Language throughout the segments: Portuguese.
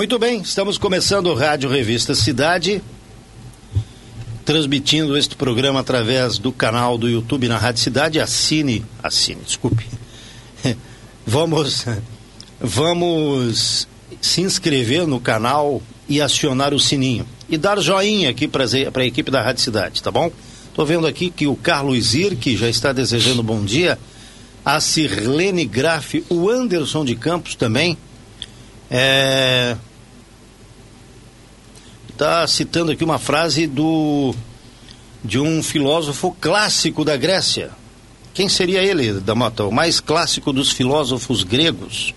Muito bem, estamos começando o Rádio Revista Cidade, transmitindo este programa através do canal do YouTube na Rádio Cidade. Assine, assine, desculpe. Vamos, vamos se inscrever no canal e acionar o sininho. E dar joinha aqui para a equipe da Rádio Cidade, tá bom? Estou vendo aqui que o Carlos Irque já está desejando bom dia. A Sirlene Graff, o Anderson de Campos também. É... Está citando aqui uma frase do de um filósofo clássico da Grécia. Quem seria ele, Damota? O mais clássico dos filósofos gregos?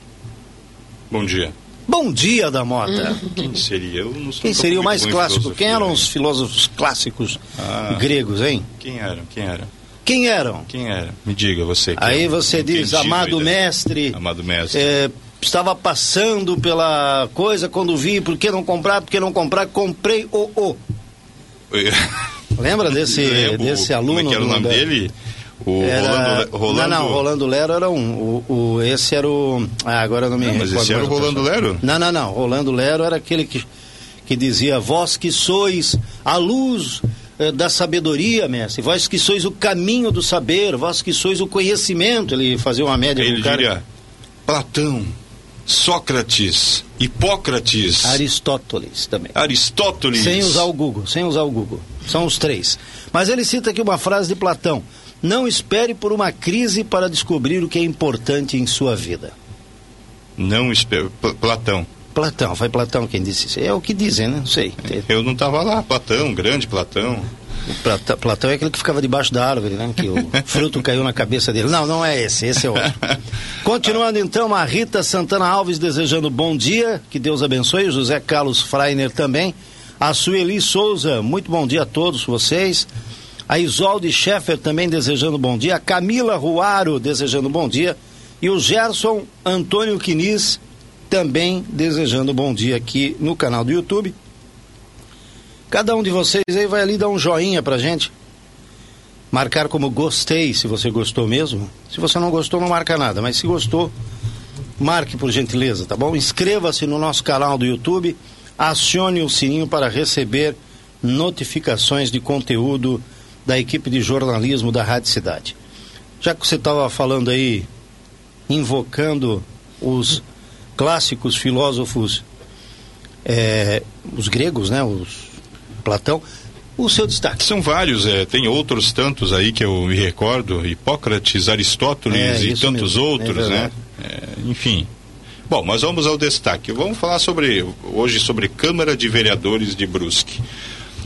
Bom dia. Bom dia, Damota. Quem seria? Eu não Quem seria o mais clássico? Quem eram os filósofos clássicos ah, gregos, hein? Quem eram? Quem eram? Quem eram? Quem era? Me diga você. Aí você diz, amado mestre. Amado mestre. É, estava passando pela coisa quando vi, por que não comprar, por que não comprar, comprei o o. Lembra desse, Lembro. desse aluno? Como é que era o nome dele? O era... Rolando, Rolando... Não, não, Rolando Lero era um. O, o, esse era o. Ah, agora não me não, Mas esse era o Rolando Lero? Não, não, não. Rolando Lero era aquele que, que dizia: Vós que sois a luz eh, da sabedoria, mestre. Vós que sois o caminho do saber, vós que sois o conhecimento. Ele fazia uma média Ele com o cara. diria: Platão, Sócrates, Hipócrates. Aristóteles também. Aristóteles. Sem usar o Google, sem usar o Google. São os três. Mas ele cita aqui uma frase de Platão: Não espere por uma crise para descobrir o que é importante em sua vida. Não espere. Platão. Platão, foi Platão quem disse isso. É o que dizem, né? Não sei. Eu não estava lá. Platão, grande Platão. Platão, Platão é aquele que ficava debaixo da árvore, né? Que o fruto caiu na cabeça dele. Não, não é esse, esse é outro. Continuando então, a Rita Santana Alves desejando bom dia, que Deus abençoe. José Carlos Freiner também. A Sueli Souza, muito bom dia a todos vocês. A Isolde Scheffer também desejando bom dia. A Camila Ruaro desejando bom dia. E o Gerson Antônio Quinis também desejando bom dia aqui no canal do YouTube. Cada um de vocês aí vai ali dar um joinha pra gente. Marcar como gostei, se você gostou mesmo. Se você não gostou, não marca nada. Mas se gostou, marque por gentileza, tá bom? Inscreva-se no nosso canal do YouTube acione o sininho para receber notificações de conteúdo da equipe de jornalismo da Rádio Cidade. Já que você estava falando aí, invocando os clássicos filósofos, é, os gregos, né, os Platão, o seu destaque. São vários, é, tem outros tantos aí que eu me recordo, Hipócrates, Aristóteles é, e tantos mesmo. outros, é né? É, enfim, Bom, mas vamos ao destaque. Vamos falar sobre hoje sobre Câmara de Vereadores de Brusque.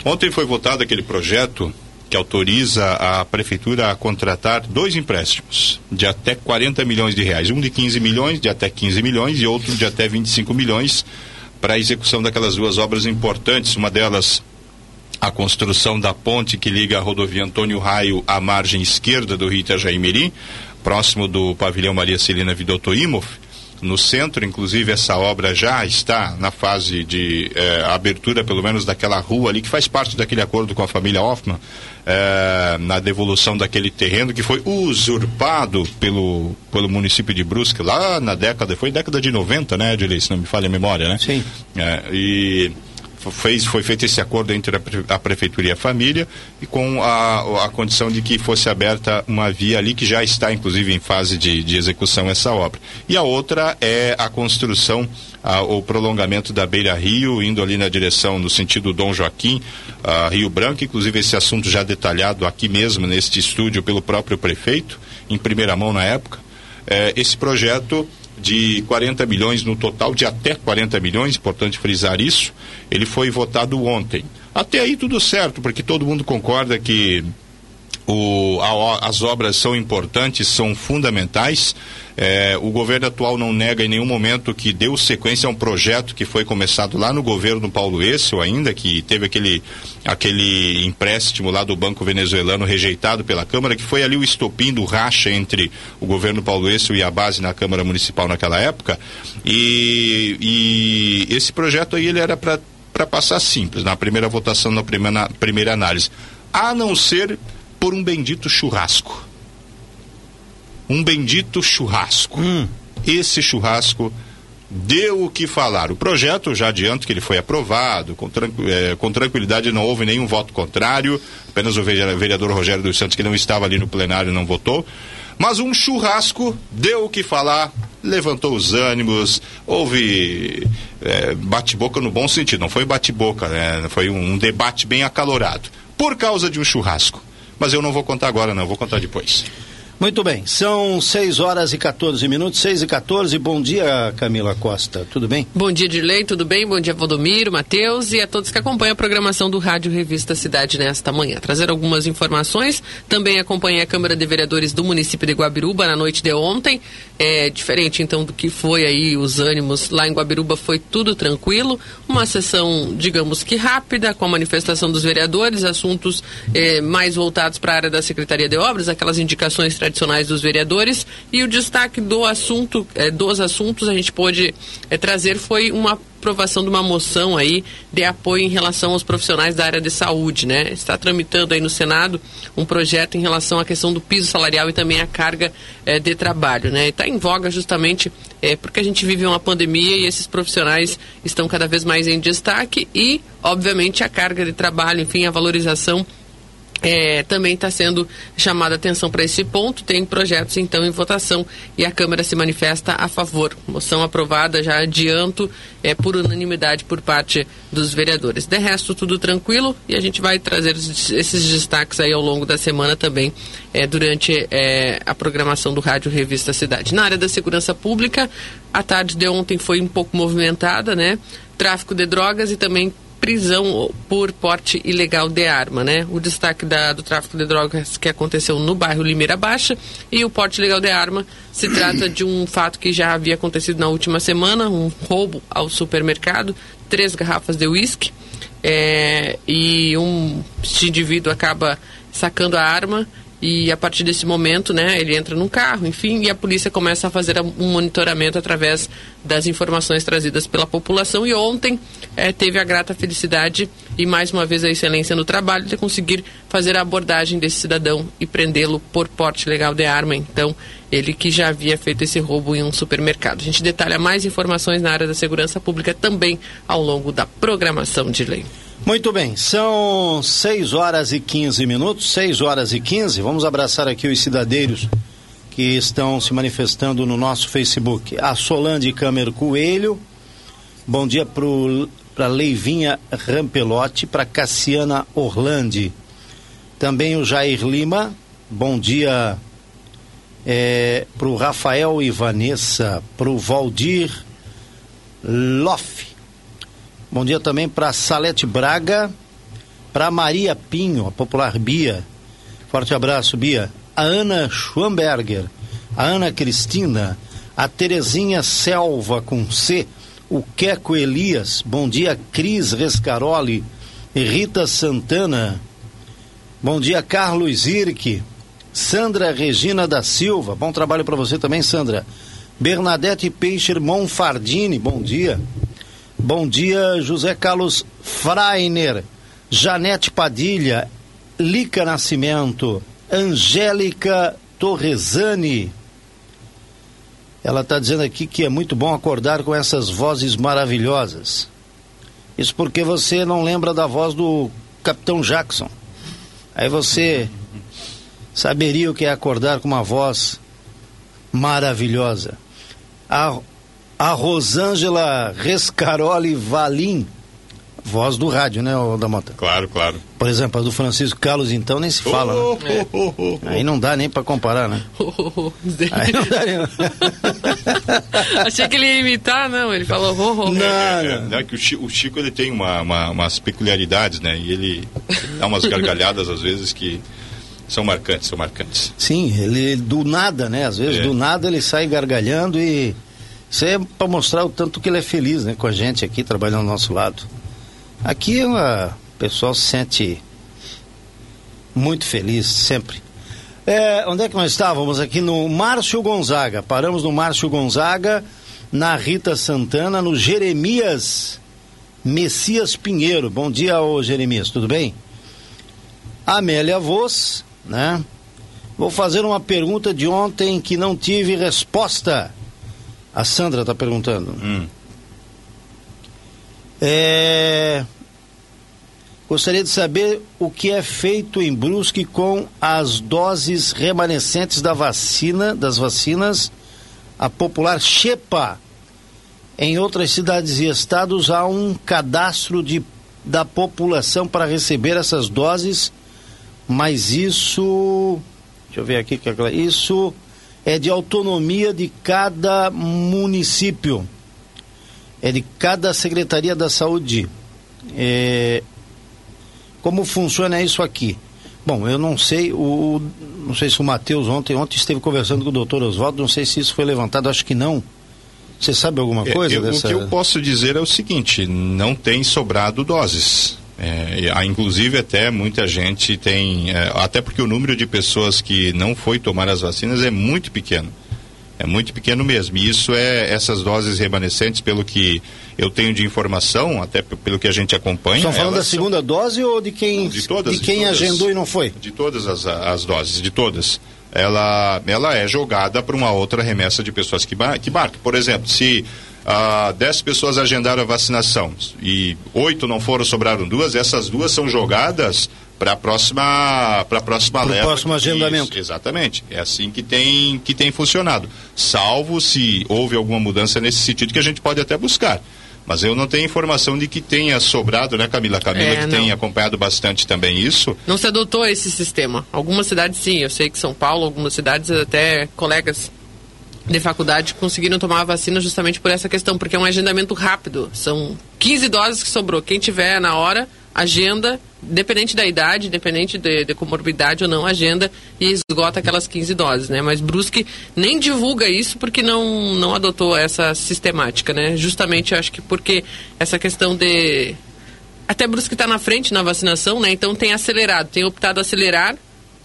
Ontem foi votado aquele projeto que autoriza a prefeitura a contratar dois empréstimos de até 40 milhões de reais, um de 15 milhões, de até 15 milhões e outro de até 25 milhões para a execução daquelas duas obras importantes, uma delas a construção da ponte que liga a rodovia Antônio Raio à margem esquerda do rio Itajaí-Mirim, próximo do pavilhão Maria Celina Vidotto Imhoff, no centro, inclusive essa obra já está na fase de eh, abertura, pelo menos daquela rua ali, que faz parte daquele acordo com a família Hoffman, eh, na devolução daquele terreno que foi usurpado pelo, pelo município de Brusque lá na década, foi década de 90, né, Edilei, se não me falha a memória, né? Sim. Eh, e fez, foi feito esse acordo entre a, a, prefeitura e a família e com a, a condição de que fosse aberta uma via ali que já está inclusive em fase de, de execução essa obra. E a outra é a construção a, o prolongamento da Beira Rio, indo ali na direção no sentido Dom Joaquim, Rio Branco, inclusive esse assunto já detalhado aqui mesmo neste estúdio pelo próprio prefeito, em primeira mão na época. É, esse projeto de 40 milhões no total, de até 40 milhões, importante frisar isso, ele foi votado ontem. Até aí tudo certo, porque todo mundo concorda que o, a, as obras são importantes, são fundamentais. É, o governo atual não nega em nenhum momento que deu sequência a um projeto que foi começado lá no governo Paulo Essel ainda, que teve aquele, aquele empréstimo lá do Banco Venezuelano rejeitado pela Câmara, que foi ali o estopim do racha entre o governo Paulo Essel e a base na Câmara Municipal naquela época. E, e esse projeto aí ele era para passar simples, na primeira votação, na primeira, na primeira análise. A não ser por um bendito churrasco um bendito churrasco. Hum. Esse churrasco deu o que falar. O projeto, já adianto que ele foi aprovado, com, é, com tranquilidade, não houve nenhum voto contrário, apenas o vereador Rogério dos Santos, que não estava ali no plenário, não votou. Mas um churrasco deu o que falar, levantou os ânimos, houve é, bate-boca no bom sentido, não foi bate-boca, né? foi um, um debate bem acalorado, por causa de um churrasco. Mas eu não vou contar agora, não, vou contar depois. Muito bem, são 6 horas e 14 minutos, 6 e 14. Bom dia, Camila Costa, tudo bem? Bom dia, Dirley, tudo bem? Bom dia, Valdomiro, Matheus e a todos que acompanham a programação do Rádio Revista Cidade nesta manhã. Trazer algumas informações, também acompanhei a Câmara de Vereadores do município de Guabiruba na noite de ontem. É diferente então do que foi aí os ânimos lá em Guabiruba, foi tudo tranquilo. Uma sessão, digamos que rápida, com a manifestação dos vereadores, assuntos eh, mais voltados para a área da Secretaria de Obras, aquelas indicações tradicionais dos vereadores. E o destaque do assunto, eh, dos assuntos, a gente pôde eh, trazer foi uma aprovação de uma moção aí de apoio em relação aos profissionais da área de saúde, né? Está tramitando aí no Senado um projeto em relação à questão do piso salarial e também a carga eh, de trabalho, né? Está em voga justamente eh, porque a gente vive uma pandemia e esses profissionais estão cada vez mais em destaque e, obviamente, a carga de trabalho, enfim, a valorização é, também está sendo chamada atenção para esse ponto. Tem projetos então em votação e a Câmara se manifesta a favor. Moção aprovada, já adianto, é, por unanimidade por parte dos vereadores. De resto, tudo tranquilo e a gente vai trazer esses destaques aí ao longo da semana também é, durante é, a programação do Rádio Revista Cidade. Na área da segurança pública, a tarde de ontem foi um pouco movimentada, né? Tráfico de drogas e também prisão por porte ilegal de arma, né? O destaque da, do tráfico de drogas que aconteceu no bairro Limeira Baixa e o porte ilegal de arma se trata de um fato que já havia acontecido na última semana, um roubo ao supermercado, três garrafas de uísque é, e um indivíduo acaba sacando a arma e a partir desse momento, né, ele entra num carro, enfim, e a polícia começa a fazer um monitoramento através das informações trazidas pela população. E ontem é, teve a grata felicidade e mais uma vez a excelência no trabalho de conseguir fazer a abordagem desse cidadão e prendê-lo por porte legal de arma. Então, ele que já havia feito esse roubo em um supermercado. A gente detalha mais informações na área da segurança pública também ao longo da programação de lei. Muito bem, são 6 horas e 15 minutos, 6 horas e 15. Vamos abraçar aqui os cidadeiros que estão se manifestando no nosso Facebook. A Solange Câmara Coelho, bom dia para Leivinha Rampelotti, para Cassiana Orlandi. Também o Jair Lima, bom dia é, para o Rafael e Vanessa, para o Valdir Loff. Bom dia também para Salete Braga, para Maria Pinho, a popular Bia. Forte abraço, Bia. A Ana Schwamberger, a Ana Cristina, a Terezinha Selva com C, o Queco Elias, bom dia Cris Rescaroli, Rita Santana, bom dia Carlos Irque, Sandra Regina da Silva, bom trabalho para você também, Sandra. Bernadette Peixe Monfardini, bom dia. Bom dia, José Carlos Freiner, Janete Padilha, Lica Nascimento, Angélica Torresani. Ela está dizendo aqui que é muito bom acordar com essas vozes maravilhosas. Isso porque você não lembra da voz do Capitão Jackson. Aí você saberia o que é acordar com uma voz maravilhosa. A a Rosângela Rescaroli Valim, voz do rádio, né, da Mota? Claro, claro. Por exemplo, a do Francisco Carlos, então, nem se fala, oh, né? Oh, oh, oh, oh. Aí não dá nem para comparar, né? Aí não dá nem... Achei que ele ia imitar, não, ele falou oh, oh. Não, é, não. É, que o Chico, o Chico, ele tem uma, uma, umas peculiaridades, né, e ele dá umas gargalhadas às vezes que são marcantes, são marcantes. Sim, ele do nada, né, às vezes é. do nada ele sai gargalhando e isso é para mostrar o tanto que ele é feliz né, com a gente aqui, trabalhando ao nosso lado. Aqui o pessoal se sente muito feliz, sempre. É, onde é que nós estávamos? Aqui no Márcio Gonzaga. Paramos no Márcio Gonzaga, na Rita Santana, no Jeremias Messias Pinheiro. Bom dia, ô Jeremias, tudo bem? Amélia Voz, né? Vou fazer uma pergunta de ontem que não tive resposta. A Sandra está perguntando. Hum. É... Gostaria de saber o que é feito em Brusque com as doses remanescentes da vacina, das vacinas, a popular Xepa. Em outras cidades e estados há um cadastro de, da população para receber essas doses, mas isso, deixa eu ver aqui, é isso é de autonomia de cada município, é de cada secretaria da saúde. É, como funciona isso aqui? Bom, eu não sei, o, não sei se o Matheus ontem, ontem esteve conversando com o doutor Oswaldo, não sei se isso foi levantado, acho que não. Você sabe alguma é, coisa é, eu, dessa... O que eu posso dizer é o seguinte, não tem sobrado doses. É, inclusive até muita gente tem, é, até porque o número de pessoas que não foi tomar as vacinas é muito pequeno. É muito pequeno mesmo. E isso é essas doses remanescentes, pelo que eu tenho de informação, até pelo que a gente acompanha. Estão falando da segunda são... dose ou de quem, de todas, de quem de todas, agendou e não foi? De todas as, as doses, de todas. Ela, ela é jogada para uma outra remessa de pessoas que, que marcam. Por exemplo, se ah, 10 pessoas agendaram a vacinação e oito não foram, sobraram duas, essas duas são jogadas para a próxima para a próxima Pro leva. próximo agendamento. Isso, exatamente. É assim que tem que tem funcionado. Salvo se houve alguma mudança nesse sentido que a gente pode até buscar. Mas eu não tenho informação de que tenha sobrado, né, Camila? Camila é, que não. tem acompanhado bastante também isso. Não se adotou esse sistema. Algumas cidades sim, eu sei que São Paulo, algumas cidades até colegas de faculdade conseguiram tomar a vacina justamente por essa questão, porque é um agendamento rápido. São 15 doses que sobrou. Quem tiver na hora, agenda, dependente da idade, dependente de, de, comorbidade ou não, agenda e esgota aquelas 15 doses, né? Mas Brusque nem divulga isso porque não, não adotou essa sistemática, né? Justamente, acho que porque essa questão de... Até Brusque está na frente na vacinação, né? Então tem acelerado, tem optado acelerar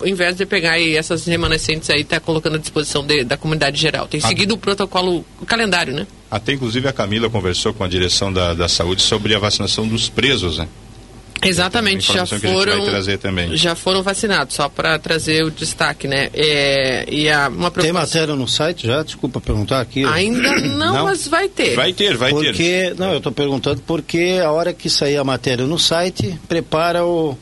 ao invés de pegar aí essas remanescentes aí, tá colocando à disposição de, da comunidade geral. Tem seguido o protocolo, o calendário, né? Até inclusive a Camila conversou com a direção da, da saúde sobre a vacinação dos presos, né? Exatamente, já foram já foram vacinados, só para trazer o destaque, né? É, e a, uma preocupação... Tem matéria no site já? Desculpa perguntar aqui. Ainda não, não, mas vai ter. Vai ter, vai porque, ter. Não, eu estou perguntando porque a hora que sair a matéria no site, prepara o,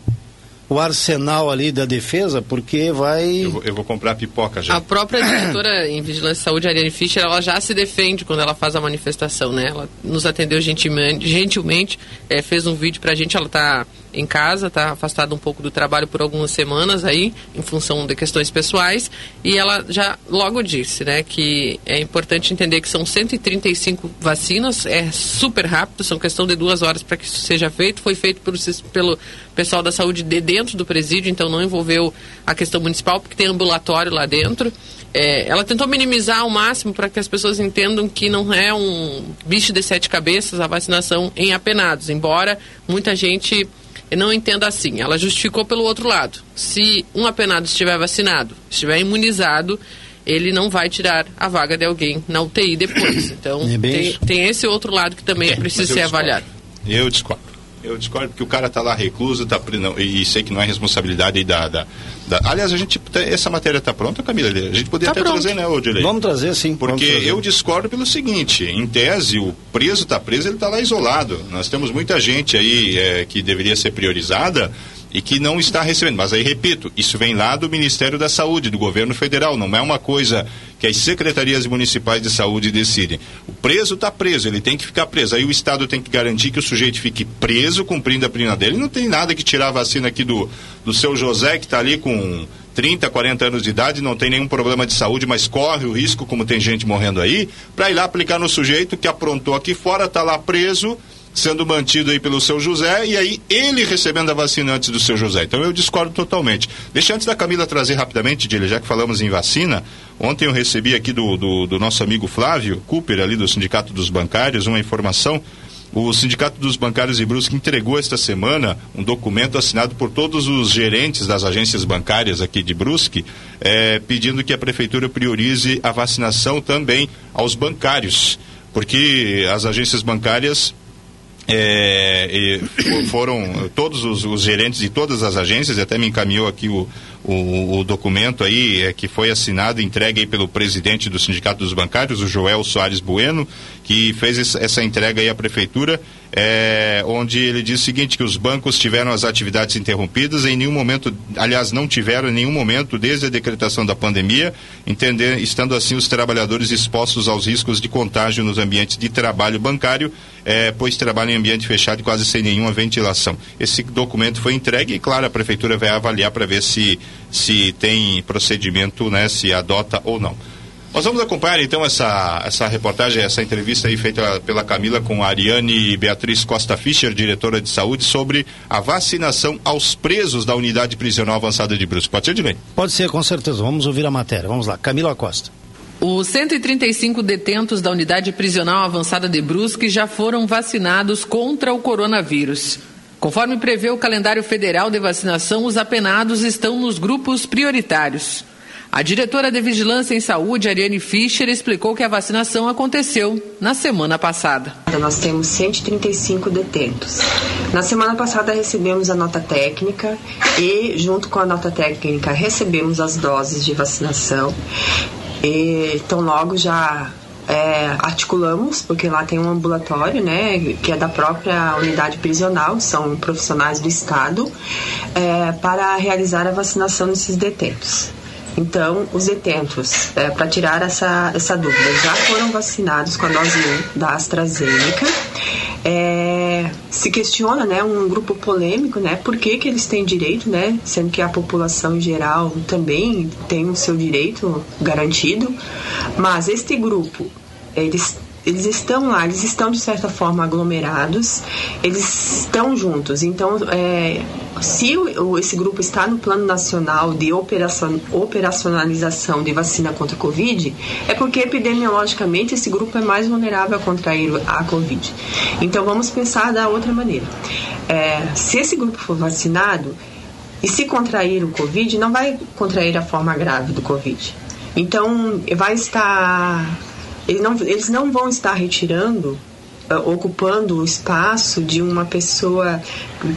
o arsenal ali da defesa, porque vai. Eu vou, eu vou, comprar pipoca já. A própria diretora em Vigilância e Saúde, Ariane Fischer, ela já se defende quando ela faz a manifestação, né? Ela nos atendeu gentilmente, gentilmente é, fez um vídeo pra gente, ela tá em casa, está afastada um pouco do trabalho por algumas semanas aí, em função de questões pessoais, e ela já logo disse, né, que é importante entender que são 135 vacinas, é super rápido, são questão de duas horas para que isso seja feito, foi feito pelo, pelo pessoal da saúde de dentro do presídio, então não envolveu a questão municipal, porque tem ambulatório lá dentro. É, ela tentou minimizar ao máximo para que as pessoas entendam que não é um bicho de sete cabeças a vacinação em apenados, embora muita gente não entendo assim. Ela justificou pelo outro lado. Se um apenado estiver vacinado, estiver imunizado, ele não vai tirar a vaga de alguém na UTI depois. Então, é tem, tem, esse outro lado que também é, precisa ser avaliado. Eu discordo. Eu discordo porque o cara está lá recluso, tá, não, e sei que não é responsabilidade da, da, da, Aliás, a gente essa matéria está pronta, Camila? A gente poderia tá até pronto. trazer, né, Odilei? Vamos trazer, sim. Porque trazer. eu discordo pelo seguinte: em tese, o preso está preso, ele está lá isolado. Nós temos muita gente aí é, que deveria ser priorizada e que não está recebendo. Mas aí, repito, isso vem lá do Ministério da Saúde, do governo federal, não é uma coisa que as secretarias municipais de saúde decidem. O preso está preso, ele tem que ficar preso. Aí o Estado tem que garantir que o sujeito fique preso, cumprindo a pena dele. Não tem nada que tirar a vacina aqui do, do seu José, que está ali com 30, 40 anos de idade, não tem nenhum problema de saúde, mas corre o risco, como tem gente morrendo aí, para ir lá aplicar no sujeito que aprontou aqui fora, está lá preso sendo mantido aí pelo seu José e aí ele recebendo a vacina antes do seu José. Então eu discordo totalmente. Deixa antes da Camila trazer rapidamente, Dília, já que falamos em vacina, ontem eu recebi aqui do, do, do nosso amigo Flávio Cooper, ali do Sindicato dos Bancários, uma informação o Sindicato dos Bancários de Brusque entregou esta semana um documento assinado por todos os gerentes das agências bancárias aqui de Brusque, eh, pedindo que a Prefeitura priorize a vacinação também aos bancários, porque as agências bancárias é, foram todos os, os, gerentes de todas as agências, até me encaminhou aqui o, o, o, documento aí é, que foi assinado e entregue pelo presidente do Sindicato dos Bancários, o Joel Soares Bueno, que fez essa entrega aí à prefeitura, é, onde ele diz o seguinte, que os bancos tiveram as atividades interrompidas, em nenhum momento, aliás, não tiveram em nenhum momento desde a decretação da pandemia, entender, estando assim os trabalhadores expostos aos riscos de contágio nos ambientes de trabalho bancário, é, pois trabalham em ambiente fechado e quase sem nenhuma ventilação. Esse documento foi entregue e, claro, a prefeitura vai avaliar para ver se, se tem procedimento, né, se adota ou não. Nós vamos acompanhar então essa, essa reportagem, essa entrevista aí feita pela Camila com a Ariane Beatriz Costa Fischer, diretora de saúde, sobre a vacinação aos presos da unidade prisional avançada de Brusque. Pode ser, Dilene? Pode ser, com certeza. Vamos ouvir a matéria. Vamos lá. Camila Costa. Os 135 detentos da unidade prisional avançada de Brusque já foram vacinados contra o coronavírus. Conforme prevê o calendário federal de vacinação, os apenados estão nos grupos prioritários. A diretora de Vigilância em Saúde, Ariane Fischer, explicou que a vacinação aconteceu na semana passada. Nós temos 135 detentos. Na semana passada recebemos a nota técnica e, junto com a nota técnica, recebemos as doses de vacinação. E, então, logo já é, articulamos, porque lá tem um ambulatório, né, que é da própria unidade prisional, são profissionais do Estado, é, para realizar a vacinação desses detentos. Então, os detentos, é, para tirar essa, essa dúvida, já foram vacinados com a dose 1 da AstraZeneca. É, se questiona, né, um grupo polêmico, né, por que, que eles têm direito, né, sendo que a população em geral também tem o seu direito garantido, mas este grupo, eles eles estão lá, eles estão de certa forma aglomerados, eles estão juntos. Então, é, se o, esse grupo está no plano nacional de operacion, operacionalização de vacina contra a Covid, é porque epidemiologicamente esse grupo é mais vulnerável a contrair a Covid. Então, vamos pensar da outra maneira. É, se esse grupo for vacinado e se contrair o Covid, não vai contrair a forma grave do Covid. Então, vai estar eles não, eles não vão estar retirando uh, ocupando o espaço de uma pessoa,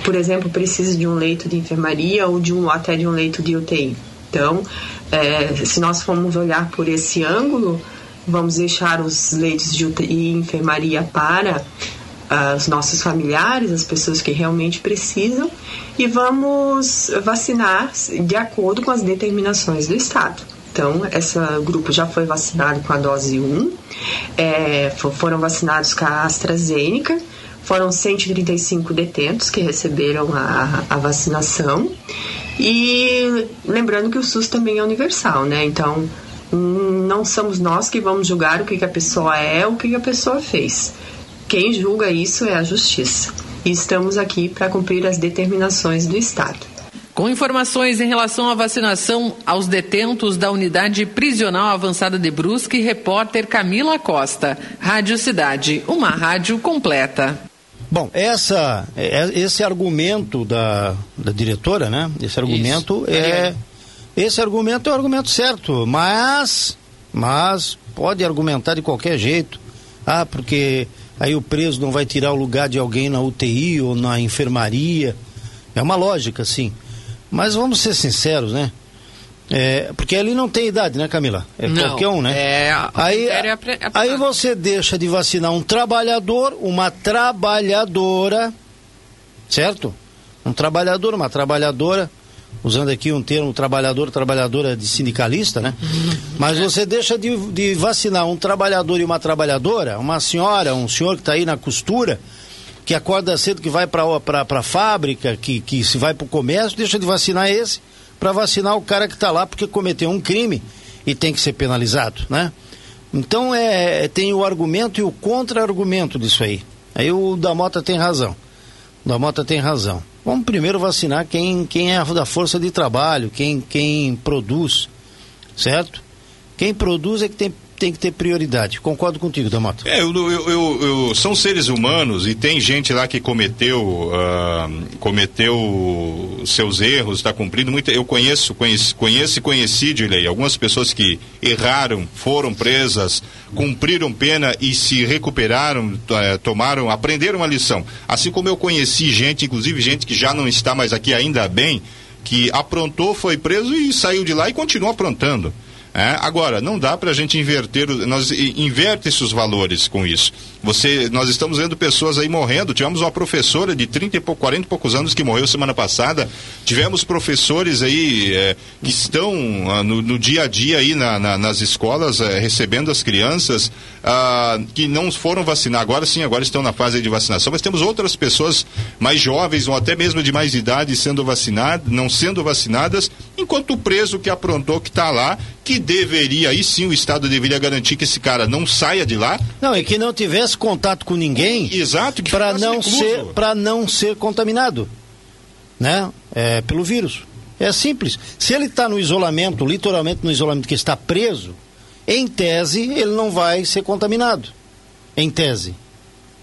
por exemplo, precisa de um leito de enfermaria ou de um até de um leito de UTI. Então, é, se nós formos olhar por esse ângulo, vamos deixar os leitos de UTI e enfermaria para uh, os nossos familiares, as pessoas que realmente precisam, e vamos vacinar de acordo com as determinações do Estado. Então, esse grupo já foi vacinado com a dose 1, é, foram vacinados com a AstraZeneca, foram 135 detentos que receberam a, a vacinação. E lembrando que o SUS também é universal, né? Então, não somos nós que vamos julgar o que, que a pessoa é, o que, que a pessoa fez. Quem julga isso é a justiça. E estamos aqui para cumprir as determinações do Estado. Com informações em relação à vacinação aos detentos da unidade prisional avançada de Brusque, repórter Camila Costa, Rádio Cidade, uma rádio completa. Bom, essa, é, esse argumento da, da diretora, né? Esse argumento Isso. é. Esse argumento é o argumento certo, mas. Mas pode argumentar de qualquer jeito. Ah, porque aí o preso não vai tirar o lugar de alguém na UTI ou na enfermaria. É uma lógica, sim. Mas vamos ser sinceros, né? É, porque ali não tem idade, né, Camila? É não, qualquer um, né? É, aí, é aí você deixa de vacinar um trabalhador, uma trabalhadora, certo? Um trabalhador, uma trabalhadora, usando aqui um termo trabalhador, trabalhadora de sindicalista, né? Mas você deixa de, de vacinar um trabalhador e uma trabalhadora, uma senhora, um senhor que está aí na costura, que acorda cedo, que vai para a fábrica, que, que se vai para o comércio, deixa de vacinar esse para vacinar o cara que está lá porque cometeu um crime e tem que ser penalizado, né? Então é, tem o argumento e o contra-argumento disso aí. Aí o Damota tem razão. O Damota tem razão. Vamos primeiro vacinar quem, quem é da força de trabalho, quem, quem produz, certo? Quem produz é que tem tem que ter prioridade. Concordo contigo, Damato. É, eu, eu, eu, eu, são seres humanos e tem gente lá que cometeu uh, cometeu seus erros, está cumprindo muito. Eu conheço, conheço, conheço e conheci, Dilei, algumas pessoas que erraram, foram presas, cumpriram pena e se recuperaram, uh, tomaram, aprenderam a lição. Assim como eu conheci gente, inclusive gente que já não está mais aqui ainda bem, que aprontou, foi preso e saiu de lá e continua aprontando. É, agora, não dá para a gente inverter, nós inverte esses valores com isso. Você, nós estamos vendo pessoas aí morrendo. Tivemos uma professora de 30 e pouco, 40 e poucos anos que morreu semana passada. Tivemos professores aí é, que estão ah, no, no, dia a dia aí na, na, nas escolas é, recebendo as crianças ah, que não foram vacinar. Agora sim, agora estão na fase de vacinação. Mas temos outras pessoas mais jovens ou até mesmo de mais idade sendo vacinadas, não sendo vacinadas, enquanto o preso que aprontou que está lá que deveria, aí sim o Estado deveria garantir que esse cara não saia de lá. Não, e que não tivesse contato com ninguém. Exato, para não ser para não ser contaminado, né? É, pelo vírus. É simples. Se ele está no isolamento, literalmente no isolamento que está preso, em tese ele não vai ser contaminado. Em tese.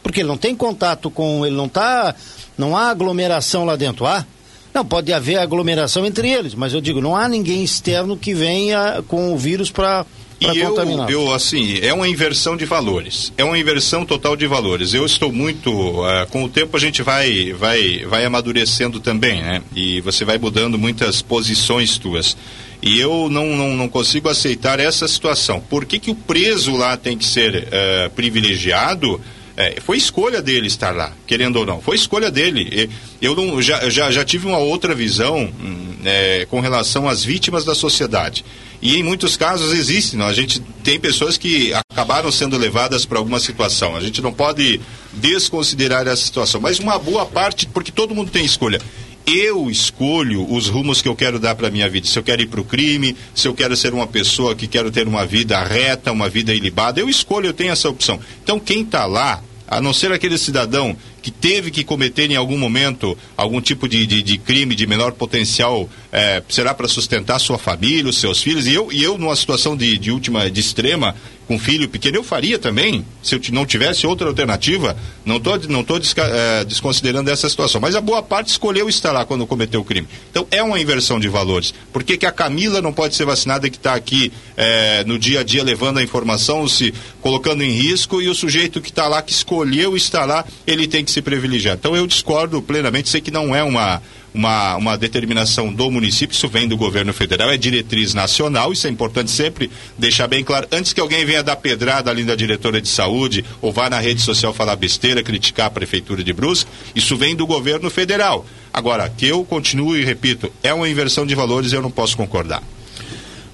Porque ele não tem contato com, ele não tá, não há aglomeração lá dentro, há? Não, pode haver aglomeração entre eles, mas eu digo, não há ninguém externo que venha com o vírus para para contaminar. Eu, assim, é uma inversão de valores. É uma inversão total de valores. Eu estou muito, uh, com o tempo a gente vai, vai, vai amadurecendo também, né? E você vai mudando muitas posições tuas. E eu não, não, não consigo aceitar essa situação. Por que, que o preso lá tem que ser uh, privilegiado? É, foi escolha dele estar lá, querendo ou não. Foi escolha dele. Eu não, já, já, já tive uma outra visão hum, é, com relação às vítimas da sociedade. E em muitos casos existe, não? a gente tem pessoas que acabaram sendo levadas para alguma situação. A gente não pode desconsiderar essa situação, mas uma boa parte, porque todo mundo tem escolha eu escolho os rumos que eu quero dar para minha vida. Se eu quero ir para o crime, se eu quero ser uma pessoa que quero ter uma vida reta, uma vida ilibada, eu escolho, eu tenho essa opção. Então quem está lá a não ser aquele cidadão que teve que cometer em algum momento algum tipo de, de, de crime de menor potencial, é, será para sustentar sua família, os seus filhos, e eu, e eu numa situação de, de última, de extrema, com filho pequeno, eu faria também, se eu não tivesse outra alternativa. Não estou não tô é, desconsiderando essa situação. Mas a boa parte escolheu estar lá quando cometeu o crime. Então é uma inversão de valores. Por que, que a Camila não pode ser vacinada que está aqui é, no dia a dia levando a informação, se colocando em risco, e o sujeito que está lá, que escolheu estar lá, ele tem que se privilegiar. Então eu discordo plenamente, sei que não é uma uma, uma determinação do município, isso vem do governo federal, é diretriz nacional, isso é importante sempre deixar bem claro, antes que alguém venha dar pedrada ali da diretora de saúde, ou vá na rede social falar besteira, criticar a prefeitura de Brusque, isso vem do governo federal. Agora, que eu continuo e repito, é uma inversão de valores, eu não posso concordar.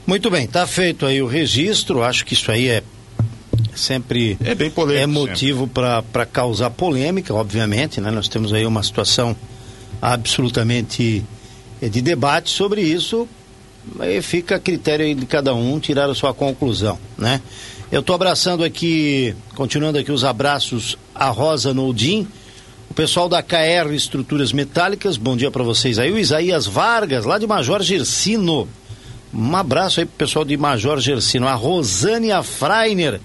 Muito bem, está feito aí o registro, acho que isso aí é sempre é bem polêmico, é motivo para causar polêmica, obviamente, né? Nós temos aí uma situação absolutamente eh, de debate sobre isso, aí fica a critério de cada um tirar a sua conclusão, né? Eu estou abraçando aqui, continuando aqui os abraços a Rosa Noldim, o pessoal da KR Estruturas Metálicas, bom dia para vocês aí, o Isaías Vargas, lá de Major Gersino, um abraço aí pro pessoal de Major Gersino, a Rosânia Freiner,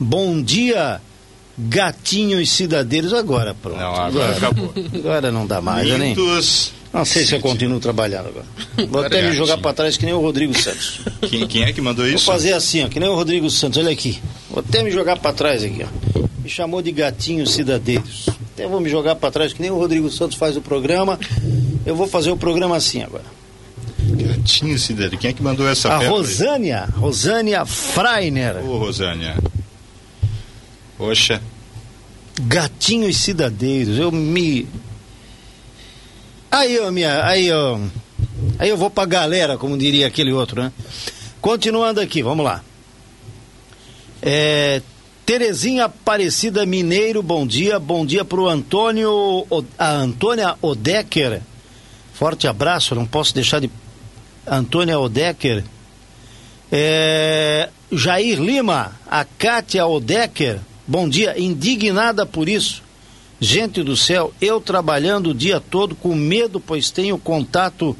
bom dia, Gatinho e Cidadeiros agora, pronto. Não, agora, agora acabou. Agora não dá mais, né? Não sei se eu continuo trabalhando agora. Vou até me jogar para trás que nem o Rodrigo Santos. Quem, quem, é que mandou isso? Vou fazer assim, ó, que nem o Rodrigo Santos, olha aqui. Vou até me jogar para trás aqui, ó. Me chamou de gatinho cidadeiros. Até vou me jogar para trás que nem o Rodrigo Santos faz o programa. Eu vou fazer o programa assim agora. Gatinho cidadeiros. Quem é que mandou essa A Rosânia, Rosânia Freiner. Ô, Rosânia. Poxa. Gatinhos cidadeiros, eu me. Aí, ó, minha. Aí, ó. Aí eu vou pra galera, como diria aquele outro, né? Continuando aqui, vamos lá. É, Terezinha Aparecida Mineiro, bom dia. Bom dia pro Antônio. A Antônia Odecker. Forte abraço, não posso deixar de. Antônia Odecker. É, Jair Lima, a Kátia Odecker. Bom dia, indignada por isso. Gente do céu, eu trabalhando o dia todo com medo, pois tenho contato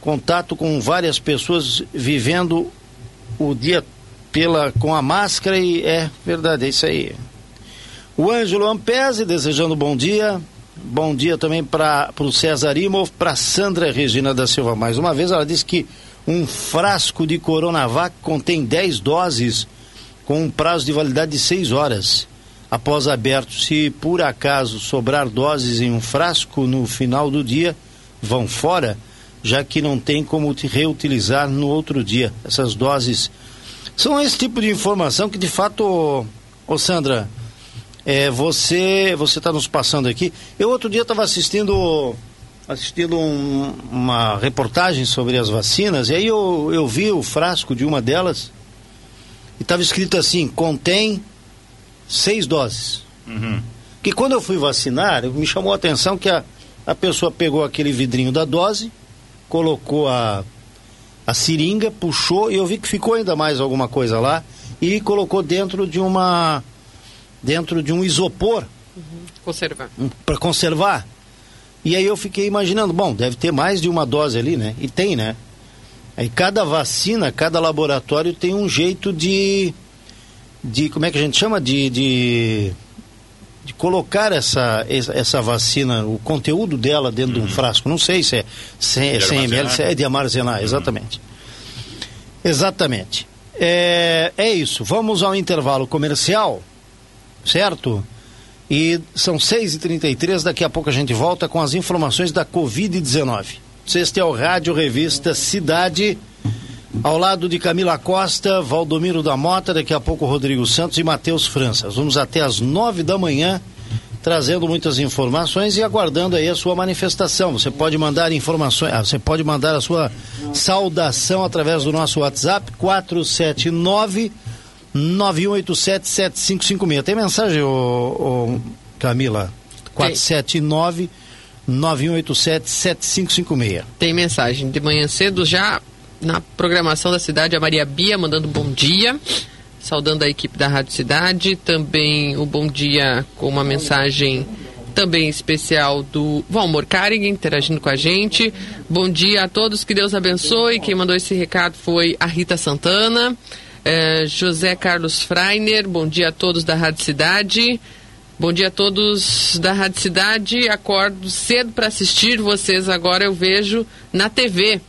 contato com várias pessoas vivendo o dia pela com a máscara e é verdade, é isso aí. O Ângelo Ampese desejando bom dia. Bom dia também para o César Imov, para Sandra Regina da Silva. Mais uma vez, ela disse que um frasco de Coronavac contém 10 doses com um prazo de validade de seis horas. Após aberto, se por acaso sobrar doses em um frasco no final do dia, vão fora. já que não tem como reutilizar no outro dia. Essas doses são esse tipo de informação que de fato, ô, ô Sandra, é, você você está nos passando aqui. Eu outro dia estava assistindo assistindo um, uma reportagem sobre as vacinas e aí eu, eu vi o frasco de uma delas e estava escrito assim contém seis doses. Uhum. Que quando eu fui vacinar me chamou a atenção que a, a pessoa pegou aquele vidrinho da dose colocou a, a seringa, puxou e eu vi que ficou ainda mais alguma coisa lá e colocou dentro de uma dentro de um isopor uhum. conservar um, para conservar e aí eu fiquei imaginando bom deve ter mais de uma dose ali né e tem né aí cada vacina cada laboratório tem um jeito de de como é que a gente chama de, de de colocar essa, essa vacina, o conteúdo dela dentro uhum. de um uhum. frasco. Não sei se é 100, 100 ml, se é de armazenar, uhum. exatamente. Exatamente. É, é isso. Vamos ao intervalo comercial, certo? E são 6h33, daqui a pouco a gente volta com as informações da Covid-19. Este é o Rádio Revista Cidade ao lado de Camila Costa, Valdomiro da Mota, daqui a pouco Rodrigo Santos e Matheus França. Vamos até às nove da manhã trazendo muitas informações e aguardando aí a sua manifestação. Você pode mandar informações, ah, você pode mandar a sua saudação através do nosso WhatsApp 479 9187 7556. Tem mensagem, ô, ô Camila? 479 9187 7556. Tem mensagem de manhã cedo já na programação da cidade, a Maria Bia mandando bom dia, saudando a equipe da Rádio Cidade, também o bom dia com uma mensagem também especial do Valmor Karing, interagindo com a gente. Bom dia a todos, que Deus abençoe. Quem mandou esse recado foi a Rita Santana. É, José Carlos Freiner, bom dia a todos da Rádio Cidade. Bom dia a todos da Rádio Cidade. Acordo cedo para assistir vocês agora, eu vejo na TV.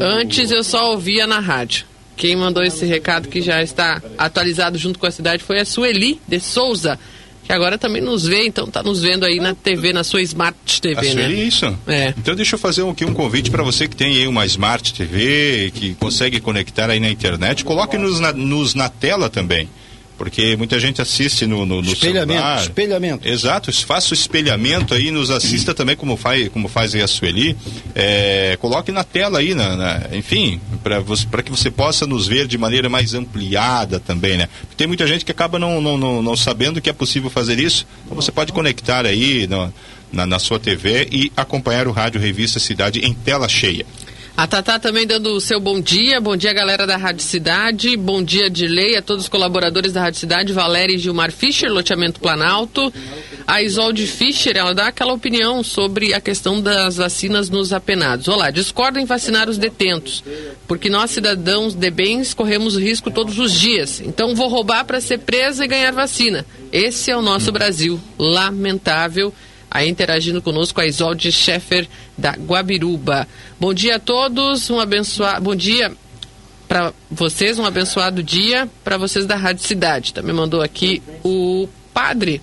Antes eu só ouvia na rádio. Quem mandou esse recado que já está atualizado junto com a cidade foi a Sueli de Souza, que agora também nos vê, então está nos vendo aí na TV, na sua Smart TV, a né? Sueli, isso? É. Então deixa eu fazer aqui um convite para você que tem aí uma Smart TV, que consegue conectar aí na internet, coloque-nos na, nos na tela também porque muita gente assiste no, no, no espelhamento, celular. espelhamento. Exato, faça o espelhamento aí, nos assista também como faz, como faz a Sueli, é, coloque na tela aí, na, na enfim, para que você possa nos ver de maneira mais ampliada também, né? Porque tem muita gente que acaba não, não, não, não sabendo que é possível fazer isso, então você pode conectar aí na, na sua TV e acompanhar o Rádio Revista Cidade em tela cheia. A Tatá também dando o seu bom dia. Bom dia, galera da Rádio Cidade. Bom dia, Dilei, a todos os colaboradores da Rádio Cidade. Valéria e Gilmar Fischer, loteamento Planalto. A Isolde Fischer, ela dá aquela opinião sobre a questão das vacinas nos apenados. Olá, discordo em vacinar os detentos, porque nós, cidadãos de bens, corremos risco todos os dias. Então vou roubar para ser presa e ganhar vacina. Esse é o nosso Brasil. Lamentável aí interagindo conosco a Isolde Scheffer da Guabiruba. Bom dia a todos, um abençoado, bom dia para vocês, um abençoado dia para vocês da Rádio Cidade. Também mandou aqui o padre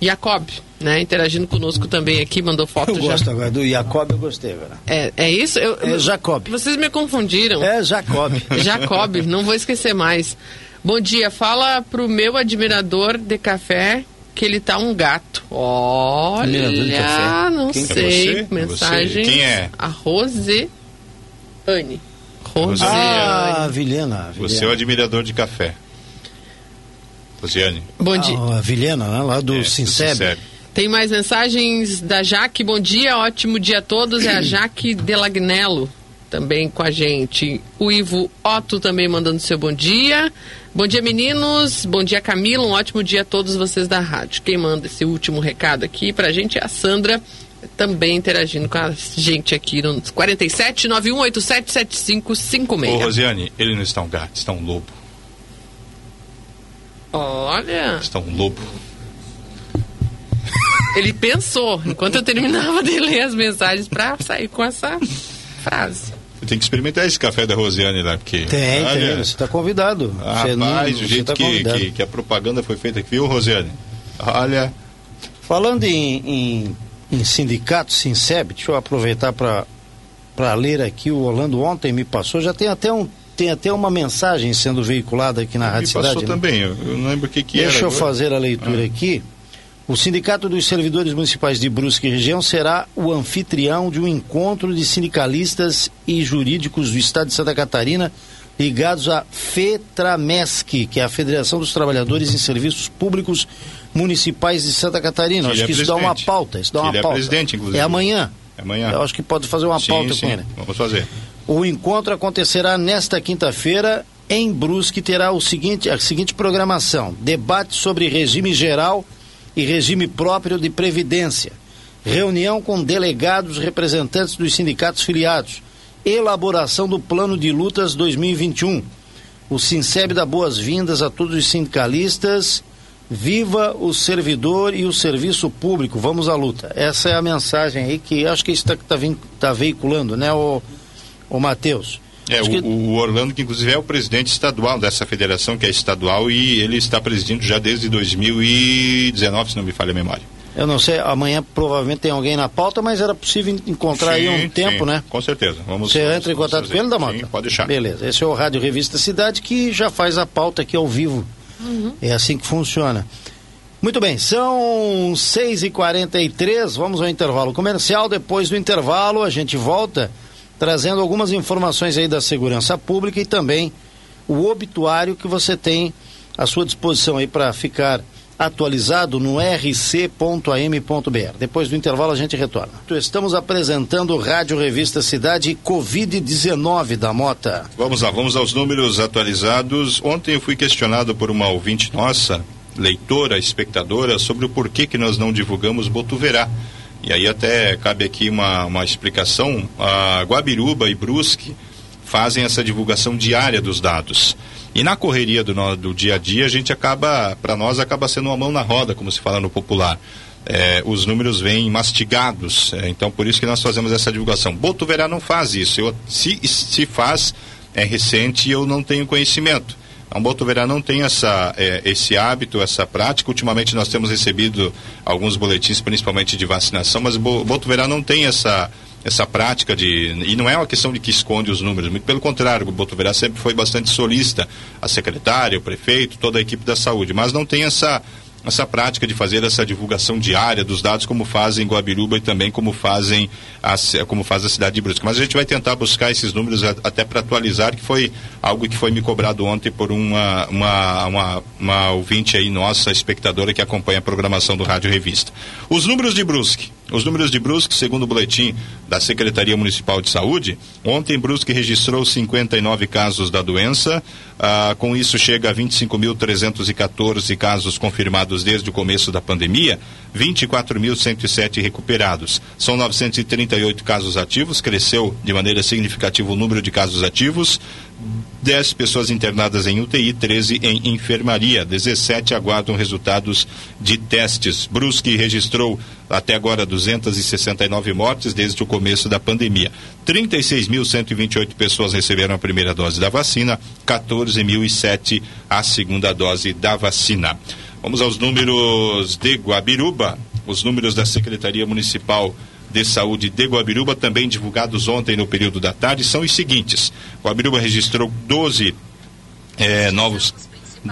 Jacob, né, interagindo conosco também aqui, mandou foto eu já. gosto agora, do Jacob eu gostei agora. É, é isso? Eu, é Jacob. Vocês me confundiram. É Jacob. Jacob, não vou esquecer mais. Bom dia, fala pro meu admirador de café que ele tá um gato. Olha, não Quem sei. É Mensagem. Quem é? A Rose Anne. Rose ah, Vilhena, Você é o admirador de café. Rosiane. Bom dia. Ah, a Vilhena, né, lá do é, Sinceb. Tem mais mensagens da Jaque. Bom dia, ótimo dia a todos. É a Jaque Delagnello também com a gente. O Ivo Otto também mandando seu bom dia. Bom dia, meninos. Bom dia, Camila. Um ótimo dia a todos vocês da rádio. Quem manda esse último recado aqui pra gente é a Sandra, também interagindo com a gente aqui no 47 9187 7556. Ô, Rosiane, ele não está um gato, está um lobo. Olha. Está um lobo. Ele pensou, enquanto eu terminava de ler as mensagens, para sair com essa frase. Tem que experimentar esse café da Rosiane lá, porque. Tem, olha, tem. Você está convidado. Rapaz, não, o jeito tá que, que, que, a propaganda foi feita aqui, viu, Rosiane? Olha. Falando em, em, em sindicato, Sinceb, deixa eu aproveitar para ler aqui. O Orlando ontem me passou, já tem até um tem até uma mensagem sendo veiculada aqui na Rádio Cidade. Passou né? também, eu, eu não lembro o que, que Deixa era. eu agora. fazer a leitura ah. aqui. O Sindicato dos Servidores Municipais de Brusque e Região será o anfitrião de um encontro de sindicalistas e jurídicos do Estado de Santa Catarina ligados à FETRAMESC, que é a Federação dos Trabalhadores em Serviços Públicos Municipais de Santa Catarina. Que acho é que isso dá uma pauta. Isso dá que uma ele pauta. É presidente, inclusive. É amanhã. É amanhã. Eu acho que pode fazer uma sim, pauta sim. com ele. Vamos fazer. O encontro acontecerá nesta quinta-feira em Brusque terá o seguinte, a seguinte programação: debate sobre regime geral e regime próprio de previdência, reunião com delegados representantes dos sindicatos filiados, elaboração do plano de lutas 2021. O Sinceb dá boas-vindas a todos os sindicalistas. Viva o servidor e o serviço público. Vamos à luta. Essa é a mensagem aí que acho que está tá, tá veiculando, né, o, o Matheus? É, o, que... o, Orlando, que inclusive é o presidente estadual dessa federação, que é estadual, e ele está presidindo já desde 2019, se não me falha a memória. Eu não sei, amanhã provavelmente tem alguém na pauta, mas era possível encontrar sim, aí um tempo, sim, né? Com certeza. Vamos, Você vamos, entra em contato com ele, Damota? Sim, pode deixar. Beleza, esse é o Rádio Revista Cidade que já faz a pauta aqui ao vivo. Uhum. É assim que funciona. Muito bem, são 6h43, vamos ao intervalo comercial. Depois do intervalo, a gente volta trazendo algumas informações aí da segurança pública e também o obituário que você tem à sua disposição aí para ficar atualizado no rc.am.br. Depois do intervalo a gente retorna. Estamos apresentando Rádio Revista Cidade Covid-19 da Mota. Vamos lá, vamos aos números atualizados. Ontem eu fui questionado por uma ouvinte nossa, leitora, espectadora, sobre o porquê que nós não divulgamos Botuverá. E aí até cabe aqui uma, uma explicação. A Guabiruba e Brusque fazem essa divulgação diária dos dados. E na correria do, do dia a dia, a gente acaba, para nós, acaba sendo uma mão na roda, como se fala no popular. É, os números vêm mastigados, é, então por isso que nós fazemos essa divulgação. Botuverá não faz isso. Eu, se, se faz, é recente e eu não tenho conhecimento. A Botuverá não tem essa, é, esse hábito, essa prática. Ultimamente nós temos recebido alguns boletins, principalmente de vacinação, mas Botuverá não tem essa, essa prática de. E não é uma questão de que esconde os números, muito pelo contrário, o Botuverá sempre foi bastante solista, a secretária, o prefeito, toda a equipe da saúde, mas não tem essa essa prática de fazer essa divulgação diária dos dados como fazem Guabiruba e também como fazem a, como faz a cidade de Brusque. Mas a gente vai tentar buscar esses números até para atualizar, que foi algo que foi me cobrado ontem por uma, uma, uma, uma ouvinte aí nossa, espectadora que acompanha a programação do Rádio Revista. Os números de Brusque. Os números de Brusque, segundo o boletim da Secretaria Municipal de Saúde, ontem Brusque registrou 59 casos da doença. Ah, com isso chega a 25.314 casos confirmados desde o começo da pandemia, 24.107 recuperados. São 938 casos ativos, cresceu de maneira significativa o número de casos ativos. 10 pessoas internadas em UTI, 13 em enfermaria, 17 aguardam resultados de testes. Brusque registrou até agora 269 mortes desde o começo da pandemia. 36.128 pessoas receberam a primeira dose da vacina, 14.007 a segunda dose da vacina. Vamos aos números de Guabiruba, os números da Secretaria Municipal de Saúde de Guabiruba, também divulgados ontem no período da tarde, são os seguintes. Guabiruba registrou 12 eh, novos,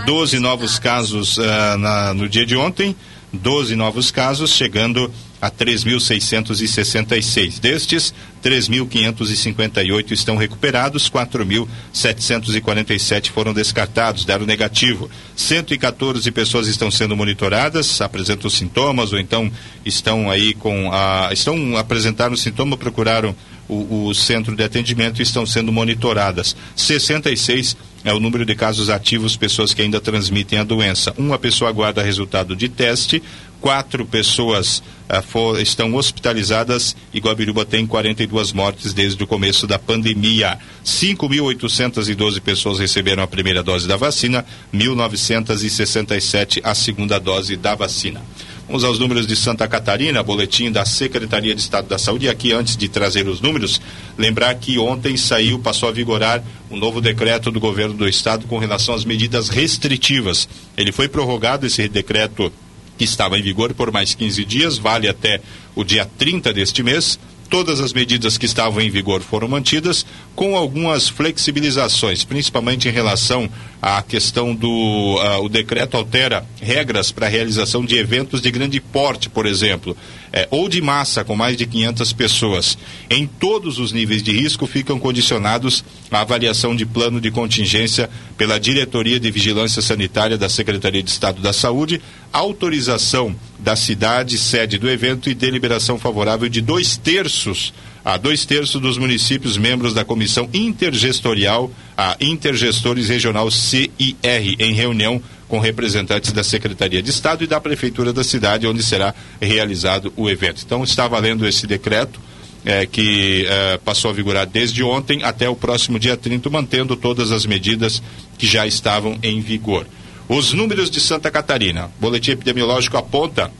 12 novos casos uh, na, no dia de ontem, 12 novos casos, chegando a 3.666. Destes, 3.558 estão recuperados, 4.747 foram descartados, deram negativo. 114 pessoas estão sendo monitoradas, apresentam sintomas ou então estão aí com a. estão apresentaram sintoma, procuraram o, o centro de atendimento e estão sendo monitoradas. 66 é o número de casos ativos, pessoas que ainda transmitem a doença. Uma pessoa aguarda resultado de teste, quatro pessoas uh, for, estão hospitalizadas e Guabiruba tem 42 mortes desde o começo da pandemia. 5.812 pessoas receberam a primeira dose da vacina, 1.967 a segunda dose da vacina. Vamos aos números de Santa Catarina, boletim da Secretaria de Estado da Saúde. E aqui, antes de trazer os números, lembrar que ontem saiu, passou a vigorar um novo decreto do governo do Estado com relação às medidas restritivas. Ele foi prorrogado, esse decreto que estava em vigor por mais 15 dias, vale até o dia 30 deste mês. Todas as medidas que estavam em vigor foram mantidas, com algumas flexibilizações, principalmente em relação à questão do. Uh, o decreto altera regras para a realização de eventos de grande porte, por exemplo, é, ou de massa, com mais de 500 pessoas. Em todos os níveis de risco ficam condicionados à avaliação de plano de contingência pela Diretoria de Vigilância Sanitária da Secretaria de Estado da Saúde, autorização da cidade, sede do evento e deliberação favorável de dois terços a dois terços dos municípios membros da Comissão Intergestorial, a Intergestores Regional CIR, em reunião com representantes da Secretaria de Estado e da Prefeitura da cidade, onde será realizado o evento. Então, está valendo esse decreto. É, que é, passou a vigorar desde ontem até o próximo dia 30, mantendo todas as medidas que já estavam em vigor. Os números de Santa Catarina. O boletim epidemiológico aponta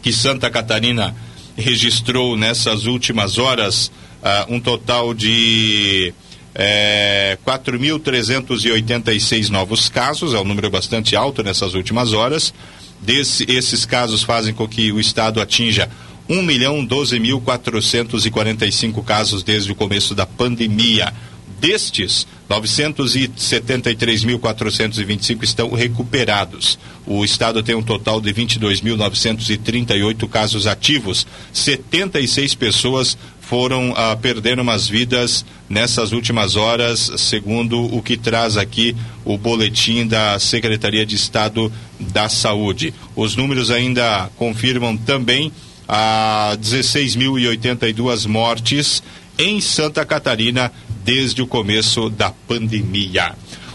que Santa Catarina registrou nessas últimas horas uh, um total de é, 4.386 novos casos, é um número bastante alto nessas últimas horas. Desse, esses casos fazem com que o Estado atinja 1 milhão 12.445 casos desde o começo da pandemia. Destes, 973.425 estão recuperados. O estado tem um total de 22.938 casos ativos. 76 pessoas foram ah, perdendo umas vidas nessas últimas horas, segundo o que traz aqui o boletim da Secretaria de Estado da Saúde. Os números ainda confirmam também a 16.082 mortes em Santa Catarina desde o começo da pandemia.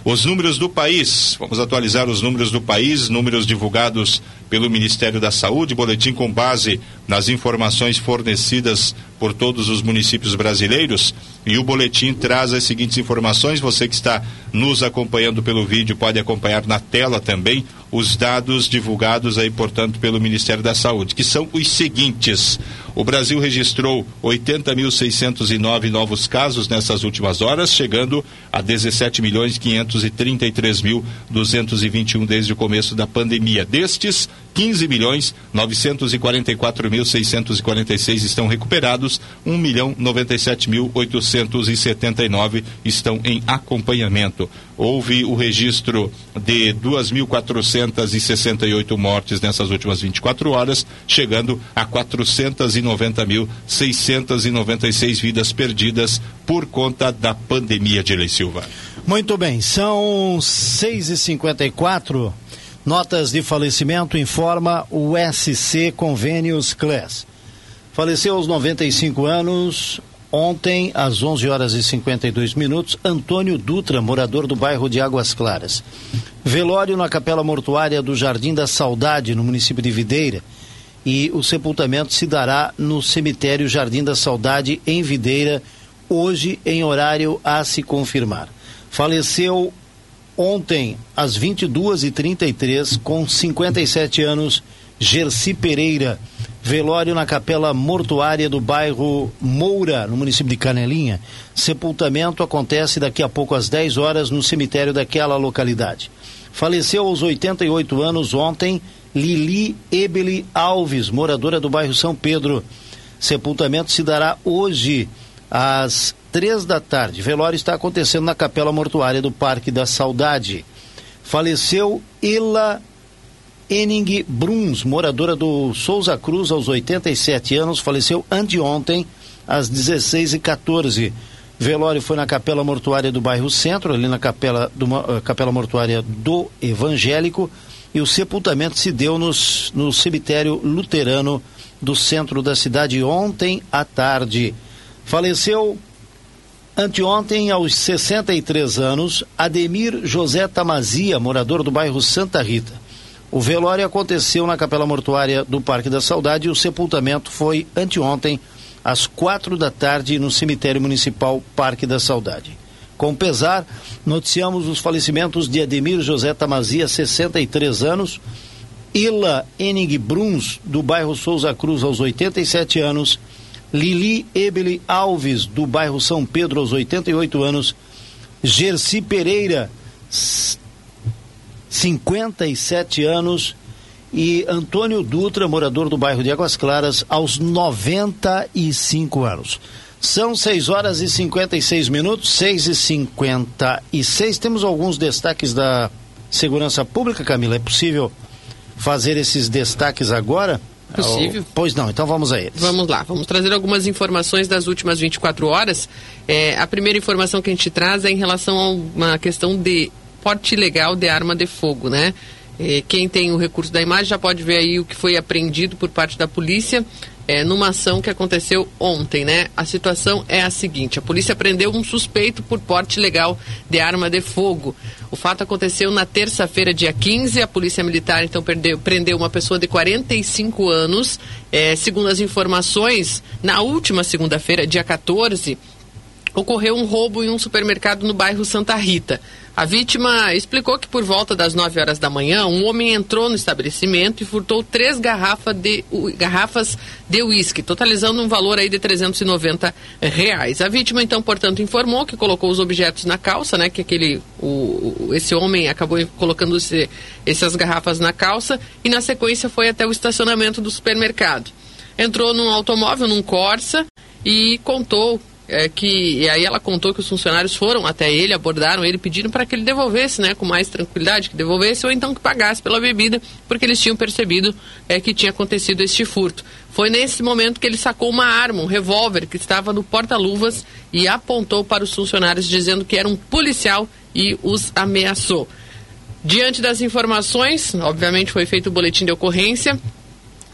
Os números do país, vamos atualizar os números do país, números divulgados pelo Ministério da Saúde, boletim com base nas informações fornecidas por todos os municípios brasileiros. E o boletim traz as seguintes informações. Você que está nos acompanhando pelo vídeo pode acompanhar na tela também os dados divulgados aí, portanto, pelo Ministério da Saúde, que são os seguintes. O Brasil registrou 80.609 novos casos nessas últimas horas, chegando a 17 milhões 533 mil 221 desde o começo da pandemia. Destes, 15 milhões 944 mil 646 estão recuperados, 1 milhão 97 mil 879 estão em acompanhamento. Houve o registro de 2.468 mortes nessas últimas 24 horas, chegando a 490.696 vidas perdidas por conta da pandemia de Lei Silva. Muito bem, são 6h54. Notas de falecimento informa o SC Convênios Class. Faleceu aos 95 anos, ontem, às 11 horas e 52 minutos, Antônio Dutra, morador do bairro de Águas Claras. Velório na capela mortuária do Jardim da Saudade, no município de Videira. E o sepultamento se dará no cemitério Jardim da Saudade, em Videira, hoje, em horário a se confirmar. Faleceu Ontem, às 22h33, com 57 anos, Gerci Pereira. Velório na capela mortuária do bairro Moura, no município de Canelinha. Sepultamento acontece daqui a pouco às 10 horas no cemitério daquela localidade. Faleceu aos 88 anos ontem Lili Ebeli Alves, moradora do bairro São Pedro. Sepultamento se dará hoje às três da tarde. Velório está acontecendo na capela mortuária do Parque da Saudade. Faleceu Ela Ening Bruns, moradora do Souza Cruz, aos 87 anos, faleceu anteontem, às 16h14. Velório foi na capela mortuária do bairro Centro, ali na capela, do, uh, capela mortuária do Evangélico, e o sepultamento se deu nos, no cemitério luterano do centro da cidade ontem à tarde. Faleceu anteontem, aos 63 anos, Ademir José Tamazia, morador do bairro Santa Rita. O velório aconteceu na capela mortuária do Parque da Saudade e o sepultamento foi anteontem, às quatro da tarde, no cemitério municipal Parque da Saudade. Com pesar, noticiamos os falecimentos de Ademir José Tamazia, 63 anos, Ila Enig Bruns, do bairro Souza Cruz, aos 87 anos, Lili Ebele Alves, do bairro São Pedro, aos 88 anos. Gerci Pereira, 57 anos. e Antônio Dutra, morador do bairro de Águas Claras, aos 95 anos. São 6 horas e 56 minutos, 6 e 56. Temos alguns destaques da segurança pública, Camila. É possível fazer esses destaques agora? Possível. Pois não, então vamos a eles. Vamos lá, vamos trazer algumas informações das últimas 24 horas. É, a primeira informação que a gente traz é em relação a uma questão de porte ilegal de arma de fogo, né? É, quem tem o recurso da imagem já pode ver aí o que foi apreendido por parte da polícia é, numa ação que aconteceu ontem, né? A situação é a seguinte: a polícia prendeu um suspeito por porte ilegal de arma de fogo. O fato aconteceu na terça-feira, dia 15. A polícia militar então perdeu, prendeu uma pessoa de 45 anos. É, segundo as informações, na última segunda-feira, dia 14, ocorreu um roubo em um supermercado no bairro Santa Rita. A vítima explicou que por volta das 9 horas da manhã, um homem entrou no estabelecimento e furtou três garrafa de, uh, garrafas de uísque, totalizando um valor aí de 390 reais. A vítima, então, portanto, informou que colocou os objetos na calça, né? Que aquele, o, esse homem acabou colocando esse, essas garrafas na calça e, na sequência, foi até o estacionamento do supermercado. Entrou num automóvel, num Corsa, e contou é, que e aí ela contou que os funcionários foram até ele, abordaram ele, pediram para que ele devolvesse, né, com mais tranquilidade, que devolvesse ou então que pagasse pela bebida, porque eles tinham percebido é, que tinha acontecido este furto. Foi nesse momento que ele sacou uma arma, um revólver que estava no porta-luvas e apontou para os funcionários dizendo que era um policial e os ameaçou. Diante das informações, obviamente foi feito o boletim de ocorrência,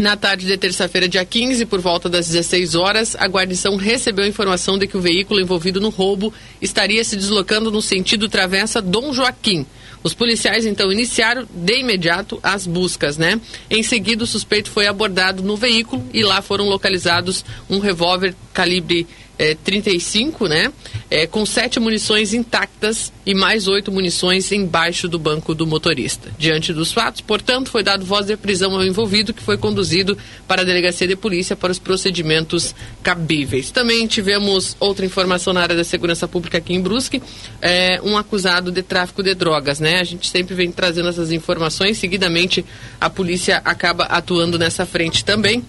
na tarde de terça-feira, dia 15, por volta das 16 horas, a guarnição recebeu a informação de que o veículo envolvido no roubo estaria se deslocando no sentido travessa Dom Joaquim. Os policiais então iniciaram de imediato as buscas, né? Em seguida, o suspeito foi abordado no veículo e lá foram localizados um revólver calibre é, 35, né? É, com sete munições intactas e mais oito munições embaixo do banco do motorista. Diante dos fatos, portanto, foi dado voz de prisão ao envolvido, que foi conduzido para a delegacia de polícia para os procedimentos cabíveis. Também tivemos outra informação na área da segurança pública aqui em Brusque, é, um acusado de tráfico de drogas, né? A gente sempre vem trazendo essas informações, seguidamente a polícia acaba atuando nessa frente também.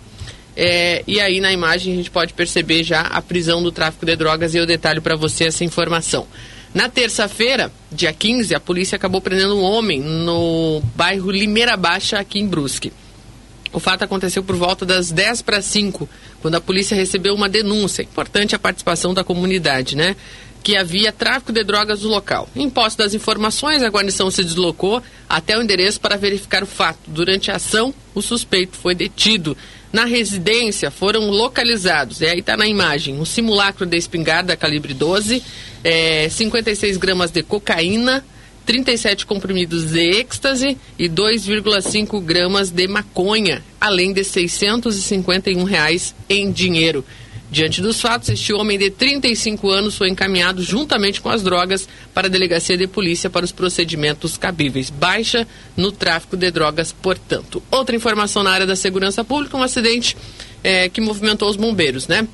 É, e aí na imagem a gente pode perceber já a prisão do tráfico de drogas e eu detalho para você essa informação. Na terça-feira, dia 15, a polícia acabou prendendo um homem no bairro Limeira Baixa, aqui em Brusque. O fato aconteceu por volta das 10 para 5, quando a polícia recebeu uma denúncia. Importante a participação da comunidade, né? Que havia tráfico de drogas no local. Em posse das informações, a guarnição se deslocou até o endereço para verificar o fato. Durante a ação, o suspeito foi detido. Na residência foram localizados, e aí está na imagem, um simulacro de espingarda calibre 12, é, 56 gramas de cocaína, 37 comprimidos de êxtase e 2,5 gramas de maconha, além de 651 reais em dinheiro. Diante dos fatos, este homem de 35 anos foi encaminhado juntamente com as drogas para a delegacia de polícia para os procedimentos cabíveis. Baixa no tráfico de drogas, portanto. Outra informação na área da segurança pública, um acidente é, que movimentou os bombeiros, né?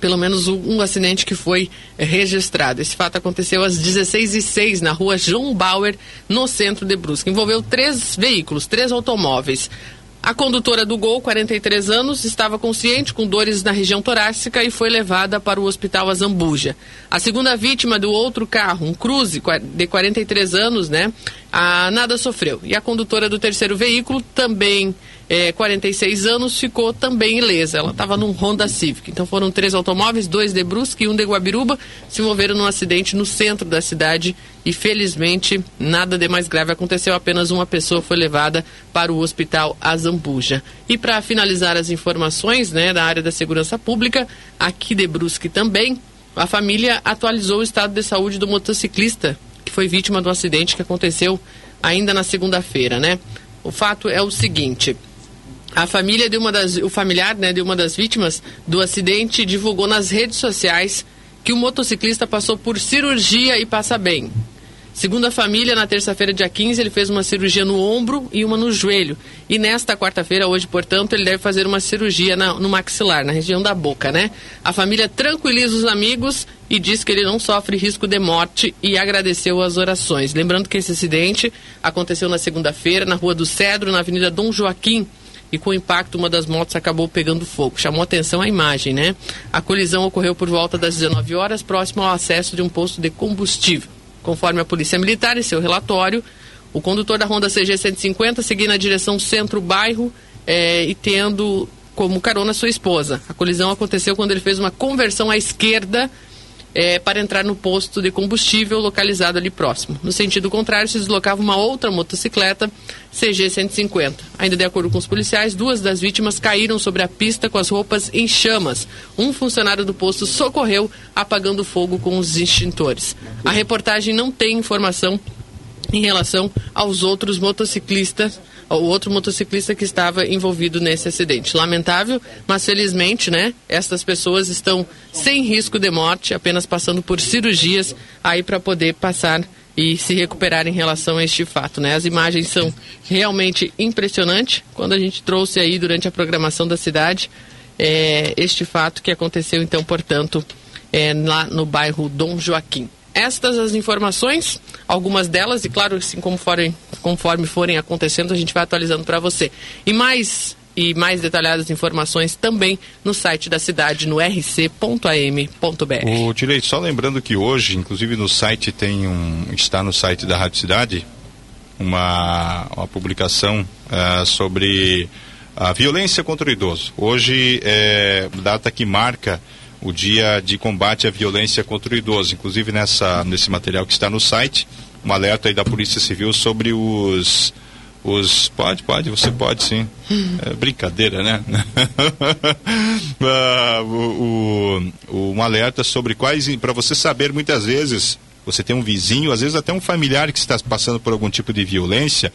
Pelo menos um, acidente que foi é, registrado. Esse fato aconteceu às 16h06 na rua João Bauer, no centro de Brusque. Envolveu três veículos, três automóveis. A condutora do Gol, 43 anos, estava consciente com dores na região torácica e foi levada para o hospital Azambuja. A segunda vítima do outro carro, um Cruze de 43 anos, né, a, nada sofreu. E a condutora do terceiro veículo, também é, 46 anos, ficou também ilesa. Ela estava num Honda Civic. Então foram três automóveis, dois de Brusque e um de Guabiruba, se envolveram num acidente no centro da cidade e felizmente nada de mais grave aconteceu. Apenas uma pessoa foi levada para o hospital Azambuja. E para finalizar as informações né, da área da segurança pública, aqui de Brusque também, a família atualizou o estado de saúde do motociclista que foi vítima do acidente que aconteceu ainda na segunda-feira, né? O fato é o seguinte: a família de uma das, o familiar né, de uma das vítimas do acidente divulgou nas redes sociais que o motociclista passou por cirurgia e passa bem. Segundo a família, na terça-feira, dia 15, ele fez uma cirurgia no ombro e uma no joelho. E nesta quarta-feira, hoje, portanto, ele deve fazer uma cirurgia na, no maxilar, na região da boca, né? A família tranquiliza os amigos e diz que ele não sofre risco de morte e agradeceu as orações. Lembrando que esse acidente aconteceu na segunda-feira, na Rua do Cedro, na Avenida Dom Joaquim, e com o impacto uma das motos acabou pegando fogo. Chamou atenção a imagem, né? A colisão ocorreu por volta das 19 horas, próximo ao acesso de um posto de combustível. Conforme a Polícia Militar, em seu relatório, o condutor da Honda CG 150 seguia na direção centro-bairro eh, e tendo como carona sua esposa. A colisão aconteceu quando ele fez uma conversão à esquerda é, para entrar no posto de combustível localizado ali próximo. No sentido contrário, se deslocava uma outra motocicleta CG 150. Ainda de acordo com os policiais, duas das vítimas caíram sobre a pista com as roupas em chamas. Um funcionário do posto socorreu, apagando fogo com os extintores. A reportagem não tem informação em relação aos outros motociclistas o outro motociclista que estava envolvido nesse acidente. Lamentável, mas felizmente, né, estas pessoas estão sem risco de morte, apenas passando por cirurgias aí para poder passar e se recuperar em relação a este fato, né? As imagens são realmente impressionantes. Quando a gente trouxe aí durante a programação da cidade é, este fato que aconteceu, então, portanto, é, lá no bairro Dom Joaquim. Estas as informações, algumas delas, e claro, assim como forem, conforme forem acontecendo, a gente vai atualizando para você. E mais e mais detalhadas informações também no site da cidade, no rc.am.br. O direito, só lembrando que hoje, inclusive no site tem um, está no site da Rádio Cidade, uma, uma publicação uh, sobre a violência contra o idoso. Hoje é data que marca o dia de combate à violência contra o idoso. Inclusive nessa, nesse material que está no site, um alerta aí da Polícia Civil sobre os os pode pode você pode sim é, brincadeira né uh, o, o, um alerta sobre quais para você saber muitas vezes você tem um vizinho às vezes até um familiar que está passando por algum tipo de violência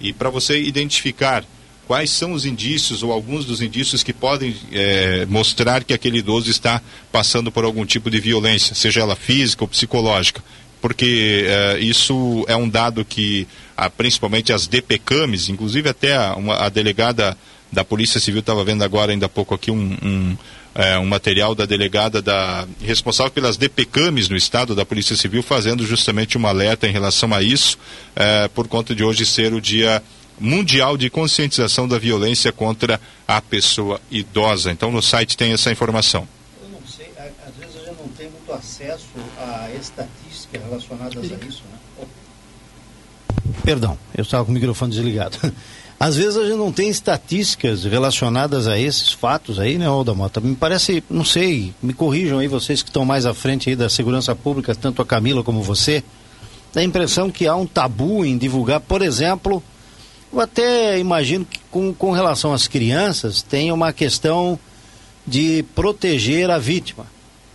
e para você identificar quais são os indícios ou alguns dos indícios que podem é, mostrar que aquele idoso está passando por algum tipo de violência, seja ela física ou psicológica. Porque é, isso é um dado que, a, principalmente as DPCAMs, inclusive até a, uma, a delegada da Polícia Civil estava vendo agora ainda há pouco aqui um, um, é, um, material da delegada da responsável pelas DPCAMs no estado da Polícia Civil fazendo justamente uma alerta em relação a isso, é, por conta de hoje ser o dia mundial de conscientização da violência contra a pessoa idosa. Então no site tem essa informação. Eu não sei, às vezes a gente não tem muito acesso a estatísticas relacionadas a isso, né? Perdão, eu estava com o microfone desligado. Às vezes a gente não tem estatísticas relacionadas a esses fatos aí, né, Alda Mota? Me parece, não sei, me corrijam aí vocês que estão mais à frente aí da segurança pública, tanto a Camila como você, dá a impressão que há um tabu em divulgar, por exemplo, eu até imagino que com, com relação às crianças tem uma questão de proteger a vítima,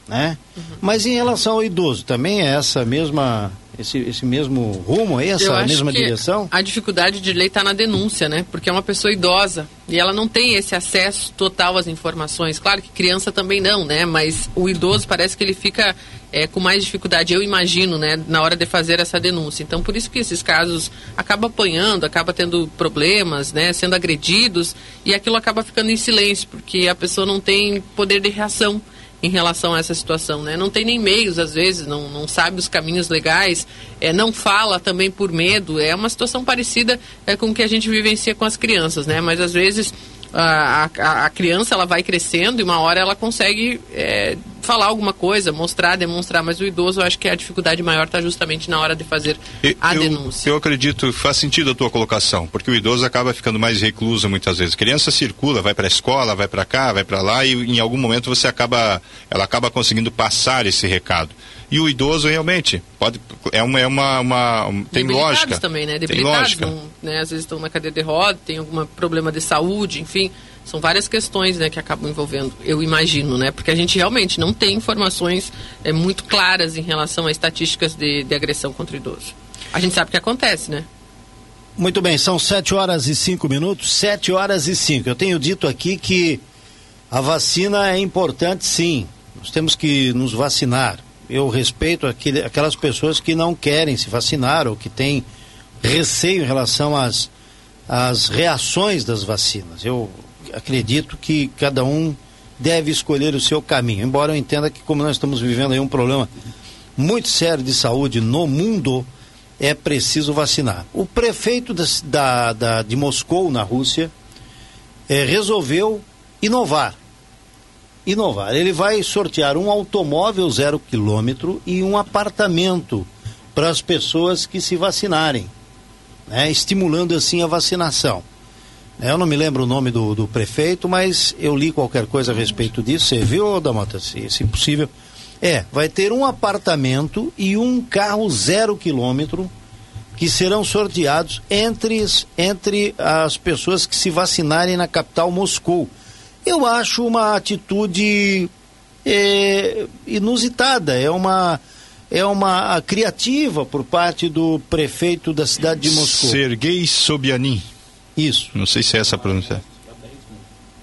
né? Uhum. Mas em relação ao idoso, também é essa mesma esse, esse mesmo rumo, essa mesma direção? A dificuldade de lei está na denúncia, né? Porque é uma pessoa idosa e ela não tem esse acesso total às informações. Claro que criança também não, né? Mas o idoso parece que ele fica é, com mais dificuldade, eu imagino, né, na hora de fazer essa denúncia. Então, por isso que esses casos acabam apanhando, acaba tendo problemas, né, sendo agredidos e aquilo acaba ficando em silêncio, porque a pessoa não tem poder de reação em relação a essa situação, né? Não tem nem meios, às vezes, não, não sabe os caminhos legais, é, não fala também por medo. É uma situação parecida é, com o que a gente vivencia com as crianças, né? Mas às vezes a, a, a criança ela vai crescendo e uma hora ela consegue é, falar alguma coisa, mostrar, demonstrar, mas o idoso eu acho que a dificuldade maior está justamente na hora de fazer a eu, denúncia. Eu acredito, faz sentido a tua colocação, porque o idoso acaba ficando mais recluso muitas vezes. A criança circula, vai para a escola, vai para cá, vai para lá e em algum momento você acaba, ela acaba conseguindo passar esse recado. E o idoso realmente pode é uma é uma, uma tem lógica também, né? Debilitados, tem lógica. Não, né? Às vezes estão na cadeira de roda, tem algum problema de saúde, enfim. São várias questões né, que acabam envolvendo, eu imagino, né? Porque a gente realmente não tem informações é, muito claras em relação a estatísticas de, de agressão contra idoso. A gente sabe o que acontece, né? Muito bem, são 7 horas e 5 minutos, 7 horas e 5. Eu tenho dito aqui que a vacina é importante sim. Nós temos que nos vacinar. eu respeito aquele, aquelas pessoas que não querem se vacinar ou que têm receio em relação às, às reações das vacinas. Eu acredito que cada um deve escolher o seu caminho, embora eu entenda que como nós estamos vivendo aí um problema muito sério de saúde no mundo, é preciso vacinar. O prefeito da, da, de Moscou, na Rússia, é, resolveu inovar. Inovar. Ele vai sortear um automóvel zero quilômetro e um apartamento para as pessoas que se vacinarem, né? estimulando assim a vacinação. Eu não me lembro o nome do, do prefeito, mas eu li qualquer coisa a respeito disso. Você viu, Damota? Se, se possível. É, vai ter um apartamento e um carro zero quilômetro que serão sorteados entre, entre as pessoas que se vacinarem na capital Moscou. Eu acho uma atitude é, inusitada, é uma é uma criativa por parte do prefeito da cidade de Moscou. Sergei Sobyanin. Isso. Não sei se é essa a pronúncia.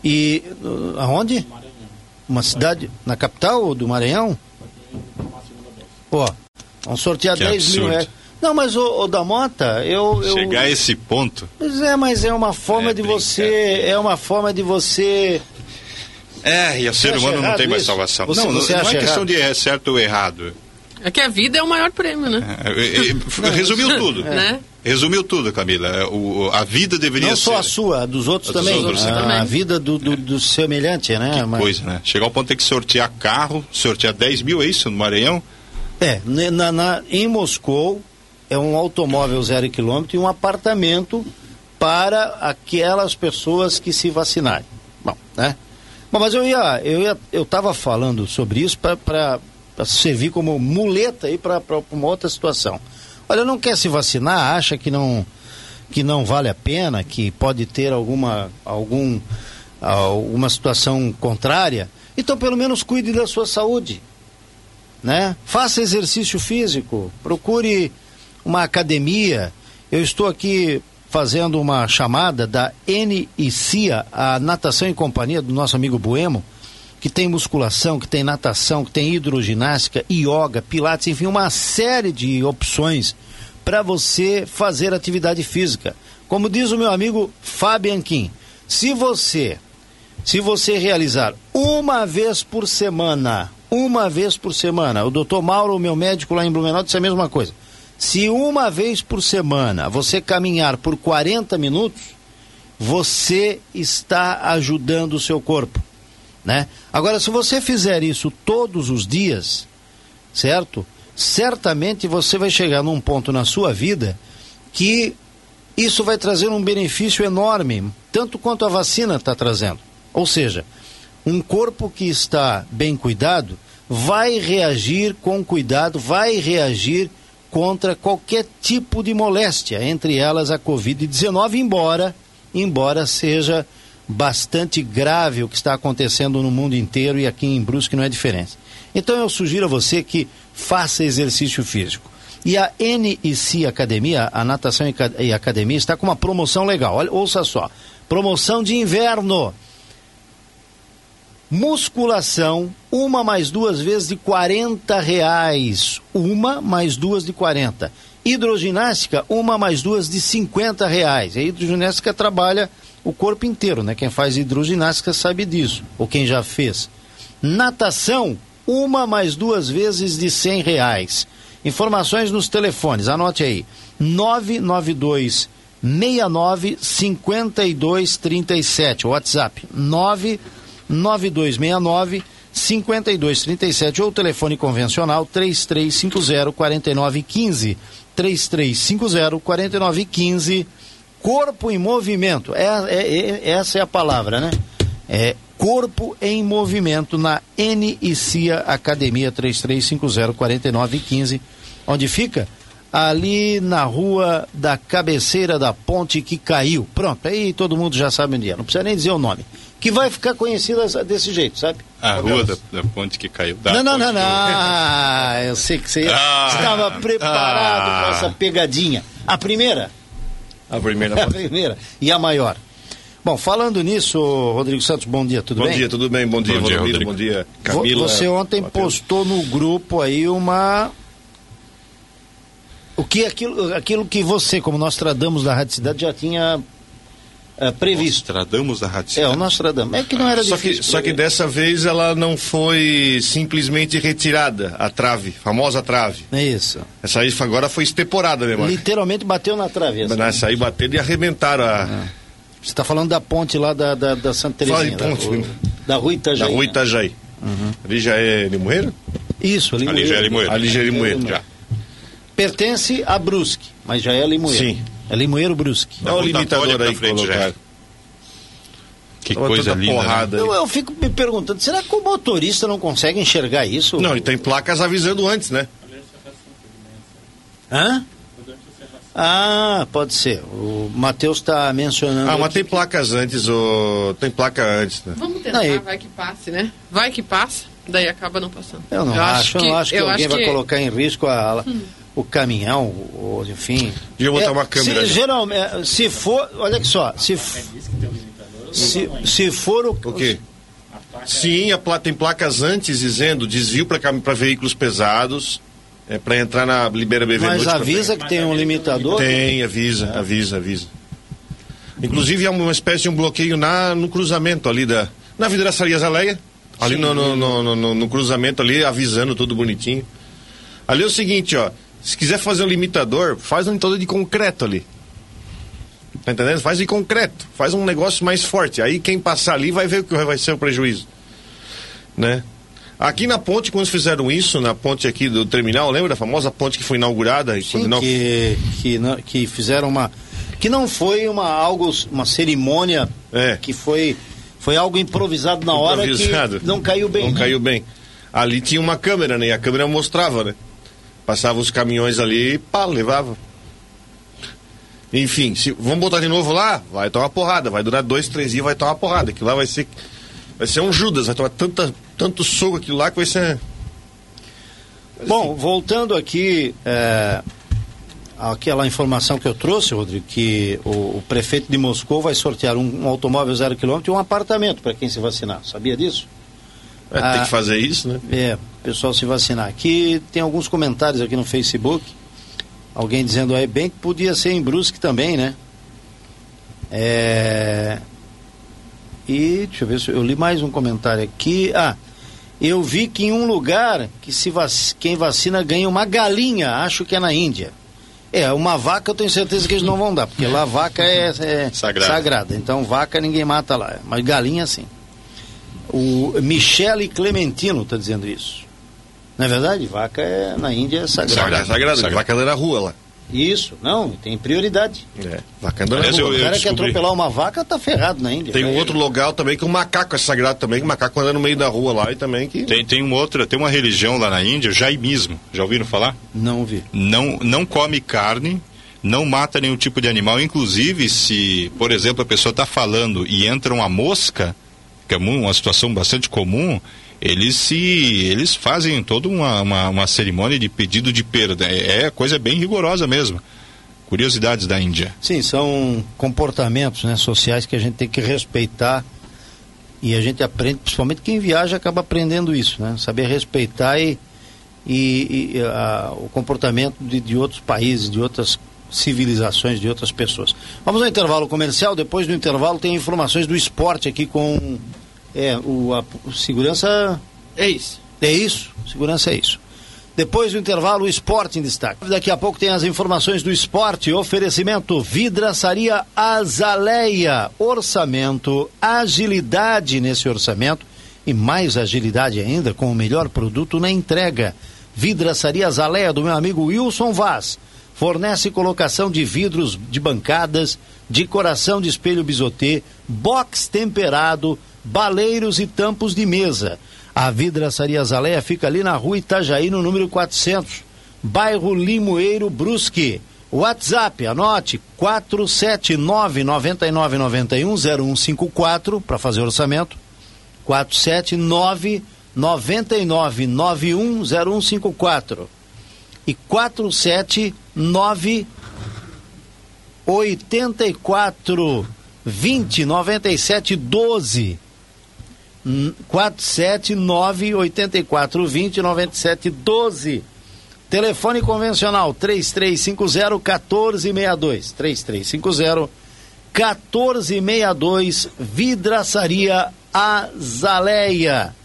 E uh, aonde? Uma cidade na capital do Maranhão? Ó, vamos sortear Que 10 mil absurdo. reais. Não, mas o, o da Mota, eu, eu. Chegar a esse ponto. Pois é, mas é uma forma É de brincar. você. É uma forma de você. É, e o ser humano não tem mais isso? salvação. Você- não, não, você não acha é questão errado? de é certo ou errado. É que a vida é o maior prêmio, né? É, é, é, Resumiu tudo. Né? Resumiu tudo, Camila. É, O, a vida deveria Não ser. só a sua, a dos outros A dos também. outros, a, também. a vida do, do, do semelhante, né? Mas- Coisa, né? Chegar ao ponto de ter que sortear carro, sortear 10 mil, é isso, no Maranhão? É, na, na- em Moscou é um automóvel zero quilômetro e um apartamento para aquelas pessoas que se vacinarem. Bom, né? Bom, mas eu ia, eu ia, eu estava falando sobre isso para servir como muleta aí para uma outra situação. Olha, não quer se vacinar, acha que não que não vale a pena, que pode ter alguma algum alguma situação contrária, então pelo menos cuide da sua saúde né? Faça exercício físico, procure uma academia. Eu estou aqui fazendo uma chamada da NICIA, a Natação e Companhia do nosso amigo Buemo, que tem musculação, que tem natação, que tem hidroginástica, yoga, pilates, enfim, uma série de opções para você fazer atividade física. Como diz o meu amigo Fabian Kim, se você se você realizar uma vez por semana, uma vez por semana, o doutor Mauro, meu médico lá em Blumenau, disse a mesma coisa. Se uma vez por semana você caminhar por 40 minutos, você está ajudando o seu corpo, né? Agora, se você fizer isso todos os dias, certo? Certamente você vai chegar num ponto na sua vida que isso vai trazer um benefício enorme, tanto quanto a vacina está trazendo. Ou seja, um corpo que está bem cuidado vai reagir com cuidado, vai reagir contra qualquer tipo de moléstia, entre elas a Covid-19, embora, embora seja bastante grave o que está acontecendo no mundo inteiro e aqui em Brusque não é diferente. Então eu sugiro a você que faça exercício físico. E a NIC Academia, a Natação e Ca- Academia, está com uma promoção legal. Olha, ouça só. Promoção de inverno. Musculação, uma mais duas vezes de 40 reais. Uma mais duas de 40. Hidroginástica, uma mais duas de 50 reais. A hidroginástica trabalha o corpo inteiro, né? Quem faz hidroginástica sabe disso, ou quem já fez. Natação, uma mais duas vezes de 100 reais. Informações nos telefones, anote aí. 992 69 52 37, WhatsApp 99269 5237 ou telefone convencional 3350 4915 3350 4915 corpo em movimento é, é- é- essa é a palavra né é corpo em movimento na NICIA Academia 3350 4915 onde fica ali na rua da cabeceira da ponte que caiu pronto aí todo mundo já sabe onde é não precisa nem dizer o nome que vai ficar conhecida desse jeito sabe A rua da, da ponte que caiu. Da não, não, não, não. Ah, eu sei que você Ah. estava preparado Ah. para essa pegadinha. A primeira? A primeira A primeira. E a maior? Bom, falando nisso, Rodrigo Santos, bom dia, tudo bom bem? Bom dia, tudo bem? Bom dia, bom dia, Rodrigo. Bom dia, Camila. Você ontem Mateus. postou no grupo aí uma o que aquilo, aquilo que você, como Nostradamus da Rádio Cidade, já tinha é, previsto. Nostradamus da Rádio. É, o Nostradamus. É que não era só difícil. Que, só que dessa vez ela não foi simplesmente retirada, a trave, famosa trave. É isso. Essa aí agora foi esteporada mesmo. Literalmente bateu na trave. Essa, essa aí bateu e arrebentaram a... É. Você está falando da ponte lá da, da, da Santa Terezinha. Fala ponte. Da, da Rua Itajaí. Da Rua Itajaí. Uhum. Ali já é Limoeiro? Isso, ali, ali já é Limoeiro. Ali já é Limoeiro, já. Pertence a Brusque, mas já é Limoeiro. Sim. É Limoeiro Brusque. Olha o limitador aí que colocaram. Que Tava coisa linda. Né? Porrada né? eu, eu, fico me perguntando, será que o motorista não consegue enxergar isso? Não, e tem placas avisando antes, né? Hã? Ah, pode ser. O Matheus está mencionando. Ah, mas tem placas antes, o... tem placa antes, né? Vamos tentar, Aí. vai que passe, né? Vai que passa, daí acaba não passando. Eu não eu acho, acho que, eu não acho que alguém acho vai que... colocar em risco a, hum. O caminhão, ou, enfim. Eu botar é, uma câmera. Se, geralmente, se for, olha só, se, se, se for o. O quê? Sim, a, tem placas antes dizendo desvio para veículos pesados é para entrar na Libera BV Mas avisa que tem um limitador? Tem, avisa, avisa, avisa. Inclusive há uma espécie de um bloqueio na, no cruzamento ali da. Na vidraçaria Zaleia. Ali no, no, no, no, no cruzamento ali, avisando tudo bonitinho. Ali é o seguinte, ó. Se quiser fazer um limitador, faz um todo de concreto ali. Tá entendendo? Faz de concreto. Faz um negócio mais forte. Aí quem passar ali vai ver o que vai ser o prejuízo. Né? Aqui na ponte, quando fizeram isso, na ponte aqui do terminal, lembra da famosa ponte que foi inaugurada? Sim, não... que, que, que fizeram uma... Que não foi uma, algo, uma cerimônia é. que foi, foi algo improvisado na improvisado. hora que não caiu bem. Não né? caiu bem. Ali tinha uma câmera, né? E a câmera mostrava, né? Passava os caminhões ali e pá, levava. Enfim, se, vamos botar de novo lá? Vai tomar porrada. Vai durar dois, três dias, vai tomar porrada. Que lá vai ser Vai ser um Judas, vai tomar tanta, tanto soco aquilo lá que vai ser. Bom, voltando aqui é, aquela informação que eu trouxe, Rodrigo, que o, o prefeito de Moscou vai sortear um, um automóvel zero quilômetro e um apartamento para quem se vacinar. Sabia disso? É, ah, tem que fazer isso, né? É, pessoal se vacinar. Aqui tem alguns comentários aqui no Facebook. Alguém dizendo aí bem que podia ser em Brusque também, né? É, e deixa eu ver se eu li mais um comentário aqui. Ah, eu vi que em um lugar que se vac... quem vacina ganha uma galinha, acho que é na Índia. É, uma vaca eu tenho certeza que eles não vão dar, porque lá vaca é, é sagrada. sagrada. Então vaca ninguém mata lá, mas galinha sim. O Michele Clementino está dizendo isso. Não é verdade? Vaca é, na Índia é sagrada. Sagrada, sagrada. sagrada. Vaca é na rua lá. Isso, não, tem prioridade. É, vaca andando Aliás, eu, O cara que atropelar uma vaca tá ferrado na Índia. Tem um outro lugar também que o macaco é sagrado também, que o macaco anda no meio da rua lá e também que... Tem, tem uma outra, tem uma religião lá na Índia, o jaimismo, já ouviram falar? Não vi. Não, não come carne, não mata nenhum tipo de animal, inclusive se, por exemplo, a pessoa está falando e entra uma mosca, que é uma situação bastante comum, eles se eles fazem toda uma, uma, uma cerimônia de pedido de perda. É, é coisa bem rigorosa mesmo. Curiosidades da Índia. Sim, são comportamentos né, sociais que a gente tem que respeitar e a gente aprende, principalmente quem viaja acaba aprendendo isso, né? Saber respeitar e, e, e a, o comportamento de, de outros países, de outras civilizações, de outras pessoas. Vamos ao intervalo comercial, depois do intervalo tem informações do esporte aqui com é, o, a, o segurança. É isso. É isso? Segurança é isso. Depois do intervalo, o esporte em destaque. Daqui a pouco tem as informações do esporte. Oferecimento Vidraçaria Azaleia. Orçamento, agilidade nesse orçamento e mais agilidade ainda com o melhor produto na entrega. Vidraçaria Azaleia do meu amigo Wilson Vaz. Fornece colocação de vidros de bancadas, decoração de espelho bisotê, box temperado baleiros e tampos de mesa. A vidraçaria Zaleia fica ali na rua Itajaí, no número 400, bairro Limoeiro Brusque. WhatsApp, anote 479 9991 0154 para fazer orçamento. 479 9991 0154 e 479 84 20 97 12. 479 84 20 97 12. Telefone convencional 3350 1462. 3350 1462. Vidraçaria Azaleia.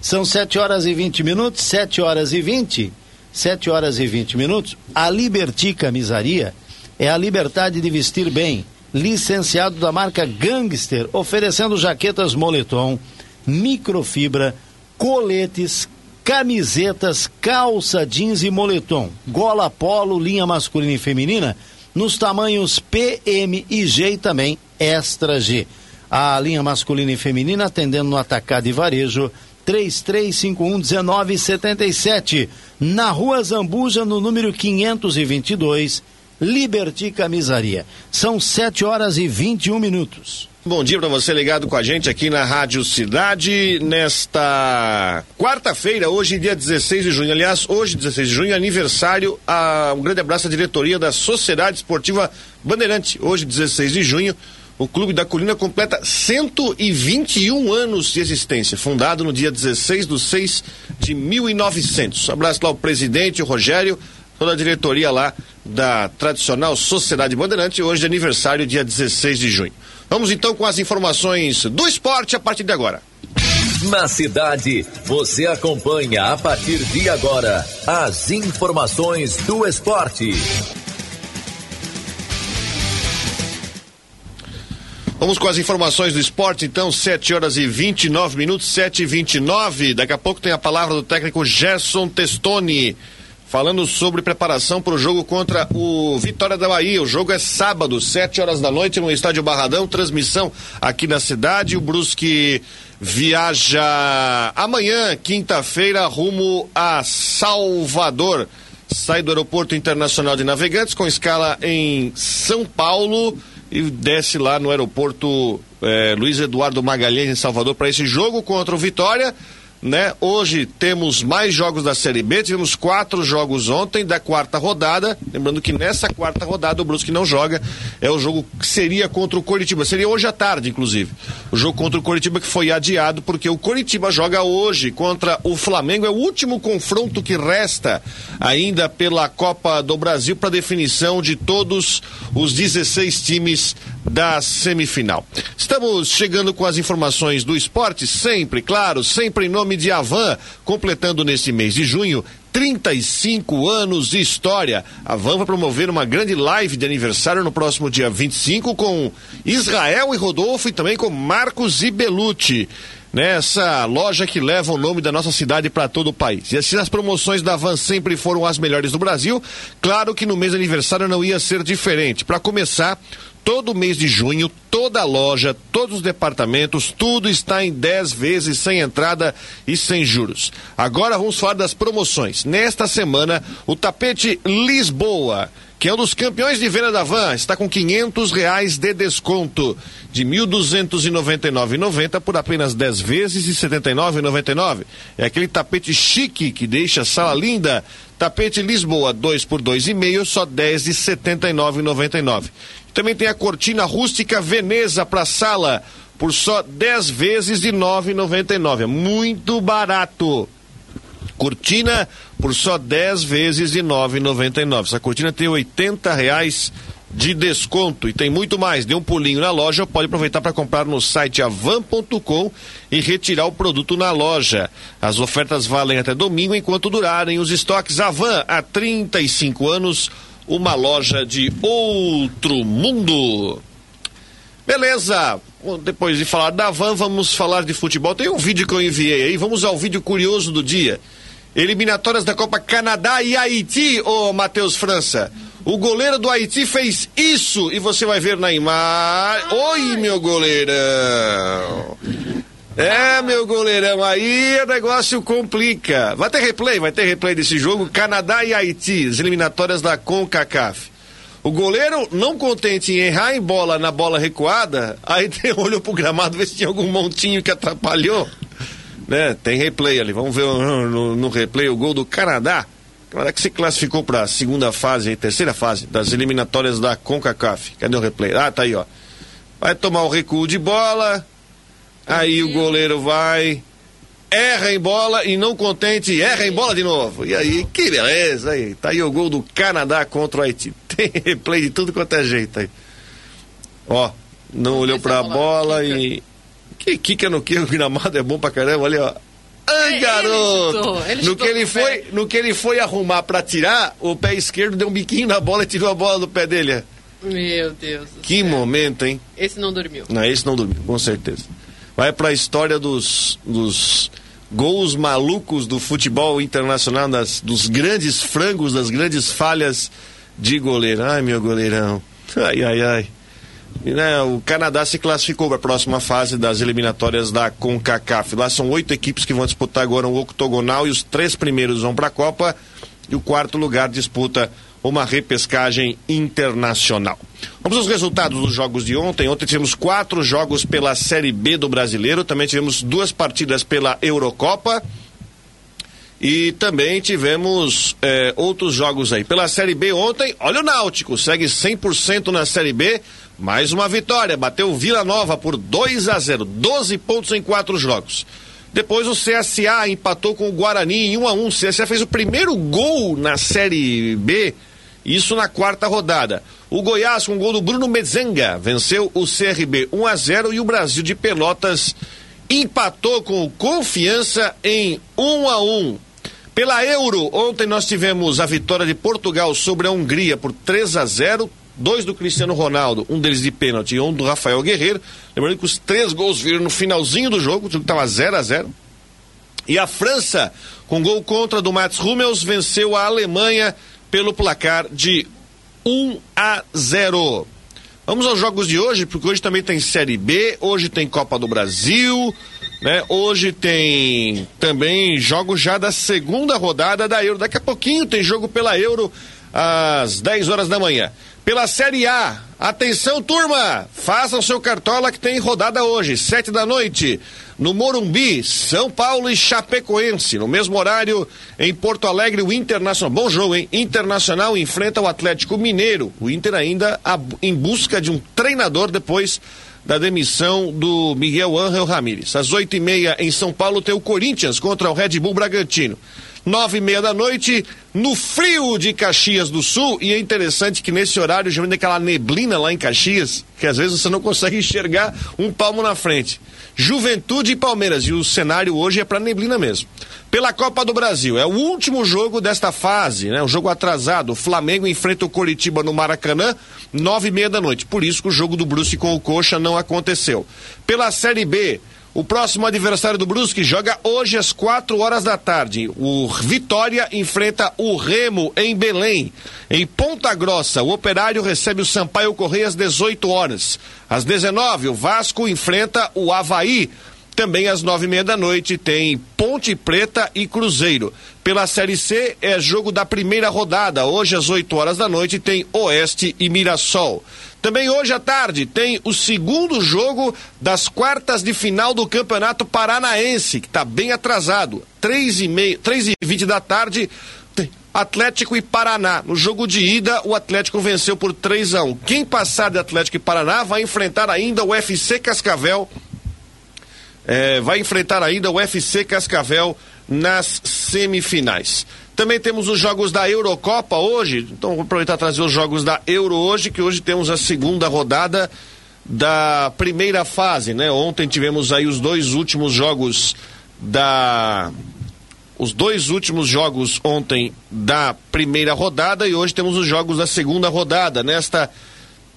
São 7 horas e 20 minutos, 7 horas e 20. 7 horas e 20 minutos. A Liberty Camisaria é a liberdade de vestir bem. Licenciado da marca Gangster, oferecendo jaquetas moletom, microfibra, coletes, camisetas, calça jeans e moletom, gola polo, linha masculina e feminina, nos tamanhos P, M e G e também extra G. A linha masculina e feminina atendendo no atacado e varejo 33511977, na Rua Zambuja, no número 522, Liberty Camisaria. São 7 horas e 21 minutos. Bom dia para você ligado com a gente aqui na Rádio Cidade nesta quarta-feira, hoje dia 16 de junho. Aliás, hoje 16 de junho, aniversário. A, um grande abraço à diretoria da Sociedade Esportiva Bandeirante. Hoje 16 de junho, o Clube da Colina completa 121 anos de existência, fundado no dia 16 de 6 de 1900. Um abraço lá ao presidente, o Rogério, toda a diretoria lá da tradicional Sociedade Bandeirante, hoje de aniversário, dia 16 de junho. Vamos então com as informações do esporte a partir de agora. Na cidade, você acompanha a partir de agora as informações do esporte. Vamos com as informações do esporte, então, 7 horas e 29 minutos, 7 e 29 Daqui a pouco tem a palavra do técnico Gerson Testoni falando sobre preparação para o jogo contra o Vitória da Bahia. O jogo é sábado, 7 horas da noite, no Estádio Barradão. Transmissão aqui na cidade. O Brusque viaja amanhã, quinta-feira, rumo a Salvador. Sai do Aeroporto Internacional de Navegantes com escala em São Paulo e desce lá no aeroporto eh, Luiz Eduardo Magalhães em Salvador para esse jogo contra o Vitória né? Hoje temos mais jogos da Série B, tivemos quatro jogos ontem da quarta rodada. Lembrando que nessa quarta rodada o Brusque não joga, é o jogo que seria contra o Coritiba, seria hoje à tarde, inclusive. O jogo contra o Coritiba que foi adiado porque o Coritiba joga hoje contra o Flamengo, é o último confronto que resta ainda pela Copa do Brasil para definição de todos os 16 times da semifinal. Estamos chegando com as informações do esporte, sempre, claro, sempre em nome de Avan, completando nesse mês de junho 35 anos de história. A Van vai promover uma grande live de aniversário no próximo dia 25 com Israel e Rodolfo e também com Marcos e Belucci. Nessa loja que leva o nome da nossa cidade para todo o país. E assim as promoções da Van sempre foram as melhores do Brasil, claro que no mês de aniversário não ia ser diferente. Para começar, todo mês de junho, toda loja, todos os departamentos, tudo está em 10 vezes sem entrada e sem juros. Agora vamos falar das promoções. Nesta semana, o tapete Lisboa, que é um dos campeões de venda da Van, está com 500 reais de desconto de 1.299,90 por apenas 10 vezes de 79,99. É aquele tapete chique que deixa a sala linda. Tapete Lisboa 2 por 2,5, só 10 de 79,99. Também tem a cortina rústica Veneza para sala por só 10 vezes de 9,99. É muito barato. Cortina por só 10 vezes de 9,99. Essa cortina tem 80 reais de desconto e tem muito mais. Dê um pulinho na loja, pode aproveitar para comprar no site avan.com e retirar o produto na loja. As ofertas valem até domingo enquanto durarem os estoques Avan há 35 anos uma loja de outro mundo. Beleza, depois de falar da van, vamos falar de futebol. Tem um vídeo que eu enviei aí, vamos ao vídeo curioso do dia. Eliminatórias da Copa Canadá e Haiti, ô Matheus França. O goleiro do Haiti fez isso e você vai ver na imagem. Oi, meu goleirão. É, meu goleirão, aí o negócio complica. Vai ter replay, vai ter replay desse jogo. Canadá e Haiti, as eliminatórias da CONCACAF. O goleiro, não contente em errar em bola na bola recuada, aí olhou pro gramado ver se tinha algum montinho que atrapalhou. Né? Tem replay ali. Vamos ver no, no replay o gol do Canadá. Canadá que se classificou para a segunda fase, terceira fase das eliminatórias da CONCACAF. Cadê o replay? Ah, tá aí, ó. vai tomar o recuo de bola, aí o goleiro vai, erra em bola e não contente, erra em bola de novo. E aí, que beleza aí. Tá aí o gol do Canadá contra o Haiti. Tem replay de tudo quanto é jeito aí. Ó, não olhou pra bola e. Que quica no que o gramado é bom pra caramba, olha, ó. Ai, É, garoto! ele chutou, ele no, que ele pé. foi, no que ele foi arrumar pra tirar, o pé esquerdo deu um biquinho na bola e tirou a bola do pé dele. Meu Deus. do Que céu. momento, hein? Esse não dormiu. Não, esse não dormiu, com certeza. Vai pra história dos, dos gols malucos do futebol internacional, das, dos grandes frangos, das grandes falhas de goleiro. Ai, meu goleirão. Ai, ai, ai. E, né, o Canadá se classificou para a próxima fase das eliminatórias da CONCACAF. Lá são oito equipes que vão disputar agora o octogonal e os três primeiros vão para a Copa e o quarto lugar disputa uma repescagem internacional. Vamos aos resultados dos jogos de ontem. Ontem tivemos quatro jogos pela Série B do Brasileiro, também tivemos duas partidas pela Eurocopa. E também tivemos eh, outros jogos aí. Pela Série B ontem, olha o Náutico, segue 100% na Série B. Mais uma vitória, bateu Vila Nova por 2 a 0 12 pontos em quatro jogos. Depois o CSA empatou com o Guarani em 1 a 1 O CSA fez o primeiro gol na Série B, isso na quarta rodada. O Goiás, com o gol do Bruno Mezenga, venceu o CRB 1 a 0 e o Brasil de Pelotas empatou com o Confiança em 1 a 1. Pela Euro, ontem nós tivemos a vitória de Portugal sobre a Hungria por 3 a 0, dois do Cristiano Ronaldo, um deles de pênalti e um do Rafael Guerreiro. Lembrando que os três gols viram no finalzinho do jogo, o jogo estava 0 a 0. E a França, com gol contra do Mats Hummels, venceu a Alemanha pelo placar de 1 a 0. Vamos aos jogos de hoje, porque hoje também tem Série B, hoje tem Copa do Brasil, né? Hoje tem também jogos já da segunda rodada da Euro. Daqui a pouquinho tem jogo pela Euro às 10 horas da manhã. Pela Série A, atenção turma, façam seu cartola que tem rodada hoje, sete da noite, no Morumbi, São Paulo e Chapecoense. No mesmo horário, em Porto Alegre, o Internacional, bom jogo, hein? Internacional enfrenta o Atlético Mineiro. O Inter ainda em busca de um treinador depois da demissão do Miguel Ángel Ramírez. Às oito e meia em São Paulo tem o Corinthians contra o Red Bull Bragantino. Nove e meia da noite, no frio de Caxias do Sul, e é interessante que nesse horário vem aquela neblina lá em Caxias, que às vezes você não consegue enxergar um palmo na frente. Juventude e Palmeiras, e o cenário hoje é para neblina mesmo. Pela Copa do Brasil, é o último jogo desta fase, né? O jogo atrasado. O Flamengo enfrenta o Coritiba no Maracanã, nove e meia da noite. Por isso que o jogo do Brusque com o Coxa não aconteceu. Pela Série B, o próximo adversário do Brusque joga hoje às quatro horas da tarde. O Vitória enfrenta o Remo em Belém. Em Ponta Grossa, o Operário recebe o Sampaio Correia às 18 horas. Às 19, o Vasco enfrenta o Havaí. Também às nove e meia da noite tem Ponte Preta e Cruzeiro. Pela Série C é jogo da primeira rodada. Hoje às 8 horas da noite tem Oeste e Mirassol. Também hoje à tarde tem o segundo jogo das quartas de final do Campeonato Paranaense, que está bem atrasado. Três e, meia, três e vinte da tarde, Atlético e Paraná. No jogo de ida, o Atlético venceu por 3 a 1 Quem passar de Atlético e Paraná vai enfrentar ainda o FC Cascavel é, vai enfrentar ainda o FC Cascavel nas semifinais. Também temos os jogos da Eurocopa hoje, então vou aproveitar trazer os jogos da Euro hoje, que hoje temos a segunda rodada da primeira fase, né? Ontem tivemos aí os dois últimos jogos da os dois últimos jogos ontem da primeira rodada e hoje temos os jogos da segunda rodada nesta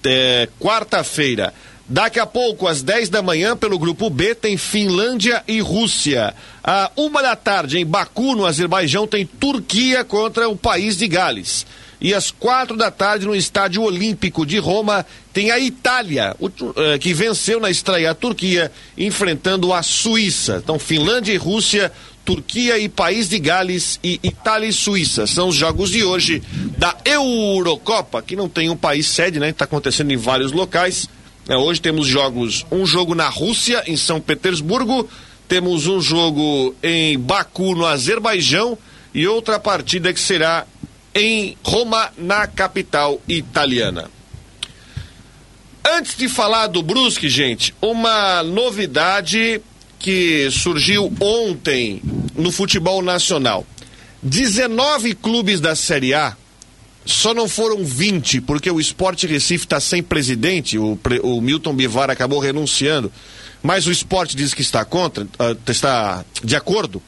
é, quarta-feira. Daqui a pouco, às 10 da manhã, pelo grupo B, tem Finlândia e Rússia. À uma da tarde, em Baku, no Azerbaijão, tem Turquia contra o país de Gales. E às quatro da tarde, no Estádio Olímpico de Roma, tem a Itália, eh, que venceu na estreia a Turquia, enfrentando a Suíça. Então, Finlândia e Rússia, Turquia e País de Gales e Itália e Suíça. São os jogos de hoje da Eurocopa, que não tem um país sede, né? Está acontecendo em vários locais. É, hoje temos jogos, um jogo na Rússia, em São Petersburgo, temos um jogo em Baku, no Azerbaijão, e outra partida que será em Roma, na capital italiana. Antes de falar do Brusque, gente, uma novidade que surgiu ontem no futebol nacional. 19 clubes da Série A, só não foram 20, porque o Esporte Recife está sem presidente, o, o, Milton Bivar acabou renunciando, mas o esporte diz que está contra, uh, está de acordo,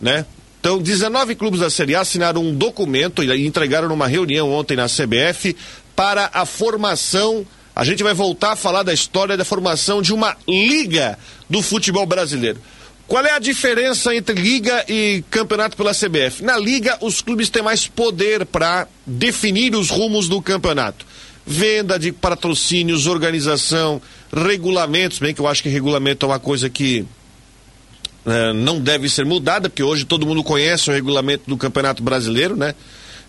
né? Então, 19 clubes da Série A assinaram um documento e entregaram numa reunião ontem na CBF para a formação. A gente vai voltar a falar da história da formação de uma liga do futebol brasileiro. Qual é a diferença entre liga e campeonato pela CBF? Na liga, os clubes têm mais poder para definir os rumos do campeonato. Venda de patrocínios, organização, regulamentos, bem que eu acho que regulamento é uma coisa que é, não deve ser mudada, porque hoje todo mundo conhece o regulamento do Campeonato Brasileiro, né?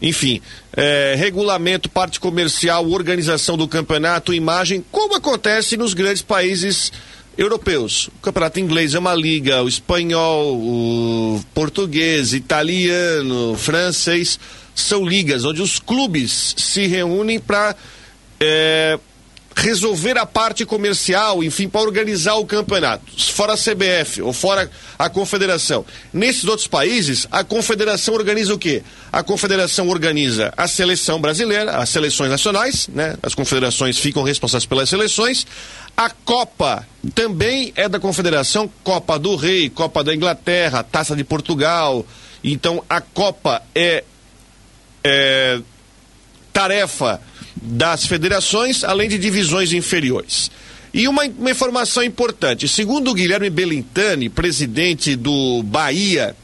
Enfim, é, regulamento, parte comercial, organização do campeonato, imagem, como acontece nos grandes países europeus. O campeonato inglês é uma liga, o espanhol, o português, italiano, francês, são ligas onde os clubes se reúnem para é, resolver a parte comercial, enfim, para organizar o campeonato. Fora a CBF ou fora a confederação. Nesses outros países, a confederação organiza o quê? A confederação organiza a seleção brasileira, as seleções nacionais, né? As confederações ficam responsáveis pelas seleções. A Copa também é da confederação, Copa do Rei, Copa da Inglaterra, Taça de Portugal. Então a Copa é, é tarefa das federações, além de divisões inferiores. E uma, uma informação importante: segundo o Guilherme Belintani, presidente do Bahia,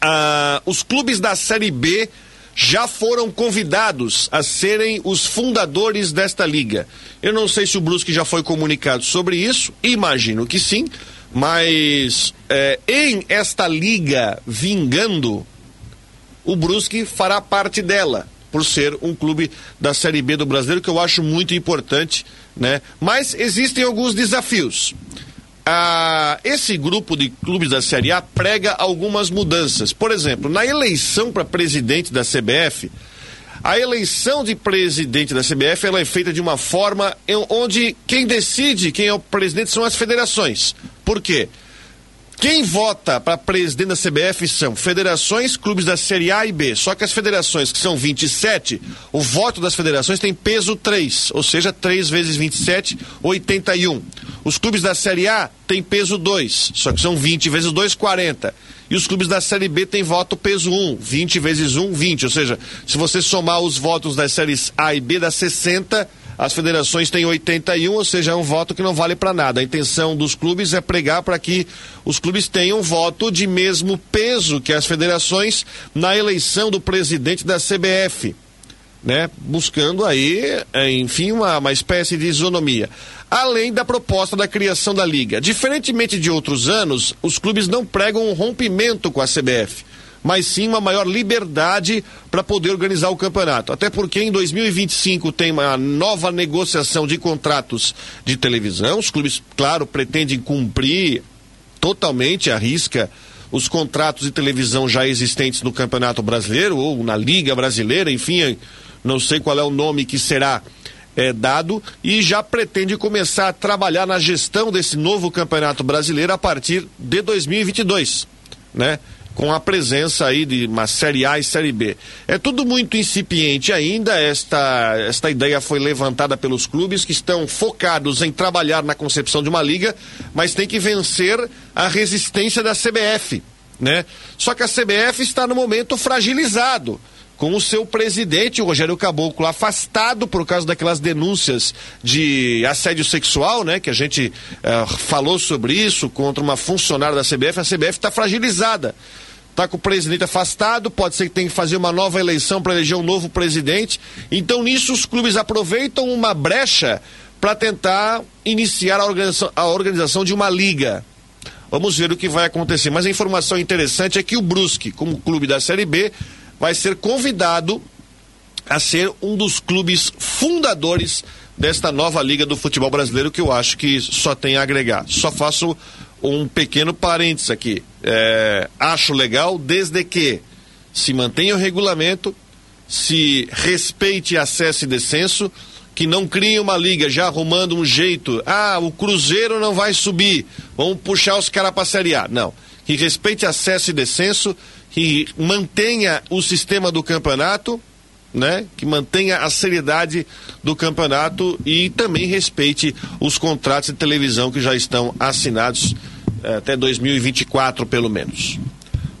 ah, os clubes da Série B já foram convidados a serem os fundadores desta liga. Eu não sei se o Brusque já foi comunicado sobre isso, imagino que sim, mas é, em esta liga vingando, o Brusque fará parte dela por ser um clube da Série B do Brasileiro, que eu acho muito importante, né? Mas existem alguns desafios. Ah, esse grupo de clubes da Série A prega algumas mudanças. Por exemplo, na eleição para presidente da CBF, a eleição de presidente da CBF ela é feita de uma forma onde quem decide quem é o presidente são as federações. Por quê? Quem vota para presidente da CBF são federações, clubes da Série A e B. Só que as federações, que são 27, o voto das federações tem peso 3, ou seja, 3 vezes 27, 81. Os clubes da Série A têm peso 2, só que são 20 vezes 2, 40. E os clubes da Série B têm voto peso 1, 20 vezes 1, 20. Ou seja, se você somar os votos das séries A e B, dá 60 as federações têm 81, ou seja, é um voto que não vale para nada. A intenção dos clubes é pregar para que os clubes tenham voto de mesmo peso que as federações na eleição do presidente da CBF. Né? Buscando aí, é, enfim, uma, uma espécie de isonomia. Além da proposta da criação da liga. Diferentemente de outros anos, os clubes não pregam um rompimento com a CBF mas sim uma maior liberdade para poder organizar o campeonato. Até porque em 2025 tem uma nova negociação de contratos de televisão. Os clubes, claro, pretendem cumprir totalmente a risca os contratos de televisão já existentes no Campeonato Brasileiro ou na Liga Brasileira, enfim, não sei qual é o nome que será é, dado e já pretende começar a trabalhar na gestão desse novo Campeonato Brasileiro a partir de 2022, né? Com a presença aí de uma Série A e Série B. É tudo muito incipiente ainda, esta, esta ideia foi levantada pelos clubes que estão focados em trabalhar na concepção de uma liga, mas tem que vencer a resistência da CBF, né? Só que a CBF está no momento fragilizado com o seu presidente, o Rogério Caboclo, afastado por causa daquelas denúncias de assédio sexual, né? Que a gente uh, falou sobre isso contra uma funcionária da CBF. A CBF está fragilizada. Está com o presidente afastado, pode ser que tenha que fazer uma nova eleição para eleger um novo presidente. Então, nisso, os clubes aproveitam uma brecha para tentar iniciar a organização, a organização de uma liga. Vamos ver o que vai acontecer. Mas a informação interessante é que o Brusque, como clube da Série B, vai ser convidado a ser um dos clubes fundadores desta nova Liga do Futebol Brasileiro, que eu acho que só tem a agregar. Só faço um pequeno parênteses aqui. É, acho legal desde que se mantenha o regulamento, se respeite acesso e descenso que não criem uma liga, já arrumando um jeito. Ah, o Cruzeiro não vai subir, vamos puxar os caras para Série A. Não. Que respeite acesso e descenso, que mantenha o sistema do campeonato, né? Que mantenha a seriedade do campeonato e também respeite os contratos de televisão que já estão assinados até 2024, pelo menos.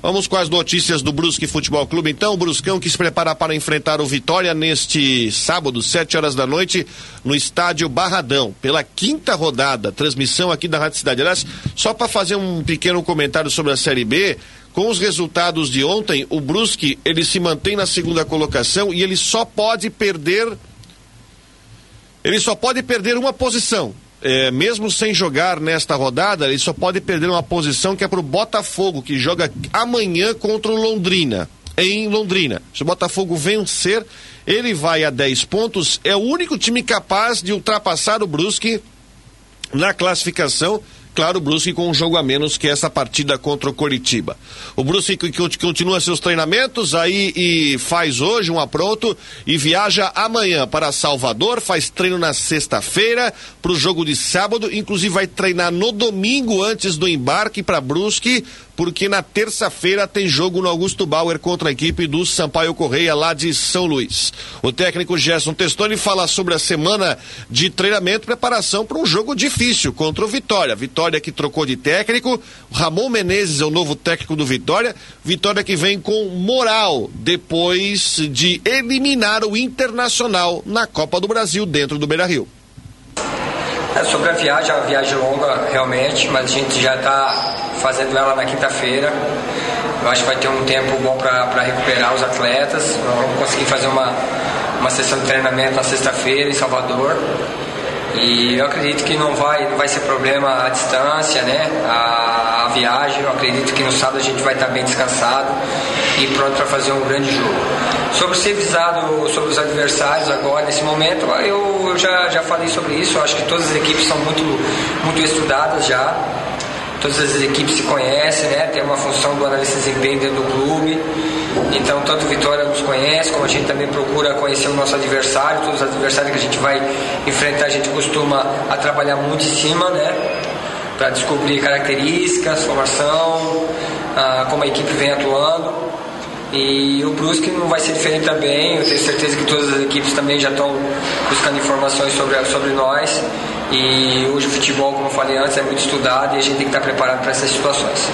Vamos com as notícias do Brusque Futebol Clube. Então, o Bruscão que se prepara para enfrentar o Vitória neste sábado, 7 horas da noite, no estádio Barradão, pela quinta rodada. Transmissão aqui da Rádio Cidade. Aliás, só para fazer um pequeno comentário sobre a Série B, com os resultados de ontem, o Brusque ele se mantém na segunda colocação e ele só pode perder. Ele só pode perder uma posição é, mesmo sem jogar nesta rodada, ele só pode perder uma posição que é para o Botafogo, que joga amanhã contra o Londrina, em Londrina. Se o Botafogo vencer, ele vai a 10 pontos, é o único time capaz de ultrapassar o Brusque na classificação Claro, o Brusque com um jogo a menos que essa partida contra o Coritiba. O Brusque continua seus treinamentos aí e faz hoje um apronto e viaja amanhã para Salvador, faz treino na sexta-feira para o jogo de sábado, inclusive vai treinar no domingo antes do embarque para Brusque porque na terça-feira tem jogo no Augusto Bauer contra a equipe do Sampaio Correia lá de São Luís. O técnico Gerson Testoni fala sobre a semana de treinamento, preparação para um jogo difícil contra o Vitória. Vitória que trocou de técnico, Ramon Menezes é o novo técnico do Vitória. Vitória que vem com moral depois de eliminar o Internacional na Copa do Brasil dentro do Beira-Rio. É, sobre a viagem, é uma viagem longa realmente, mas a gente já está fazendo ela na quinta-feira. Eu acho que vai ter um tempo bom para recuperar os atletas. Nós vamos conseguir fazer uma, uma sessão de treinamento na sexta-feira em Salvador. E eu acredito que não vai, não vai ser problema a distância, né? A, viagem. Eu acredito que no sábado a gente vai estar bem descansado e pronto para fazer um grande jogo. Sobre ser visado sobre os adversários agora, nesse momento, eu, já, já falei sobre isso. Eu acho que todas as equipes são muito, muito estudadas já todas as equipes se conhecem, né? Tem uma função do analista de desempenho dentro do clube. Então, tanto Vitória nos conhece, como a gente também procura conhecer o nosso adversário. Todos os adversários que a gente vai enfrentar, a gente costuma a trabalhar muito em cima, né? Para descobrir características, formação, ah, como a equipe vem atuando. E o Brusque não vai ser diferente também. Eu tenho certeza que todas as equipes também já estão buscando informações sobre, sobre nós. E hoje o futebol, como eu falei antes, é muito estudado e a gente tem que estar preparado para essas situações.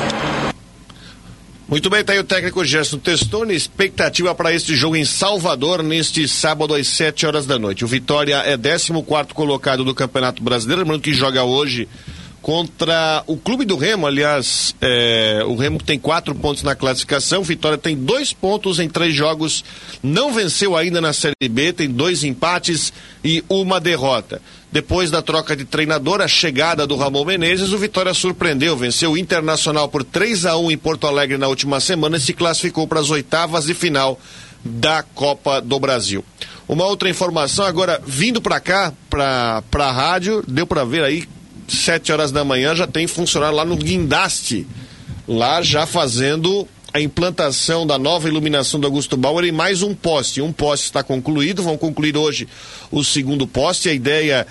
Muito bem, tá aí o técnico Gerson Testoni. Expectativa para este jogo em Salvador neste sábado às 7 horas da noite. O Vitória é 14 colocado do Campeonato Brasileiro, lembrando que joga hoje contra o Clube do Remo, aliás, é, o Remo tem quatro pontos na classificação, Vitória tem dois pontos em três jogos, não venceu ainda na Série B, tem dois empates e uma derrota. Depois da troca de treinador, a chegada do Ramon Menezes, o Vitória surpreendeu, venceu o Internacional por 3 a 1 em Porto Alegre na última semana e se classificou para as oitavas de final da Copa do Brasil. Uma outra informação agora vindo para cá, para a rádio, deu para ver aí sete horas da manhã já tem funcionário lá no guindaste, lá já fazendo a implantação da nova iluminação do Augusto Bauer em mais um poste. Um poste está concluído, vão concluir hoje o segundo poste. A ideia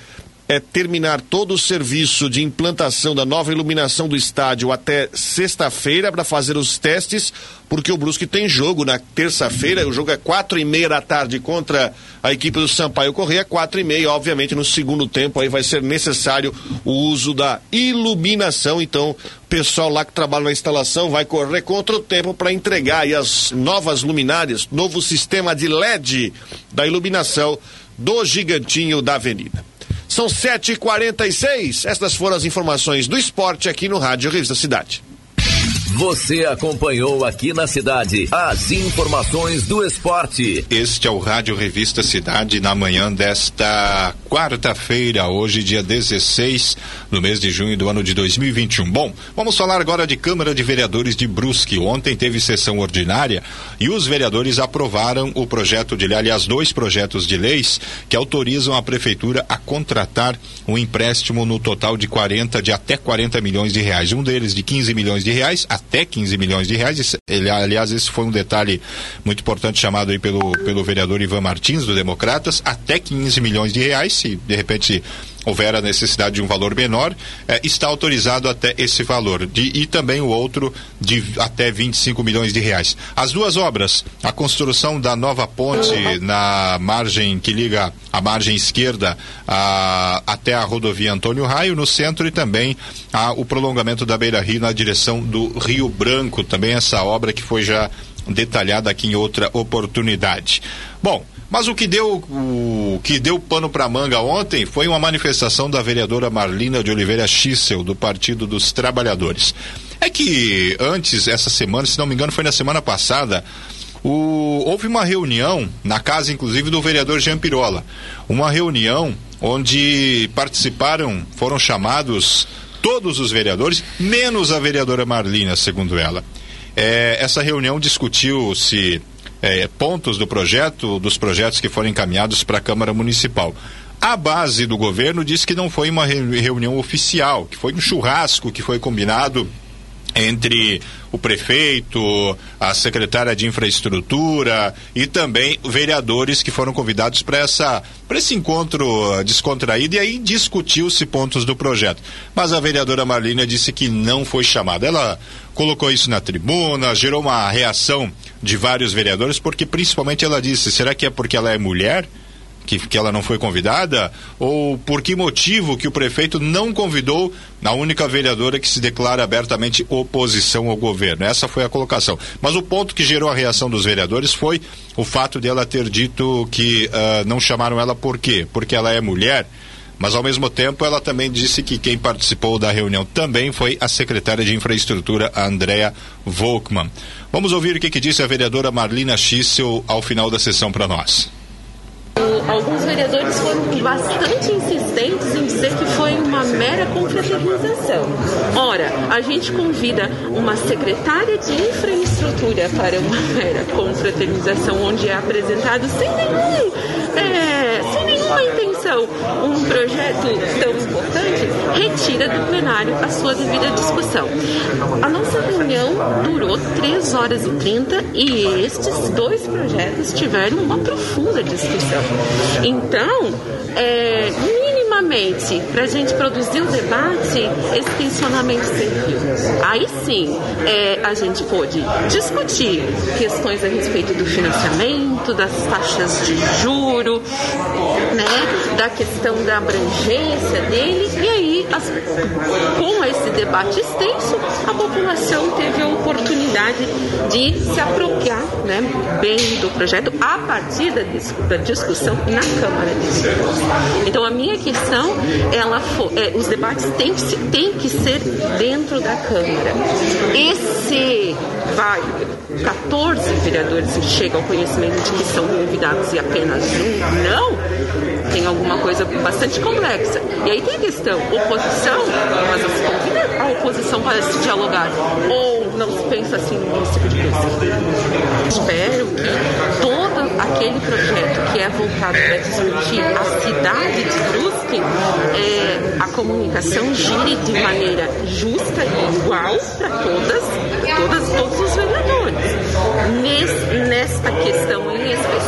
é terminar todo o serviço de implantação da nova iluminação do estádio até sexta-feira para fazer os testes, porque o Brusque tem jogo na terça-feira. O jogo é quatro e meia da tarde contra a equipe do Sampaio Correia. Quatro e meia, obviamente, no segundo tempo aí vai ser necessário o uso da iluminação. Então, o pessoal lá que trabalha na instalação vai correr contra o tempo para entregar aí as novas luminárias, novo sistema de LED da iluminação do gigantinho da avenida. São 7h46. Estas foram as informações do esporte aqui no Rádio Revista Cidade. Você acompanhou aqui na cidade as informações do esporte. Este é o Rádio Revista Cidade na manhã desta quarta-feira, hoje, dia 16 do mês de junho do ano de 2021. Bom, vamos falar agora de Câmara de Vereadores de Brusque. Ontem teve sessão ordinária e os vereadores aprovaram o projeto de lei, aliás, dois projetos de leis que autorizam a prefeitura a contratar um empréstimo no total de 40, de até 40 milhões de reais. Um deles de 15 milhões de reais até 15 milhões de reais. Ele, aliás, esse foi um detalhe muito importante chamado aí pelo, pelo vereador Ivan Martins, do Democratas, até 15 milhões de reais, se de repente houver a necessidade de um valor menor, eh, está autorizado até esse valor. De, e também o outro de até 25 milhões de reais. As duas obras, a construção da nova ponte na margem que liga a margem esquerda a, até a rodovia Antônio Raio, no centro, e também a, o prolongamento da Beira Rio na direção do Rio Branco. Também essa obra que foi já detalhada aqui em outra oportunidade. Bom, mas o que deu o que deu pano para manga ontem foi uma manifestação da vereadora Marlina de Oliveira Schissel do Partido dos Trabalhadores. É que antes essa semana, se não me engano, foi na semana passada, o, houve uma reunião na casa, inclusive, do vereador Jean Pirola. Uma reunião onde participaram, foram chamados todos os vereadores, menos a vereadora Marlina, segundo ela. É, essa reunião discutiu se é, pontos do projeto, dos projetos que foram encaminhados para a Câmara Municipal. A base do governo disse que não foi uma reunião oficial, que foi um churrasco que foi combinado entre o prefeito, a secretária de infraestrutura e também vereadores que foram convidados para essa para esse encontro descontraído e aí discutiu-se pontos do projeto. Mas a vereadora Marlina disse que não foi chamada. Ela colocou isso na tribuna, gerou uma reação de vários vereadores, porque principalmente ela disse: será que é porque ela é mulher? Que, que ela não foi convidada? Ou por que motivo que o prefeito não convidou a única vereadora que se declara abertamente oposição ao governo? Essa foi a colocação. Mas o ponto que gerou a reação dos vereadores foi o fato de ela ter dito que uh, não chamaram ela por quê? Porque ela é mulher. Mas, ao mesmo tempo, ela também disse que quem participou da reunião também foi a secretária de Infraestrutura, Andrea Volkmann. Vamos ouvir o que, que disse a vereadora Marlina Schissel ao final da sessão para nós. Alguns vereadores foram bastante insistentes em dizer que foi uma mera confraternização. Ora, a gente convida uma secretária de infraestrutura para uma mera confraternização, onde é apresentado sem nenhum. É, sem nenhuma intenção um projeto tão importante, retira do plenário a sua devida discussão. A nossa reunião durou 3 horas e 30 e estes dois projetos tiveram uma profunda discussão. Então, é, minimamente, para a gente produzir o debate, esse tensionamento serviu. Aí sim, é, a gente pôde discutir questões a respeito do financiamento, das taxas de juro, né, da questão da abrangência dele, e aí, as, com esse debate extenso, a população teve a oportunidade de se apropriar né, bem do projeto a partir da, da discussão na Câmara de Deputados. Então, a minha questão, ela for, é, os debates têm que, têm que ser dentro da Câmara. Esse vai 14 vereadores chegam ao conhecimento de que são convidados e apenas um não, tem alguma coisa bastante complexa. E aí tem a questão, oposição, mas convida a oposição para se dialogar. Ou não se pensa assim no município de Cruz. Espero que todo aquele projeto que é voltado para discutir a cidade de Brusque, é, a comunicação gire de maneira justa e igual para todas, todas, todos os vereadores. Nes, nesta questão em específico,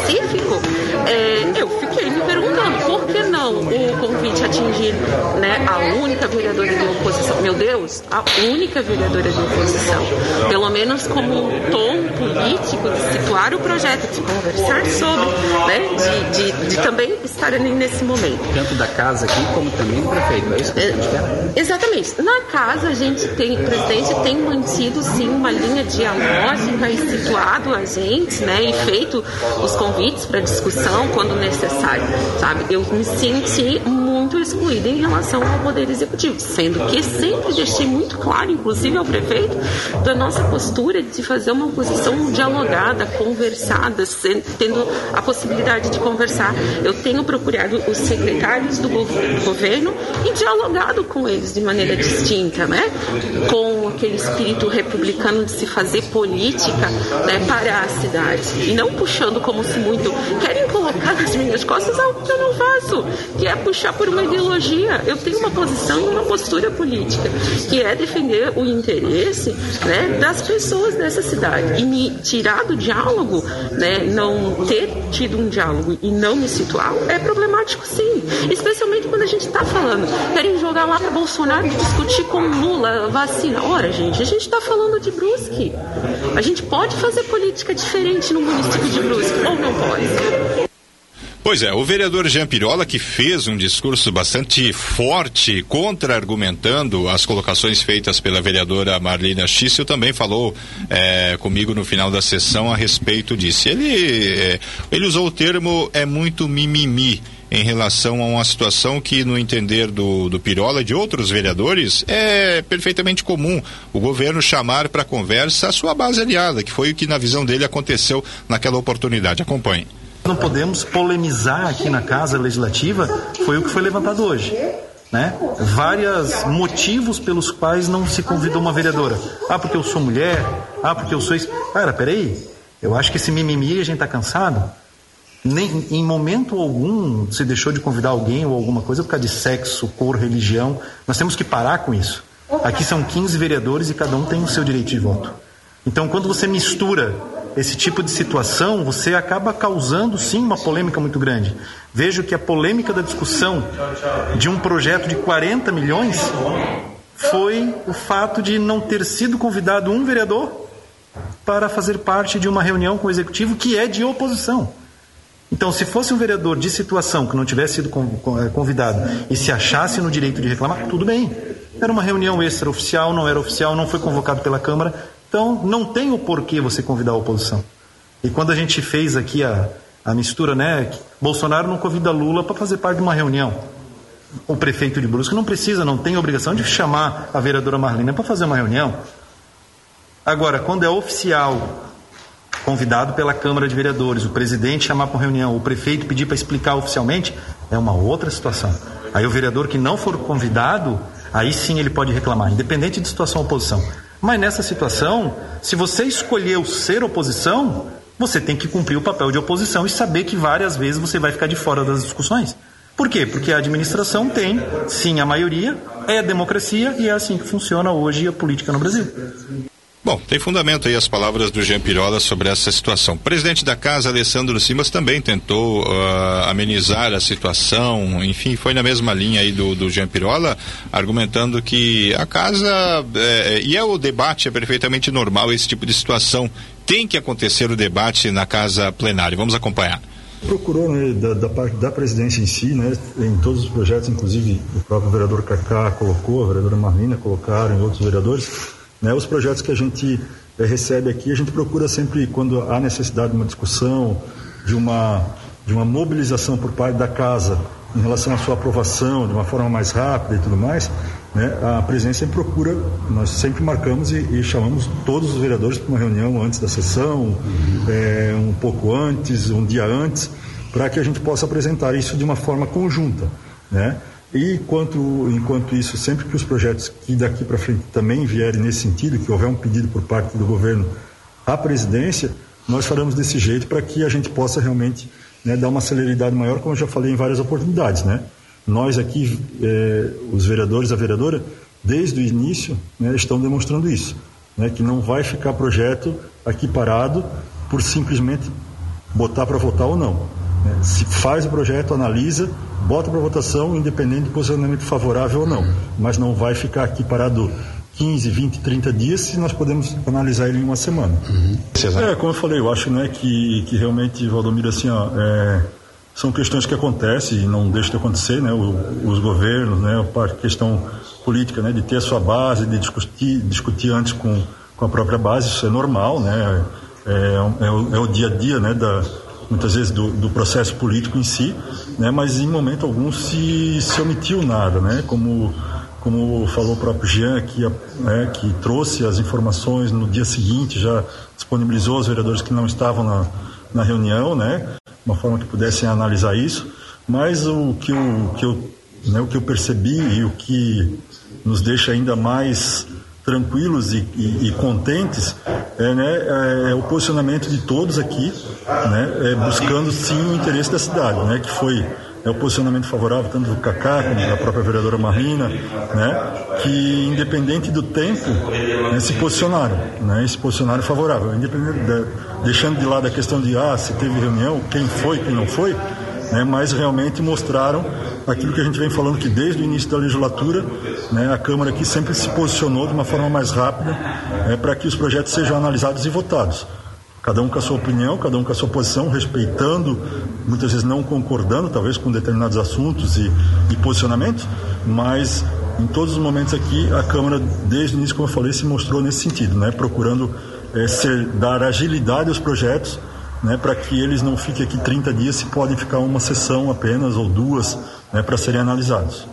é, eu fiquei me perguntando por que não o convite atingir né, a única vereadora de oposição. Meu Deus, a única vereadora de oposição. Pelo menos como um tom político de situar o projeto, de conversar sobre, né, de, de, de também estar ali nesse momento. Tanto da casa aqui como também do prefeito, é isso que a gente quer? Exatamente. Na casa a gente tem, o presidente tem mantido sim uma linha dialógica e situado a gente, né, e feito os convites para discussão quando necessário, sabe? Eu me senti muito excluída em relação ao Poder Executivo, sendo que sempre deixei muito claro, inclusive ao prefeito, da nossa postura de fazer uma oposição dialogada, conversada, tendo a possibilidade de conversar. Eu tenho procurado os secretários do governo e dialogado com eles de maneira distinta, né? Com aquele espírito republicano de se fazer política né, para a cidade. E não puxando como se muito querem colocar nas minhas costas algo que eu não faço, que é puxar por uma uma ideologia, eu tenho uma posição e uma postura política, que é defender o interesse né, das pessoas dessa cidade. E me tirar do diálogo, né, não ter tido um diálogo e não me situar, é problemático sim. Especialmente quando a gente está falando, querem jogar lá para Bolsonaro discutir com Lula vacina. Ora, gente, a gente está falando de Brusque. A gente pode fazer política diferente no município de Brusque, ou não pode? Pois é, o vereador Jean Pirola, que fez um discurso bastante forte contra-argumentando as colocações feitas pela vereadora Marlena Schissel, também falou é, comigo no final da sessão a respeito disso. Ele, é, ele usou o termo é muito mimimi em relação a uma situação que, no entender do, do Pirola e de outros vereadores, é perfeitamente comum o governo chamar para conversa a sua base aliada, que foi o que, na visão dele, aconteceu naquela oportunidade. Acompanhe não podemos polemizar aqui na Casa Legislativa foi o que foi levantado hoje. Né? Vários motivos pelos quais não se convidou uma vereadora. Ah, porque eu sou mulher. Ah, porque eu sou isso. Cara, peraí. Eu acho que esse mimimi a gente está cansado. Nem, em momento algum se deixou de convidar alguém ou alguma coisa por causa de sexo, cor, religião. Nós temos que parar com isso. Aqui são 15 vereadores e cada um tem o seu direito de voto. Então, quando você mistura esse tipo de situação, você acaba causando sim uma polêmica muito grande. Vejo que a polêmica da discussão de um projeto de 40 milhões foi o fato de não ter sido convidado um vereador para fazer parte de uma reunião com o executivo que é de oposição. Então, se fosse um vereador de situação que não tivesse sido eh, convidado e se achasse no direito de reclamar, tudo bem. Era uma reunião extraoficial, não era oficial, não foi convocado pela Câmara, então, não tem o porquê você convidar a oposição. E quando a gente fez aqui a, a mistura, né? Bolsonaro não convida Lula para fazer parte de uma reunião. O prefeito de Brusque não precisa, não tem obrigação de chamar a vereadora Marlene para fazer uma reunião. Agora, quando é oficial, convidado pela Câmara de Vereadores, o presidente chamar para uma reunião, o prefeito pedir para explicar oficialmente, é uma outra situação. Aí o vereador que não for convidado, aí sim ele pode reclamar, independente de situação oposição. Mas nessa situação, se você escolheu ser oposição, você tem que cumprir o papel de oposição e saber que várias vezes você vai ficar de fora das discussões. Por quê? Porque a administração tem, sim, a maioria, é a democracia e é assim que funciona hoje a política no Brasil. Bom, tem fundamento aí as palavras do Jean Pirola sobre essa situação. O presidente da casa, Alessandro Simas, também tentou uh, amenizar a situação, enfim, foi na mesma linha aí do, do Jean Pirola, argumentando que a casa, eh, e é o debate, é perfeitamente normal esse tipo de situação, tem que acontecer o debate na casa plenária. Vamos acompanhar procurou né, da, da, parte da presidência em si, né, em todos os projetos, inclusive o próprio vereador Cacá colocou, a vereadora Marlina colocaram, e outros vereadores, né? Os projetos que a gente é, recebe aqui, a gente procura sempre, quando há necessidade de uma discussão, de uma, de uma mobilização por parte da casa em relação à sua aprovação de uma forma mais rápida e tudo mais, né, a presidência procura, nós sempre marcamos e, e chamamos todos os vereadores para uma reunião antes da sessão, é, um pouco antes, um dia antes, para que a gente possa apresentar isso de uma forma conjunta. Né? E enquanto, enquanto isso, sempre que os projetos que daqui para frente também vierem nesse sentido, que houver um pedido por parte do governo à presidência, nós faremos desse jeito para que a gente possa realmente né, dar uma celeridade maior, como eu já falei em várias oportunidades. Né? Nós aqui, eh, os vereadores, a vereadora, desde o início, né, estão demonstrando isso, né, que não vai ficar projeto aqui parado por simplesmente botar para votar ou não. Se faz o projeto, analisa, bota para votação, independente do posicionamento favorável ou não. Mas não vai ficar aqui parado 15, 20, 30 dias se nós podemos analisar ele em uma semana. Uhum. É, como eu falei, eu acho né, que, que realmente, Valdomiro, assim, ó, é, são questões que acontecem e não deixam de acontecer, né? O, os governos, né? A questão política, né? De ter a sua base, de discutir, discutir antes com, com a própria base, isso é normal, né? É, é, é, o, é o dia a dia, né? Da, muitas vezes do, do, processo político em si, né, mas em momento algum se, se omitiu nada, né, como, como falou o próprio Jean, que, né, que trouxe as informações no dia seguinte, já disponibilizou os vereadores que não estavam na, na reunião, né, uma forma que pudessem analisar isso, mas o que eu, que eu, né, o que eu percebi e o que nos deixa ainda mais tranquilos e, e, e contentes é, né, é, é, o posicionamento de todos aqui, né, é, buscando sim o interesse da cidade, né, que foi é o posicionamento favorável tanto do Cacá como da própria vereadora Marina, né, que independente do tempo, né, se posicionaram, né, se posicionaram favorável, independente de, deixando de lado a questão de ah, se teve reunião, quem foi, quem não foi, né, mas realmente mostraram aquilo que a gente vem falando que desde o início da legislatura, né, a Câmara aqui sempre se posicionou de uma forma mais rápida né, para que os projetos sejam analisados e votados. Cada um com a sua opinião, cada um com a sua posição, respeitando, muitas vezes não concordando, talvez com determinados assuntos e, e posicionamentos, mas em todos os momentos aqui a Câmara, desde o início, como eu falei, se mostrou nesse sentido, né, procurando é, ser, dar agilidade aos projetos, né, para que eles não fiquem aqui 30 dias, se podem ficar uma sessão apenas ou duas né, para serem analisados.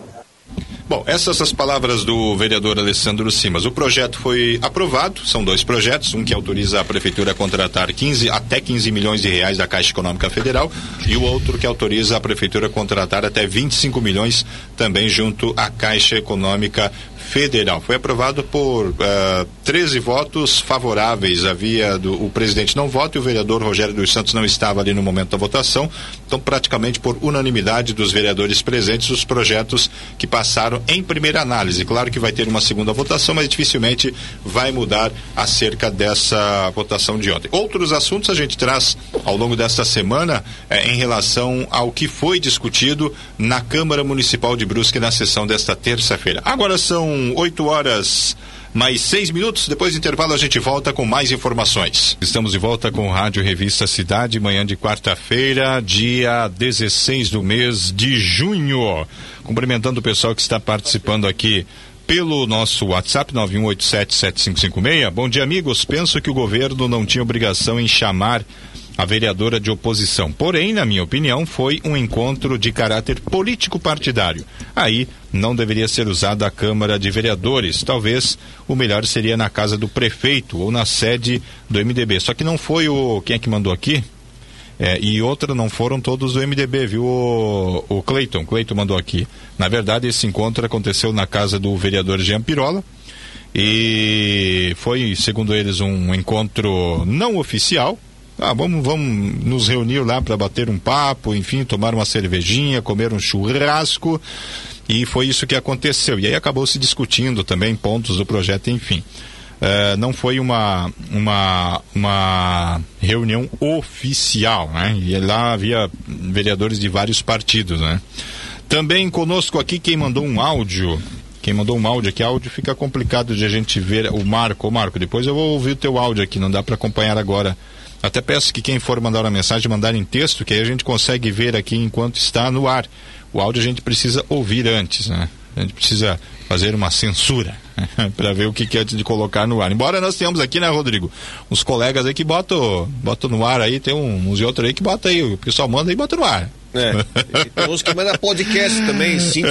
Bom, essas as palavras do vereador Alessandro Simas. O projeto foi aprovado, são dois projetos, um que autoriza a prefeitura a contratar 15 até 15 milhões de reais da Caixa Econômica Federal e o outro que autoriza a prefeitura a contratar até 25 milhões também junto à Caixa Econômica Federal. Foi aprovado por uh, eh, 13 votos favoráveis. Havia do, o presidente não vota e o vereador Rogério dos Santos não estava ali no momento da votação. Então, praticamente por unanimidade dos vereadores presentes, os projetos que passaram em primeira análise. Claro que vai ter uma segunda votação, mas dificilmente vai mudar acerca dessa votação de ontem. Outros assuntos a gente traz ao longo desta semana eh, em relação ao que foi discutido na Câmara Municipal de Brusque na sessão desta terça-feira. Agora são 8 horas mais seis minutos. Depois do intervalo, a gente volta com mais informações. Estamos de volta com Rádio Revista Cidade, manhã de quarta-feira, dia 16 do mês de junho. Cumprimentando o pessoal que está participando aqui pelo nosso WhatsApp 91877556. Bom dia, amigos. Penso que o governo não tinha obrigação em chamar a vereadora de oposição. Porém, na minha opinião, foi um encontro de caráter político partidário. Aí não deveria ser usada a Câmara de Vereadores. Talvez o melhor seria na casa do prefeito ou na sede do MDB. Só que não foi o. Quem é que mandou aqui? É, e outra não foram todos do MDB, viu? O, o Cleiton, Cleiton mandou aqui. Na verdade, esse encontro aconteceu na casa do vereador Jean Pirola. E foi, segundo eles, um encontro não oficial, ah, vamos, vamos nos reunir lá para bater um papo, enfim, tomar uma cervejinha, comer um churrasco. E foi isso que aconteceu. E aí acabou se discutindo também pontos do projeto, enfim. Uh, não foi uma, uma, uma reunião oficial, né? E lá havia vereadores de vários partidos, né? Também conosco aqui quem mandou um áudio. Quem mandou um áudio aqui, áudio fica complicado de a gente ver. O Marco, o Marco, depois eu vou ouvir o teu áudio aqui, não dá para acompanhar agora até peço que quem for mandar uma mensagem, mandar em texto, que aí a gente consegue ver aqui enquanto está no ar. O áudio a gente precisa ouvir antes, né? A gente precisa fazer uma censura né? para ver o que, que é antes de colocar no ar. Embora nós tenhamos aqui, né, Rodrigo? Uns colegas aí que botam, botam no ar aí, tem uns e outros aí que botam aí, o pessoal manda e bota no ar. É. tem uns que mandam podcast também, cinco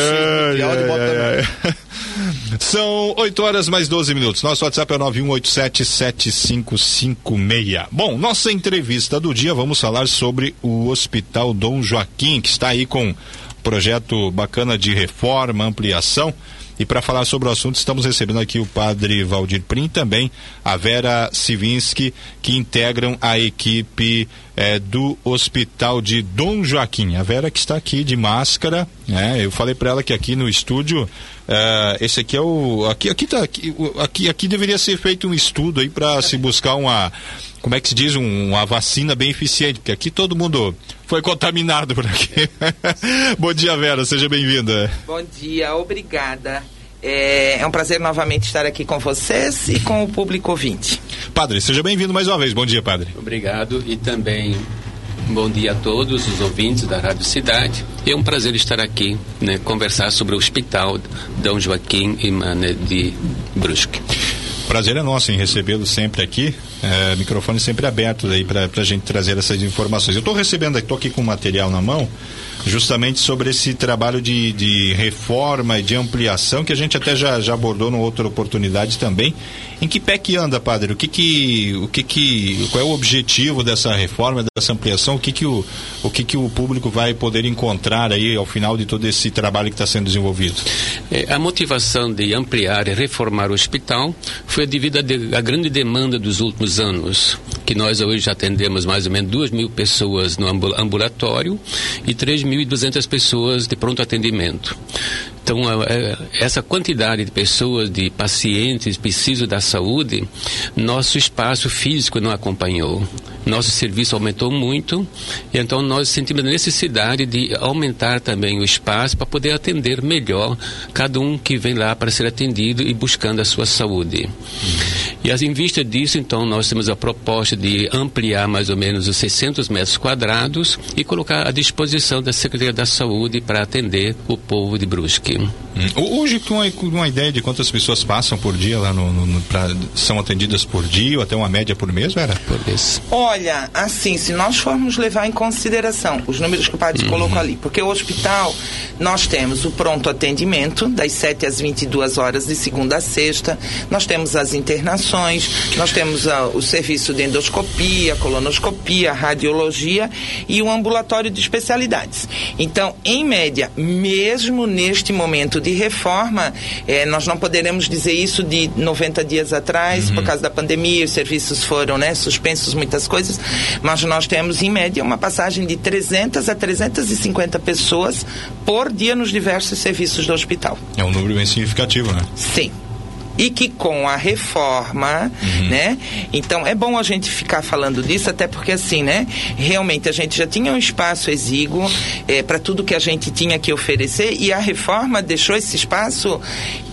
de áudio bota São 8 horas mais 12 minutos. Nosso WhatsApp é 91877556. Bom, nossa entrevista do dia, vamos falar sobre o Hospital Dom Joaquim, que está aí com projeto bacana de reforma, ampliação. E para falar sobre o assunto, estamos recebendo aqui o padre Valdir Prim, também a Vera Sivinsky, que integram a equipe é, do Hospital de Dom Joaquim. A Vera que está aqui de máscara, né? Eu falei para ela que aqui no estúdio, é, esse aqui é o. Aqui, aqui, tá, aqui, aqui, aqui deveria ser feito um estudo aí para se buscar uma como é que se diz, um, uma vacina bem eficiente, porque aqui todo mundo foi contaminado por aqui. Bom dia, Vera, seja bem-vinda. Bom dia, obrigada. É, é, um prazer novamente estar aqui com vocês e com o público ouvinte. Padre, seja bem-vindo mais uma vez. Bom dia, Padre. Obrigado e também bom dia a todos os ouvintes da Rádio Cidade. É um prazer estar aqui, né, conversar sobre o Hospital Dom Joaquim e Mané de Brusque. Prazer é nosso em recebê-lo sempre aqui. É, microfone sempre aberto aí para a gente trazer essas informações. Eu estou recebendo, estou aqui com material na mão justamente sobre esse trabalho de, de reforma e de ampliação que a gente até já, já abordou numa outra oportunidade também. Em que pé que anda, padre? O que que, o que que, qual é o objetivo dessa reforma, dessa ampliação? O que que o, o que que o público vai poder encontrar aí ao final de todo esse trabalho que está sendo desenvolvido? É, a motivação de ampliar e reformar o hospital foi devido à grande demanda dos últimos anos, que nós hoje atendemos mais ou menos duas mil pessoas no ambulatório e três mil 1.200 pessoas de pronto atendimento. Então, essa quantidade de pessoas, de pacientes precisos da saúde, nosso espaço físico não acompanhou. Nosso serviço aumentou muito, e então nós sentimos a necessidade de aumentar também o espaço para poder atender melhor cada um que vem lá para ser atendido e buscando a sua saúde. E em vista disso, então, nós temos a proposta de ampliar mais ou menos os 600 metros quadrados e colocar à disposição da Secretaria da Saúde para atender o povo de Brusque. Hum. Hoje, com uma, uma, ideia de quantas pessoas passam por dia lá no, no, no pra, são atendidas por dia ou até uma média por mês, era? Por mês. Olha, assim, se nós formos levar em consideração os números que o padre uhum. colocou ali, porque o hospital, nós temos o pronto atendimento, das 7 às 22 horas, de segunda a sexta, nós temos as internações, nós temos a, o serviço de endoscopia, colonoscopia, radiologia e o ambulatório de especialidades. Então, em média, mesmo neste momento de reforma, eh, nós não poderemos dizer isso de 90 dias atrás, uhum. por causa da pandemia, os serviços foram né, suspensos, muitas coisas, mas nós temos, em média, uma passagem de 300 a 350 pessoas por dia nos diversos serviços do hospital. É um número bem significativo, né? Sim e que com a reforma, uhum. né? Então é bom a gente ficar falando disso, até porque assim, né? Realmente a gente já tinha um espaço exíguo é, para tudo que a gente tinha que oferecer e a reforma deixou esse espaço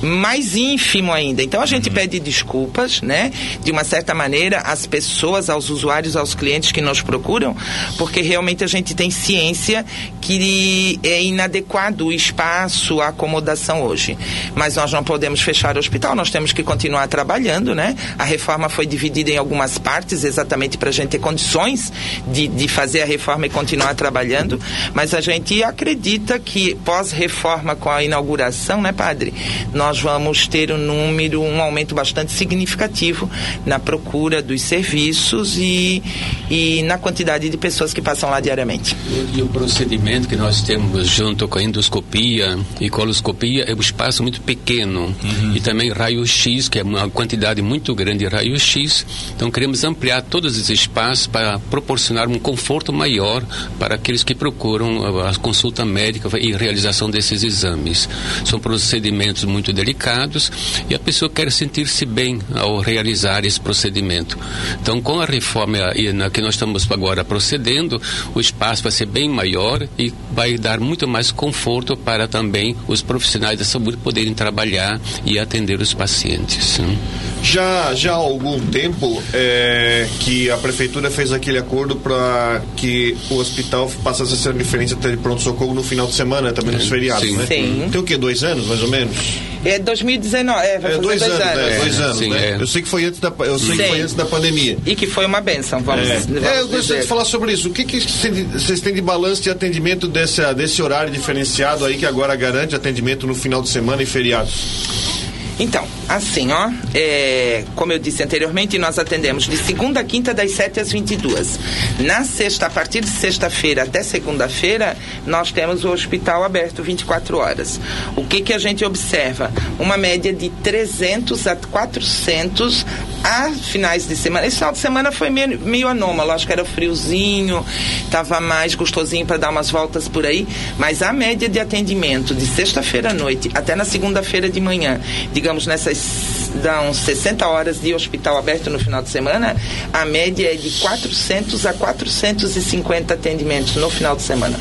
mais ínfimo ainda. Então a gente uhum. pede desculpas, né? De uma certa maneira às pessoas, aos usuários, aos clientes que nos procuram, porque realmente a gente tem ciência que é inadequado o espaço, a acomodação hoje. Mas nós não podemos fechar o hospital, nós temos que continuar trabalhando, né? A reforma foi dividida em algumas partes, exatamente para a gente ter condições de, de fazer a reforma e continuar trabalhando, mas a gente acredita que pós-reforma, com a inauguração, né, padre, nós vamos ter um número, um aumento bastante significativo na procura dos serviços e, e na quantidade de pessoas que passam lá diariamente. E, e o procedimento que nós temos junto com a endoscopia e coloscopia é um espaço muito pequeno uhum. e também raio raio-x, que é uma quantidade muito grande de raio-x. Então queremos ampliar todos esses espaços para proporcionar um conforto maior para aqueles que procuram a consulta médica e realização desses exames. São procedimentos muito delicados e a pessoa quer sentir-se bem ao realizar esse procedimento. Então, com a reforma que nós estamos agora procedendo, o espaço vai ser bem maior e vai dar muito mais conforto para também os profissionais da saúde poderem trabalhar e atender os pacientes pacientes. Né? Já, já há algum tempo é, que a prefeitura fez aquele acordo para que o hospital passasse a ser referência de pronto-socorro no final de semana, também nos é, feriados, sim. né? Sim. Tem o quê? Dois anos, mais ou menos? É 2019, é, vai é, dois, dois, anos. anos. É, dois anos, sim, né? É. Eu sei que foi antes da, eu sei que foi antes da pandemia. E que foi uma benção, vamos, é. vamos é, eu gostaria de falar sobre isso. O que, que vocês têm de balanço de atendimento desse, desse horário diferenciado aí que agora garante atendimento no final de semana e feriados? Então, assim, ó, é, como eu disse anteriormente, nós atendemos de segunda a quinta, das 7 às 22. Na sexta, a partir de sexta-feira até segunda-feira, nós temos o hospital aberto 24 horas. O que, que a gente observa? Uma média de 300 a 400 a finais de semana. Esse final de semana foi meio, meio anômalo, acho que era friozinho, estava mais gostosinho para dar umas voltas por aí, mas a média de atendimento de sexta-feira à noite até na segunda-feira de manhã, digamos nessas dá uns 60 horas de hospital aberto no final de semana, a média é de 400 a 450 atendimentos no final de semana.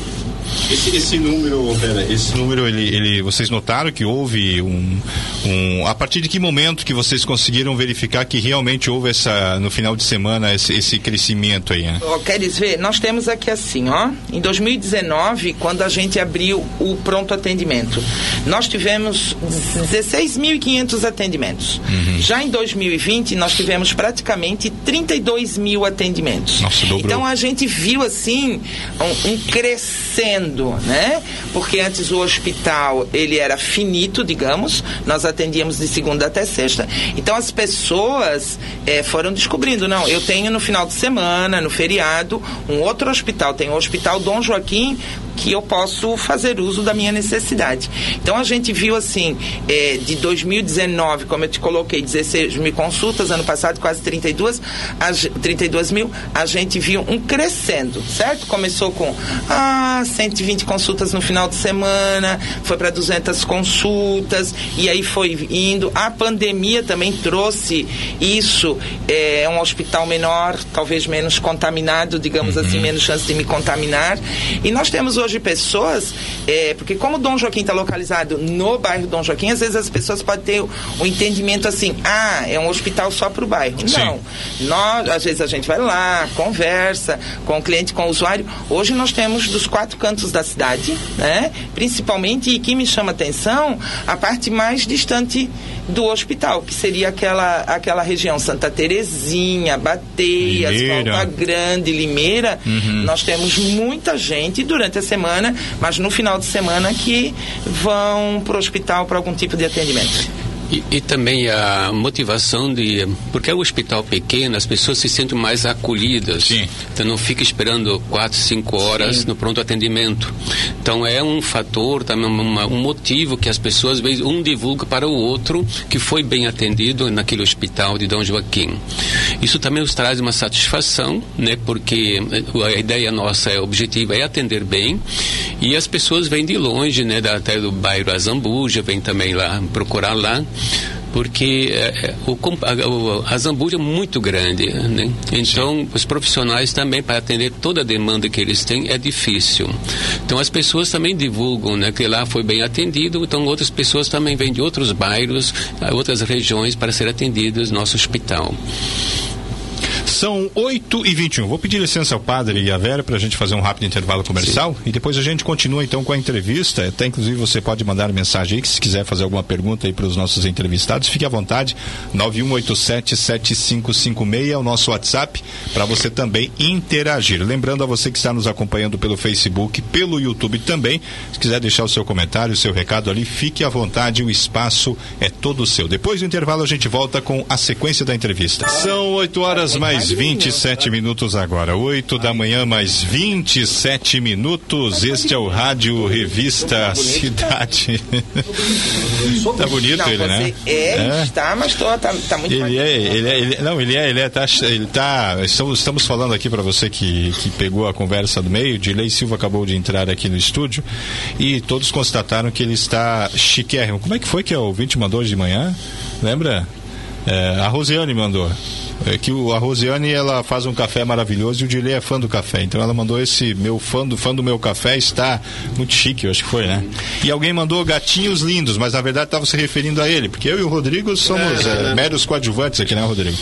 Esse, esse número, pera, esse número, ele, ele, vocês notaram que houve um, um, a partir de que momento que vocês conseguiram verificar que realmente houve essa, no final de semana, esse, esse crescimento aí, né? Oh, queres ver? Nós temos aqui assim, ó, em 2019, quando a gente abriu o pronto atendimento, nós tivemos 16.500 atendimentos. Uhum. Já em 2020, nós tivemos praticamente 32 mil atendimentos. Nossa, dobrou. Então a gente viu assim um, um crescendo né? Porque antes o hospital ele era finito, digamos, nós atendíamos de segunda até sexta. Então as pessoas é, foram descobrindo, não, eu tenho no final de semana, no feriado, um outro hospital, tem o Hospital Dom Joaquim que eu posso fazer uso da minha necessidade. Então a gente viu assim, é, de 2019, como eu te coloquei, 16 mil consultas, ano passado quase 32, a, 32 mil, a gente viu um crescendo, certo? Começou com ah, 120 consultas no final de semana, foi para 200 consultas, e aí foi indo. A pandemia também trouxe isso, é um hospital menor, talvez menos contaminado, digamos assim, Uhum. menos chance de me contaminar. E nós temos hoje pessoas, é, porque como Dom Joaquim está localizado no bairro Dom Joaquim, às vezes as pessoas podem ter um entendimento assim, ah, é um hospital só para o bairro. Sim. Não. Nós, às vezes a gente vai lá, conversa com o cliente, com o usuário. Hoje nós temos dos quatro cantos da cidade, né? Principalmente, e que me chama atenção, a parte mais distante do hospital, que seria aquela, aquela região Santa Terezinha, Bateias, Limeira. Volta Grande, Limeira. Uhum. Nós temos muita gente durante a semana, mas no final de semana que vão para o hospital para algum tipo de atendimento. E, e também a motivação de. Porque é um hospital pequeno, as pessoas se sentem mais acolhidas. Então não fica esperando quatro, cinco horas Sim. no pronto atendimento. Então é um fator, também uma- um motivo que as pessoas, às vezes, um divulga para o outro que foi bem atendido naquele hospital de Dom Joaquim. Isso também nos traz uma satisfação, né? Porque eh, a ideia nossa, é, o objetivo é atender bem e as pessoas vêm de longe, né? Da, até do bairro Azambuja, vêm também lá procurar lá porque eh, eh, o, a, a Zambuja é muito grande, né? Então, os profissionais também, para atender toda a demanda que eles têm, é difícil. Então, as pessoas também divulgam, né? Que lá foi bem atendido, então outras pessoas também vêm de outros bairros, ah, outras regiões para ser atendidas no nosso hospital. São 8 e 21 Vou pedir licença ao padre e à Vera para a gente fazer um rápido intervalo comercial e depois a gente continua então com a entrevista. Até inclusive você pode mandar mensagem aí que se quiser fazer alguma pergunta aí para os nossos entrevistados, fique à vontade. 91877556 é o nosso WhatsApp para você também interagir. Lembrando a você que está nos acompanhando pelo Facebook, pelo YouTube também, se quiser deixar o seu comentário, o seu recado ali, fique à vontade, o espaço é todo seu. Depois do intervalo a gente volta com a sequência da entrevista. São 8 horas mais 27 minutos agora. 8 da manhã mais 27 minutos. Este é o Rádio Revista Cidade. tá bonito ele, né? É, está, mas tô, tá, tá muito Ele é, ele é, ele- não, ele é, ele é, tá, ele tá, estamos, estamos falando aqui para você que, que pegou a conversa do meio, Dilei Silva acabou de entrar aqui no estúdio e todos constataram que ele está chiquérrimo. Como é que foi que a ouvinte mandou hoje de manhã? Lembra? É, a Rosiane mandou. É que o, a Rosiane ela faz um café maravilhoso e o Dilei é fã do café. Então ela mandou esse meu fã do fã do meu café está muito chique, eu acho que foi, né? E alguém mandou gatinhos lindos, mas na verdade estava se referindo a ele, porque eu e o Rodrigo somos é, meros coadjuvantes aqui, né, Rodrigo?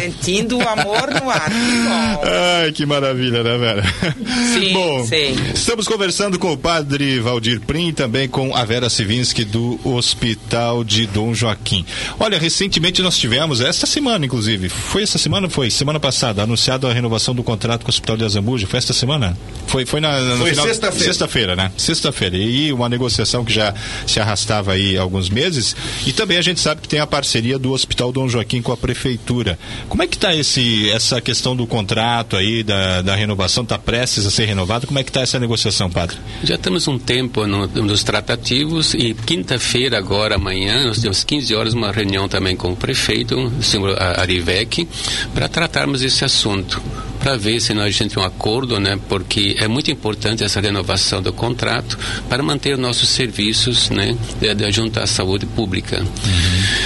Sentindo o amor no ar. Ai, que maravilha, né, Vera? Sim, Bom, sim. estamos conversando com o padre Valdir Prim e também com a Vera Sivinski do Hospital de Dom Joaquim. Olha, recentemente nós tivemos, esta semana inclusive, foi essa semana ou foi? Semana passada, anunciado a renovação do contrato com o Hospital de Azambuja. Foi esta semana? Foi, foi na, no Foi final- sexta-feira. Sexta-feira, né? Sexta-feira. E uma negociação que já se arrastava aí há alguns meses. E também a gente sabe que tem a parceria do Hospital Dom Joaquim com a Prefeitura. Como é que está esse, essa questão do contrato aí, da, da renovação? Está prestes a ser renovado? Como é que está essa negociação, padre? Já temos um tempo no- nos tratativos e quinta-feira, agora, amanhã, nós temos 15 horas, uma reunião também com o prefeito, o senhor Arivec, para tratarmos esse assunto. Para ver se nós temos um acordo, né? Porque é muito importante essa renovação do contrato para manter nossos serviços, né? De, de, junto à saúde pública.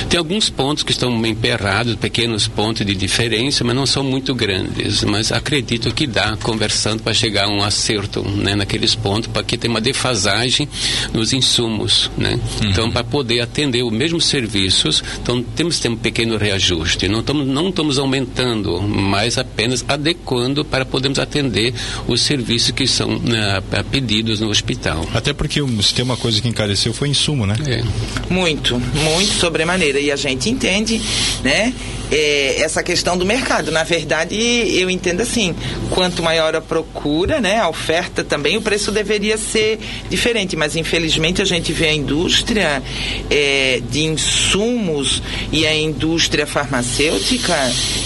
Tem alguns pontos que estão emperrados, pequenos pontos de diferença, mas não são muito grandes. Mas acredito que dá, conversando, para chegar a um acerto né, naqueles pontos, para que tenha uma defasagem nos insumos. Né? Então, para poder atender os mesmos serviços, então temos que ter um pequeno reajuste. Não estamos não estamos aumentando, mas apenas adequando para podermos atender os serviços que são né, pedidos no hospital. Até porque se tem uma coisa que encareceu foi insumo, né? É. Muito, muito sobremaneira. E a gente entende, né? é, essa questão do mercado. Na verdade, eu entendo assim: quanto maior a procura, né, a oferta também, o preço deveria ser diferente. Mas infelizmente a gente vê a indústria é, de insumos e a indústria farmacêutica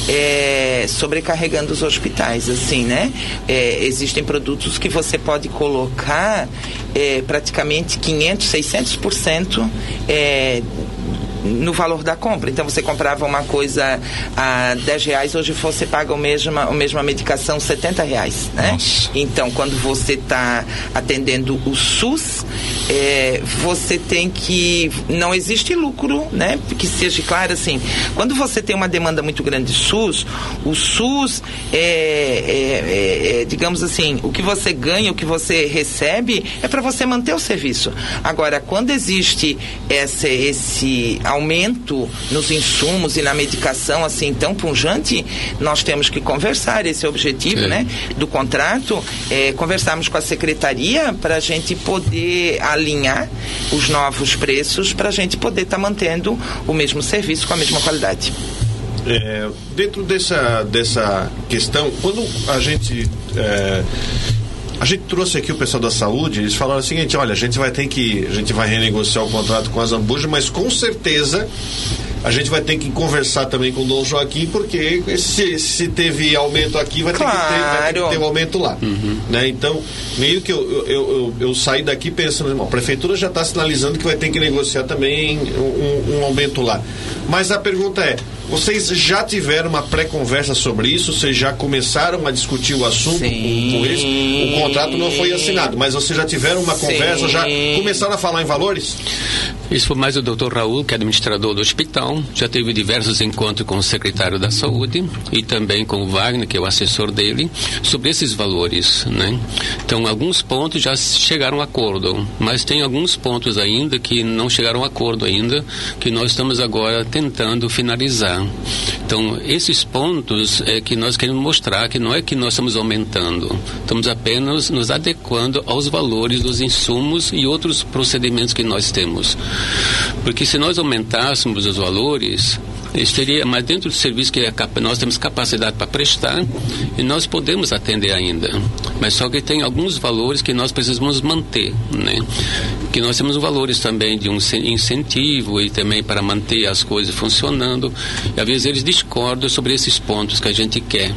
é, sobrecarregando os hospitais, assim, né? É, existem produtos que você pode colocar é, praticamente 500, 600% é, no valor da compra. Então você comprava uma coisa a 10 reais, hoje você paga o mesma, a mesma medicação 70 reais. Né? Então, quando você está atendendo o SUS, é, você tem que. Não existe lucro, né? Que seja claro assim. Quando você tem uma demanda muito grande de SUS, o SUS é, é, é digamos assim, o que você ganha, o que você recebe, é para você manter o serviço. Agora, quando existe esse, esse aumento nos insumos e na medicação assim tão punjante, nós temos que conversar. Esse é o objetivo, Sim. né, do contrato. É, conversarmos com a secretaria para a gente poder alinhar os novos preços para a gente poder estar tá mantendo o mesmo serviço com a mesma qualidade. É, dentro dessa, dessa questão, quando a gente é, a gente trouxe aqui o pessoal da saúde, eles falaram o seguinte, olha, a gente vai ter que, a gente vai renegociar o contrato com a Zambuja, mas com certeza a gente vai ter que conversar também com o Dom Joaquim, porque se, se teve aumento aqui, vai, claro. ter, que ter, vai ter que ter um aumento lá. Uhum. Né? Então, meio que eu, eu, eu, eu saí daqui pensando, irmão, a prefeitura já está sinalizando que vai ter que negociar também um, um aumento lá. Mas a pergunta é, vocês já tiveram uma pré-conversa sobre isso? Vocês já começaram a discutir o assunto com, com, eles? O contrato não foi assinado, mas vocês já tiveram uma Sim. conversa? Já começaram a falar em valores? Isso foi mais o Dr. Raul, que é administrador do hospital. Já teve diversos encontros com o secretário da Saúde e também com o Wagner, que é o assessor dele, sobre esses valores. Né? Então, alguns pontos já chegaram a acordo, mas tem alguns pontos ainda que não chegaram a acordo ainda, que nós estamos agora tentando finalizar. Então, esses pontos é que nós queremos mostrar que não é que nós estamos aumentando, estamos apenas nos adequando aos valores dos insumos e outros procedimentos que nós temos. Porque se nós aumentássemos os valores, seria, mas dentro do serviço que é, nós temos capacidade para prestar e nós podemos atender ainda. Mas só que tem alguns valores que nós precisamos manter, né? Que nós temos valores também de um incentivo e também para manter as coisas funcionando. E às vezes eles discordam sobre esses pontos que a gente quer.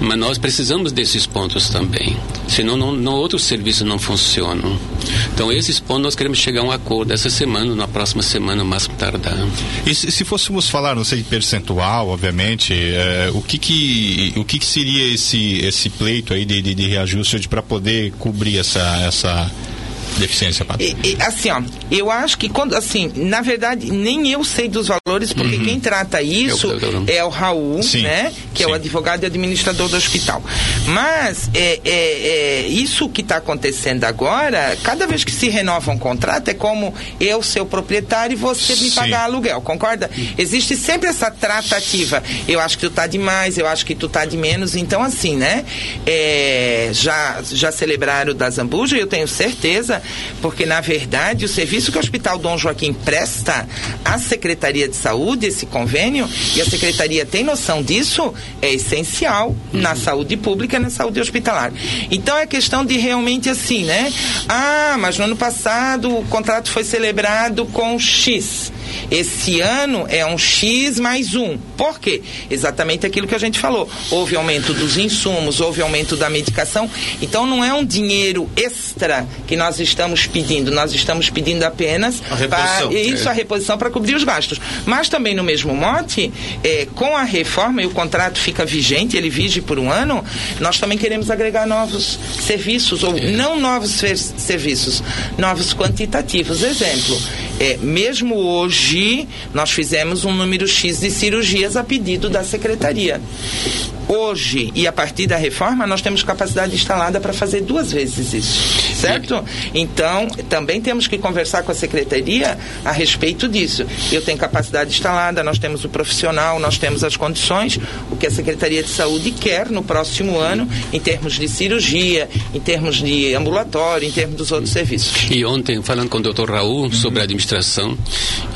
Mas nós precisamos desses pontos também. Senão não, não outros serviços não funcionam. Então esses pontos nós queremos chegar a um acordo essa semana, na próxima semana, mais tardar. E se, se fôssemos falar, não sei percentual, obviamente, é, o que que o que, que seria esse esse pleito aí de, de, de reajuste para poder cobrir essa essa deficiência, E, e, assim, ó, eu acho que quando, assim, na verdade, nem eu sei dos valores, porque uhum. quem trata isso eu, eu, é o Raul, sim, né? Que sim. é o advogado e administrador do hospital. Mas é, é, é isso que está acontecendo agora, cada vez que se renova um contrato, é como eu, seu proprietário, e você me sim. pagar aluguel, concorda? Existe sempre essa tratativa. Eu acho que tu tá demais, eu acho que tu tá de menos. Então, assim, né? É, já, já celebraram da Zambuja, eu tenho certeza porque na verdade o serviço que o Hospital Dom Joaquim presta à Secretaria de Saúde, esse convênio, e a Secretaria tem noção disso, é essencial uhum. na saúde pública e na saúde hospitalar. Então é questão de realmente assim, né? Ah, mas no ano passado o contrato foi celebrado com X. Esse ano é um X mais um. Por quê? Exatamente aquilo que a gente falou. Houve aumento dos insumos, houve aumento da medicação. Então não é um dinheiro extra que nós estamos pedindo. Nós estamos pedindo apenas a reposição. Pra, isso, é. a reposição para cobrir os gastos. Mas também no mesmo mote, é, com a reforma e o contrato fica vigente, ele vige por um ano, nós também queremos agregar novos serviços, ou é. não novos serviços, novos quantitativos. Exemplo, é, mesmo hoje, nós fizemos um número X de cirurgias a pedido da secretaria. Hoje e a partir da reforma, nós temos capacidade instalada para fazer duas vezes isso, certo? Então, também temos que conversar com a secretaria a respeito disso. Eu tenho capacidade instalada, nós temos o profissional, nós temos as condições, o que a Secretaria de Saúde quer no próximo ano, em termos de cirurgia, em termos de ambulatório, em termos dos outros serviços. E ontem, falando com o doutor Raul sobre a administração,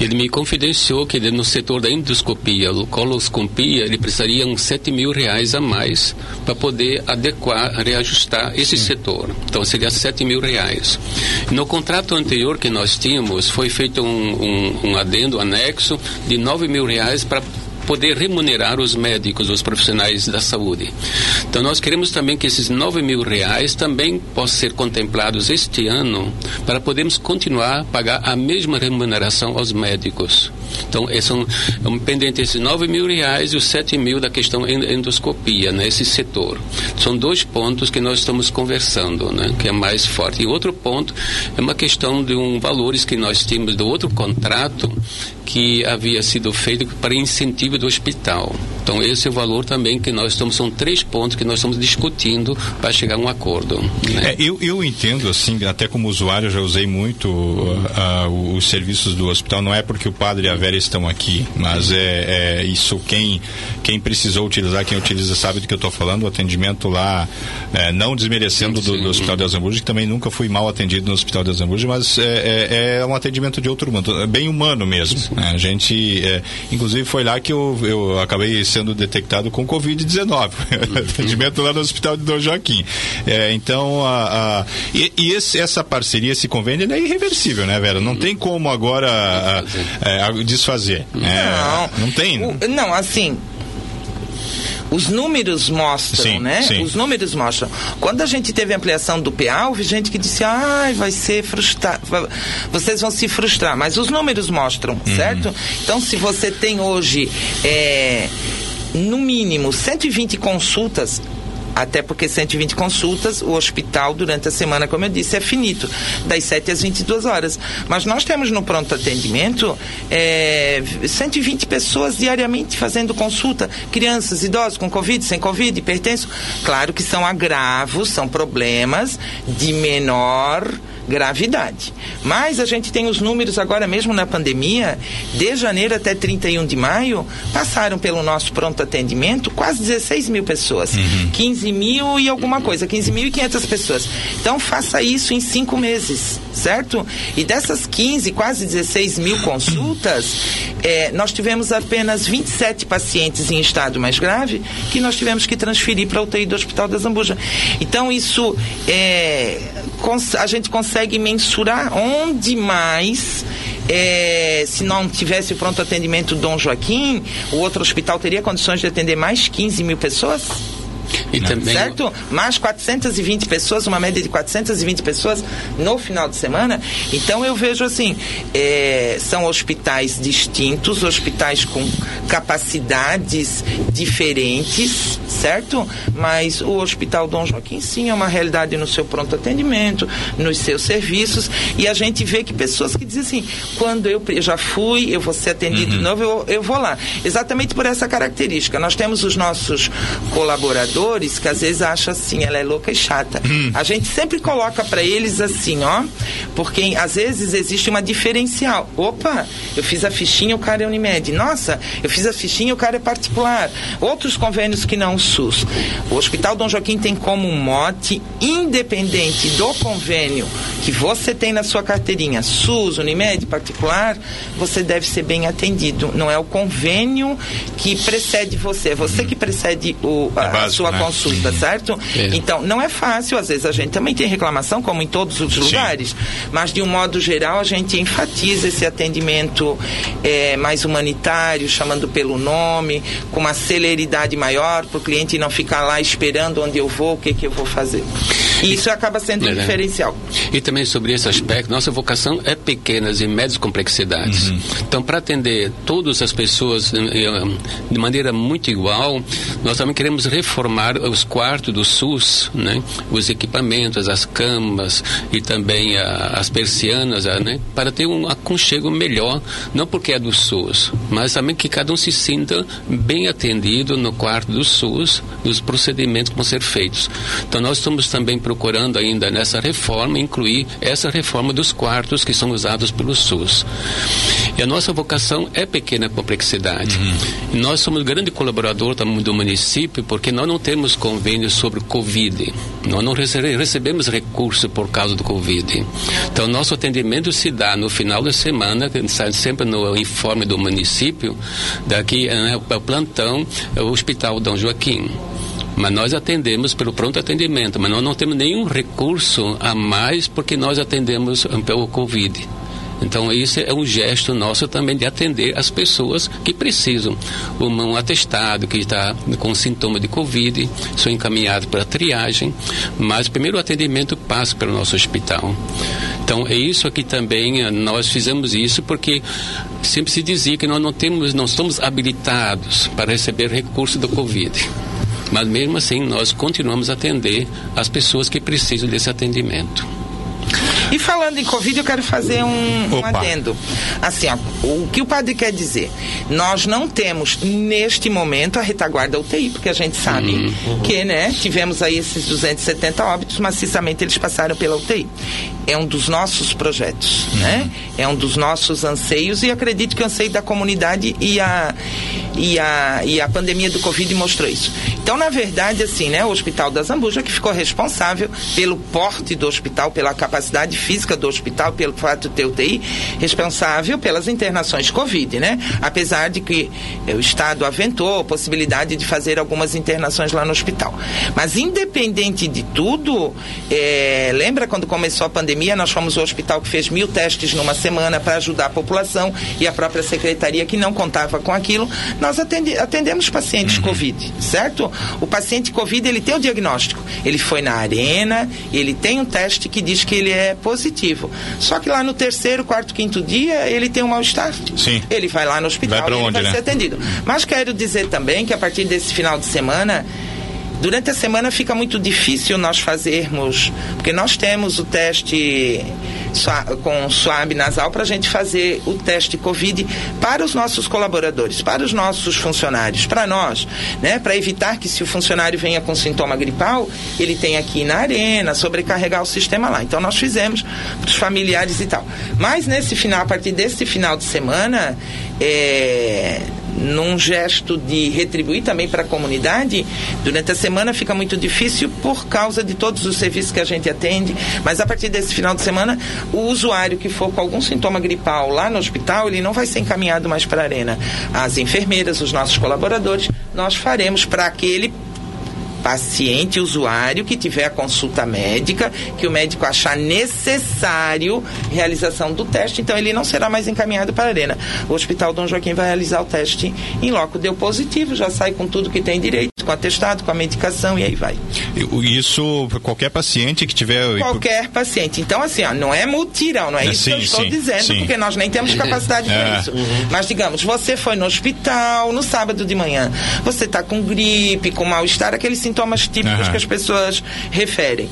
ele me confidenciou que no setor da endoscopia, coloscopia, ele precisaria uns 7 mil reais a mais para poder adequar, reajustar esse Sim. setor. Então seria 7 mil reais. No contrato anterior que nós tínhamos, foi feito um, um, um adendo, um anexo de 9 mil reais para poder remunerar os médicos, os profissionais da saúde. Então nós queremos também que esses 9 mil reais também possam ser contemplados este ano para podermos continuar a pagar a mesma remuneração aos médicos. Então, é um, é um pendente esses 9 mil reais e os 7 mil da questão endoscopia, né, setor. São dois pontos que nós estamos conversando, né, que é mais forte. E outro ponto é uma questão de um valores que nós tínhamos do outro contrato que havia sido feito para incentivo do hospital. Então esse é o valor também que nós estamos, são três pontos que nós estamos discutindo para chegar a um acordo. Né? É, eu, eu entendo assim, até como usuário já usei muito uh, uh, os serviços do hospital, não é porque o padre e a Vera estão aqui, mas é, é isso quem, quem precisou utilizar, quem utiliza sabe do que eu estou falando, o atendimento lá, é, não desmerecendo do, do, Hospital de Azambuja, que também nunca fui mal atendido no Hospital de Azambuja, mas é, é, é um atendimento de outro mundo, bem humano mesmo. Né? A gente, é, inclusive foi lá que eu, eu acabei sendo detectado com Covid-19, atendimento lá no Hospital de Dom Joaquim. É, então, a, a e, e esse, essa parceria, esse convênio é irreversível, né, Vera? Não tem como agora a, a, desfazer. É, não, não tem. O, não, assim, os números mostram, sim, né? Sim. Os números mostram. Quando a gente teve a ampliação do PA, houve gente que disse, ai, vai ser frustrado, vocês vão se frustrar. Mas os números mostram, uhum. certo? Então, se você tem hoje, é, no mínimo, 120 consultas, até porque 120 consultas, o hospital durante a semana, como eu disse, é finito, das 7 às 22 horas. Mas nós temos no pronto atendimento é, 120 pessoas diariamente fazendo consulta, crianças, idosos com Covid, sem Covid, hipertenso. Claro que são agravos, são problemas de menor gravidade. Mas a gente tem os números agora mesmo na pandemia, de janeiro até 31 de maio, passaram pelo nosso pronto atendimento quase 16 mil pessoas. Uhum. 15 mil e alguma coisa, 15.500 pessoas. Então faça isso em cinco meses, certo? E dessas 15, quase 16 mil consultas, é, nós tivemos apenas 27 pacientes em estado mais grave que nós tivemos que transferir para a UTI do Hospital da Zambuja. Então isso é, a gente consegue mensurar onde mais é, se não tivesse o pronto atendimento Dom Joaquim, o outro hospital teria condições de atender mais 15 mil pessoas? E também... Certo? Mais 420 pessoas, uma média de 420 pessoas no final de semana. Então eu vejo assim, é, são hospitais distintos, hospitais com capacidades diferentes, certo? Mas o Hospital Dom Joaquim sim é uma realidade no seu pronto atendimento, nos seus serviços. E a gente vê que pessoas que dizem assim, quando eu, já fui, eu vou ser atendido uhum. de novo, eu, eu vou lá. Exatamente por essa característica. Nós temos os nossos colaboradores que às vezes acham assim, ela é louca e chata. Hum. A gente sempre coloca para eles assim, ó, porque às vezes existe uma diferencial. Opa, eu fiz a fichinha, o cara é Unimed. Nossa, eu fiz a fichinha, o cara é particular. Outros convênios que não SUS. O Hospital Dom Joaquim tem como mote, independente do convênio que você tem na sua carteirinha, SUS, Unimed, particular, você deve ser bem atendido. Não é o convênio que precede você, é você que precede o, a, é básico, sua né? consulta, certo? É. Então, não é fácil, às vezes a gente também tem reclamação, como em todos os lugares, Sim. mas de um modo geral a gente enfatiza esse atendimento é, mais humanitário, chamando pelo nome, com uma celeridade maior, para o cliente não ficar lá esperando onde eu vou, o que, que eu vou fazer. E isso acaba sendo um é, né? diferencial. E também sobre esse aspecto, nossa vocação é pequenas e médias complexidades. Uhum. Então, para atender todas as pessoas eh, eh, de maneira muito igual, nós também queremos reformar os quartos do SUS, né? os equipamentos, as camas e também a, as persianas, né? para ter um aconchego melhor, não porque é do SUS, mas também que cada um se sinta bem atendido no quarto do SUS, dos procedimentos que vão ser feitos. Então nós estamos também procurando ainda nessa reforma incluir essa reforma dos quartos que são usados pelo SUS. E a nossa vocação é pequena complexidade. Uhum. Nós somos grande colaborador do município porque nós não temos convênios sobre Covid. Nós não recebemos recurso por causa do Covid. Então, nosso atendimento se dá no final da semana, sempre no informe do município, daqui né, o plantão, o Hospital Dom Joaquim mas nós atendemos pelo pronto atendimento, mas nós não temos nenhum recurso a mais porque nós atendemos pelo Covid. Então, isso é um gesto nosso também de atender as pessoas que precisam. Um, atestado que está com sintoma de Covid, são encaminhados para triagem, mas o primeiro atendimento passa pelo nosso hospital. Então, é isso aqui também, eh, nós fizemos isso porque sempre se dizia que nós não temos, não estamos habilitados para receber recurso do Covid. Mas mesmo assim, nós continuamos a atender as pessoas que precisam desse atendimento. E falando em Covid, eu quero fazer um, um adendo. Assim, ó, o que o padre quer dizer? Nós não temos, neste momento, a retaguarda UTI, porque a gente sabe que, né, tivemos aí esses 270 óbitos, maciçamente eles passaram pela UTI. É um dos nossos projetos, né? É um dos nossos anseios e acredito que o anseio da comunidade e a, e a, e a pandemia do Covid mostrou isso. Então, na verdade, assim, né, o Hospital da Zambuja que ficou responsável pelo porte do hospital, pela capacidade física do hospital, pelo fato de ter UTI, responsável pelas internações Covid, né? Apesar de que eh, o Estado aventou a possibilidade de fazer algumas internações lá no hospital. Mas, independente de tudo, eh, lembra quando começou a pandemia, nós fomos o hospital que fez mil testes numa semana para ajudar a população e a própria secretaria que não contava com aquilo, nós atendemos pacientes Covid, certo? O paciente Covid, ele tem o diagnóstico. Ele foi na arena, ele tem um teste que diz que ele é positivo. Só que lá no terceiro, quarto, quinto dia, ele tem um mal-estar. Sim. Ele vai lá no hospital Vai e onde, vai né? ser atendido. Mas quero dizer também que a partir desse final de semana, durante a semana fica muito difícil nós fazermos, porque nós temos o teste com suave nasal para a gente fazer o teste Covid para os nossos colaboradores, para os nossos funcionários, para nós, né? Para evitar que se o funcionário venha com sintoma gripal, ele tenha aqui na arena, sobrecarregar o sistema lá. Então nós fizemos para os familiares e tal. Mas nesse final, a partir desse final de semana, é, num gesto de retribuir também para a comunidade, durante a semana fica muito difícil por causa de todos os serviços que a gente atende, mas a partir desse final de semana, o usuário que for com algum sintoma gripal lá no hospital, ele não vai ser encaminhado mais para a arena. As enfermeiras, os nossos colaboradores, nós faremos para aquele paciente, usuário que tiver a consulta médica, que o médico achar necessário realização do teste, então ele não será mais encaminhado para a arena. O Hospital Dom Joaquim vai realizar o teste em loco, deu positivo, já sai com tudo que tem direito, com atestado, com a medicação e aí vai. Isso, qualquer paciente que tiver. Qualquer paciente. Então, assim, ó, não é mutirão, não é É, isso que eu sim, estou sim, dizendo, sim. porque nós nem temos capacidade para É. isso. Mas, digamos, você foi no hospital no sábado de manhã, você está com gripe, com mal-estar, aqueles sintomas típicos Aham. que as pessoas referem.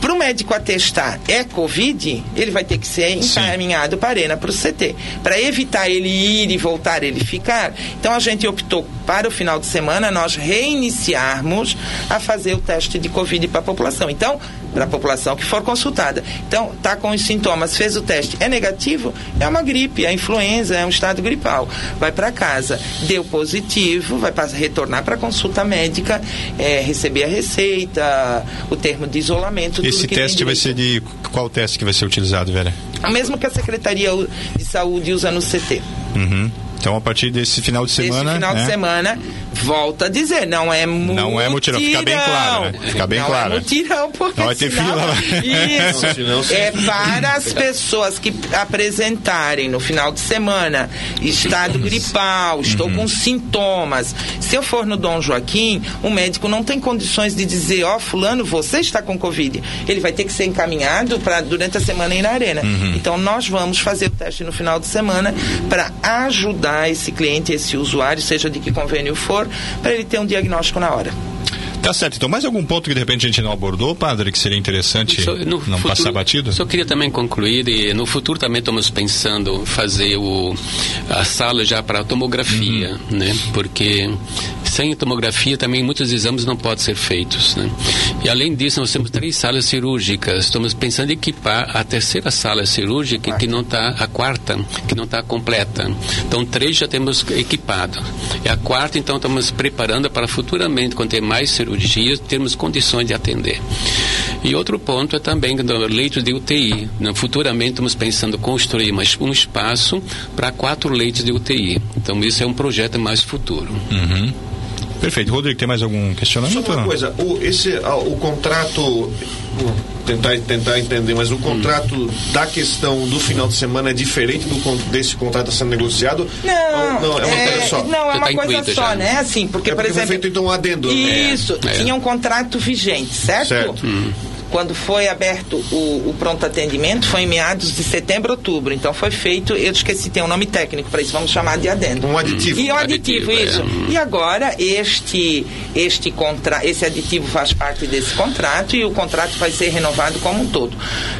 Para o médico atestar é Covid, ele vai ter que ser encaminhado para a arena, para o CT. Para evitar ele ir e voltar, ele ficar. Então a gente optou para o final de semana nós reiniciarmos a fazer o teste de Covid para a população. Então, para a população que for consultada. Então, tá com os sintomas, fez o teste, é negativo, é uma gripe, é influenza, é um estado gripal. Vai para casa, deu positivo, vai pas- retornar para consulta médica, é, receber a receita, o termo de isolamento. tudo Esse teste vai ser de. Qual teste que vai ser utilizado, velho? O mesmo que a Secretaria de Saúde usa no CT. Uhum. Então, a partir desse final de semana. Esse final né? de semana, volta a dizer, não é mutirão. Não é mutirão, fica bem claro, né? Fica bem não claro. é mutirão, porque Não vai ter fila lá. Isso. Senão, é para as pessoas que apresentarem no final de semana estado gripal, estou Uhum. com sintomas. Se eu for no Dom Joaquim, o médico não tem condições de dizer, ó, fulano, você está com Covid. Ele vai ter que ser encaminhado para durante a semana ir na arena. Uhum. Então nós vamos fazer o teste no final de semana para ajudar esse cliente, esse usuário, seja de que convênio for, para ele ter um diagnóstico na hora. Tá certo. Então, mais algum ponto que de repente a gente não abordou, padre, que seria interessante Só- no não futuro- passar batido? Só queria também concluir, e no futuro também estamos pensando fazer o, a sala já para tomografia, Uhum. né? Porque sem tomografia também muitos exames não podem ser feitos, né? E além disso, nós temos três salas cirúrgicas. Estamos pensando em equipar a terceira sala cirúrgica que não está, a quarta, que não está completa. Então, três já temos equipado. E a quarta, então, estamos preparando para futuramente, quando ter mais cirurgias, termos condições de atender. E outro ponto é também do leito de UTI. Futuramente estamos pensando construir mais um espaço para quatro leitos de UTI. Então isso é um projeto mais futuro. Uhum. Perfeito. Rodrigo, tem mais algum questionamento? Só uma coisa, o, esse, o contrato, hum, tentar, tentar entender, mas o contrato da questão do final de semana é diferente do, desse contrato sendo negociado? Não, Ou não, é uma é, coisa só. Não, é uma coisa só, né? Assim, porque, É por porque foi exemplo. feito então um adendo, né? Isso, É. tinha um contrato vigente, certo? Certo. Quando foi aberto o, o pronto atendimento, foi em meados de setembro, outubro. Então foi feito, eu esqueci, tem um nome técnico para isso, vamos chamar de adendo. Um aditivo. E o Um aditivo, aditivo, isso. é. E agora este este contra, esse aditivo faz parte desse contrato e o contrato vai ser renovado como um todo.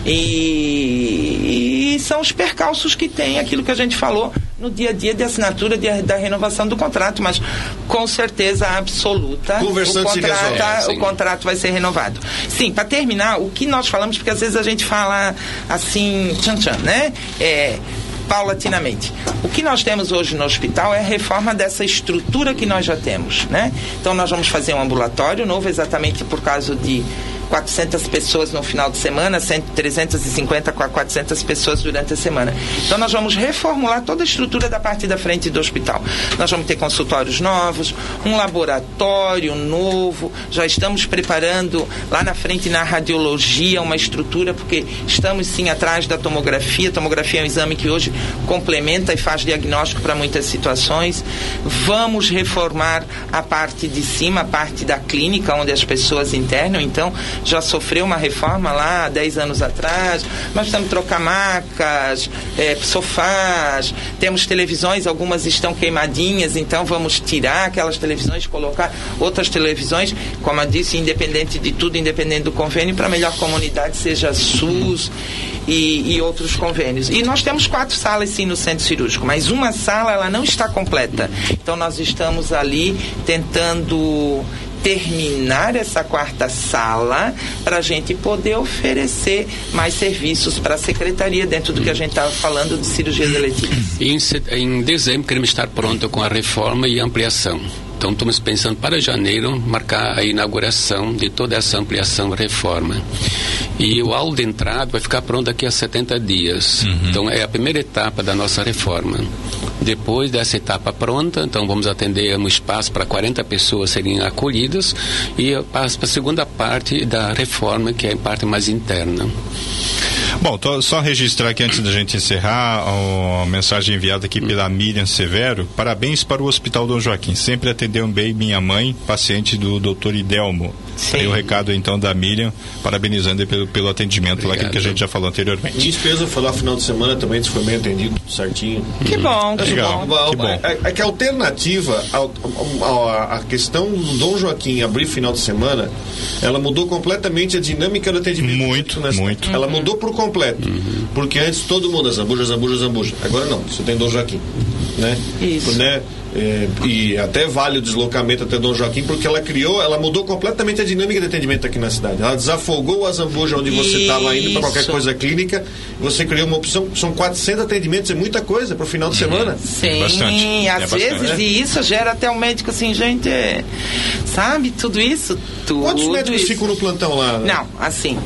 E, e são os percalços que tem aquilo que a gente falou no dia a dia de assinatura de- da renovação do contrato, mas com certeza absoluta Conversando o se contrato, resolve. É, sim. o contrato vai ser renovado. Sim, para terminar, o que nós falamos, porque às vezes a gente fala assim, tchan tchan, né? É, paulatinamente. O que nós temos hoje no hospital é a reforma dessa estrutura que nós já temos, né? Então nós vamos fazer um ambulatório novo exatamente por causa de 400 pessoas no final de semana, 100, 350 a 400 pessoas durante a semana. Então nós vamos reformular toda a estrutura da parte da frente do hospital. Nós vamos ter consultórios novos, um laboratório novo, já estamos preparando lá na frente na radiologia uma estrutura, porque estamos sim atrás da tomografia. A tomografia é um exame que hoje complementa e faz diagnóstico para muitas situações. Vamos reformar a parte de cima, a parte da clínica, onde as pessoas internam. Então, já sofreu uma reforma lá há 10 anos atrás. Nós estamos trocar macas, eh, sofás, temos televisões, algumas estão queimadinhas, então vamos tirar aquelas televisões, colocar outras televisões, como eu disse, independente de tudo, independente do convênio, para a melhor comunidade, seja SUS e, e outros convênios. E nós temos quatro salas sim no centro cirúrgico, mas uma sala ela não está completa. Então nós estamos ali tentando terminar essa quarta sala para a gente poder oferecer mais serviços para a secretaria dentro do que a gente estava falando de cirurgias eletivas. Em, em dezembro queremos estar pronto com a reforma e ampliação. Então estamos pensando para janeiro marcar a inauguração de toda essa ampliação e reforma. E o hall de entrada vai ficar pronto daqui a 70 dias. Então é a primeira etapa da nossa reforma. Depois dessa etapa pronta, então vamos atender um espaço para 40 pessoas serem acolhidas e passa para a segunda parte da reforma, que é a parte mais interna. Bom, tô- só registrar aqui antes da gente encerrar a mensagem enviada aqui pela Miriam Severo. Parabéns para o Hospital Dom Joaquim. Sempre atendeu bem minha mãe, paciente do Dr. Idelmo. Aí o recado então da Miriam, parabenizando pelo, pelo atendimento lá, aquilo que a gente já falou anteriormente. Minha esposa foi lá final de semana também, foi bem atendido, certinho. Que bom, que Legal, bom. que bom. É, é que a alternativa, a, a questão do Dom Joaquim abrir final de semana, ela mudou completamente a dinâmica do atendimento. Muito, muito. Ela mudou por completo. Porque antes todo mundo, zambuja, zambuja, zambuja. Agora não, você tem Dom Joaquim. Né? Isso. Né? É, e até vale o deslocamento até Dom Joaquim, porque ela criou, ela mudou completamente a dinâmica de atendimento aqui na cidade. Ela desafogou a Zambuja onde você estava indo para qualquer Isso. coisa clínica. Você criou uma opção, são 400 atendimentos, é muita coisa para o final de semana. Sim, às vezes, e isso gera até o médico assim, gente, é, sabe, tudo isso, tudo Quantos médicos isso. ficam no plantão lá? Não, assim,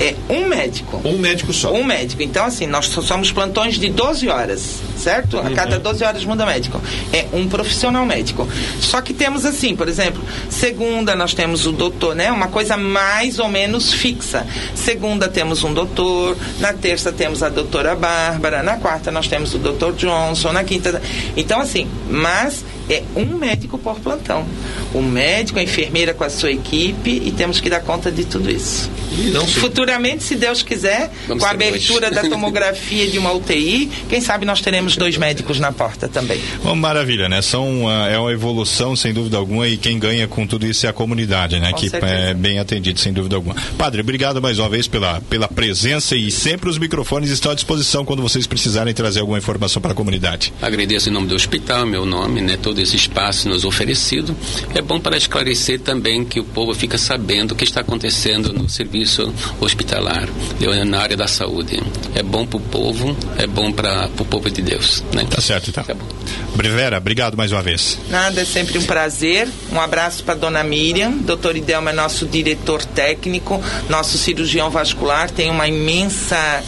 é um médico. Um médico só. Um médico. Então, assim, nós só somos plantões de 12 horas, certo? A cada 12 horas muda médico. É um profissional médico. Só que temos assim, por exemplo, segunda nós temos o doutor, né? Uma coisa mais ou menos fixa. Segunda temos um doutor, na terça temos a doutora Bárbara, na quarta nós temos o doutor Johnson, na quinta. Então, assim, mas é um médico por plantão. O médico, a enfermeira com a sua equipe e temos que dar conta de tudo isso. Futuramente, se Deus quiser, Vamos com a abertura hoje. da tomografia de uma UTI, quem sabe nós teremos dois médicos na porta também. Bom, maravilha, né? São, ah, é uma evolução, sem dúvida alguma, e quem ganha com tudo isso é a comunidade, né? Com que certeza. é bem atendido, sem dúvida alguma. Padre, obrigado mais uma vez pela, pela presença e sempre os microfones estão à disposição quando vocês precisarem trazer alguma informação para a comunidade. Agradeço em nome do hospital, meu nome, né, todo esse espaço nos oferecido. É bom para esclarecer também que o povo fica sabendo o que está acontecendo no serviço hospitalar, na área da saúde. É bom para o povo, é bom para o povo de Deus. Né? Tá certo, então. Brivera, obrigado mais uma vez. Nada, é sempre um prazer. Um abraço para dona Miriam. Doutor Idelma é nosso diretor técnico, nosso cirurgião vascular, tem uma imensa.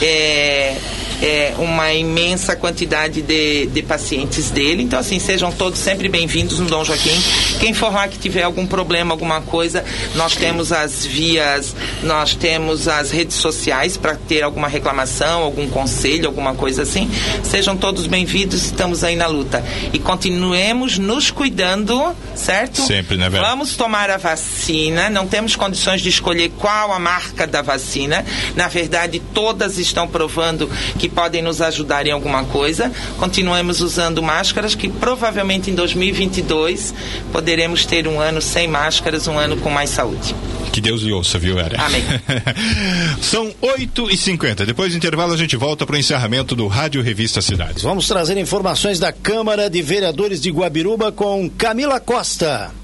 é, é, uma imensa quantidade de, de pacientes dele. Então, assim, sejam todos sempre bem-vindos no Dom Joaquim. Quem informar que tiver algum problema, alguma coisa, nós temos as vias, nós temos as redes sociais para ter alguma reclamação, algum conselho, alguma coisa assim. Sejam todos bem-vindos, estamos aí na luta. E continuemos nos cuidando, certo? Sempre, né, Vera? Vamos tomar a vacina, não temos condições de escolher qual a marca da vacina. Na verdade, todas estão provando que podem nos ajudar em alguma coisa. Continuemos usando máscaras que provavelmente em 2022 poderemos ter um ano sem máscaras, um ano com mais saúde. Que Deus lhe ouça, viu, Era? Amém. São 8 e 50 Depois do intervalo, a gente volta para o encerramento do Rádio Revista Cidades. Vamos trazer informações da Câmara de Vereadores de Guabiruba com Camila Costa.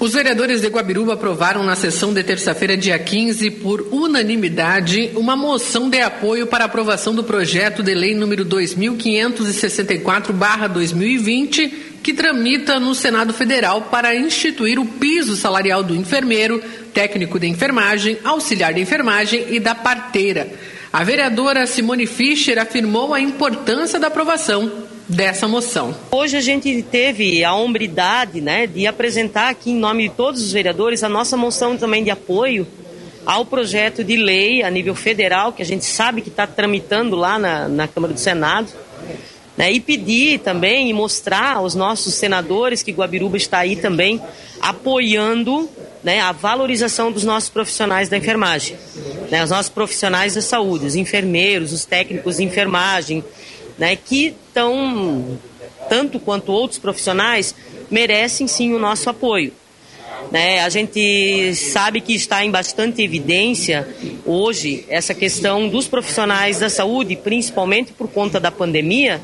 Os vereadores de Guabiruba aprovaram na sessão de terça-feira, dia 15, por unanimidade, uma moção de apoio para aprovação do projeto de lei número 2564-2020, que tramita no Senado Federal para instituir o piso salarial do enfermeiro, técnico de enfermagem, auxiliar de enfermagem e da parteira. A vereadora Simone Fischer afirmou a importância da aprovação dessa moção. Hoje a gente teve a hombridade né, de apresentar aqui em nome de todos os vereadores a nossa moção também de apoio ao projeto de lei a nível federal, que a gente sabe que está tramitando lá na, na Câmara do Senado. Né, e pedir também e mostrar aos nossos senadores que Guabiruba está aí também apoiando né, a valorização dos nossos profissionais da enfermagem, né, os nossos profissionais da saúde, os enfermeiros, os técnicos de enfermagem, né, que estão, tanto quanto outros profissionais, merecem sim o nosso apoio. Né, a gente sabe que está em bastante evidência hoje essa questão dos profissionais da saúde, principalmente por conta da pandemia,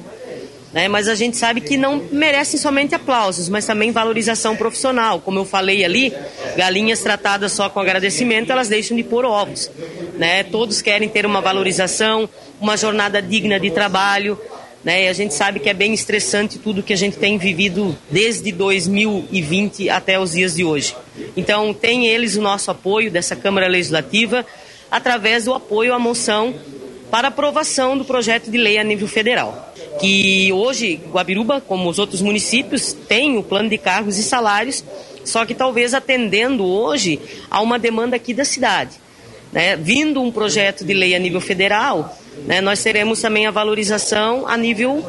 né, mas a gente sabe que não merecem somente aplausos, mas também valorização profissional. Como eu falei ali, galinhas tratadas só com agradecimento, elas deixam de pôr ovos. Né? Todos querem ter uma valorização, uma jornada digna de trabalho. Né? E a gente sabe que é bem estressante tudo que a gente tem vivido desde 2020 até os dias de hoje. Então, tem eles o nosso apoio dessa Câmara Legislativa através do apoio à moção para aprovação do projeto de lei a nível federal. Que hoje, Guabiruba, como os outros municípios, tem o plano de cargos e salários, só que talvez atendendo hoje a uma demanda aqui da cidade. Né? Vindo um projeto de lei a nível federal, né, nós teremos também a valorização a nível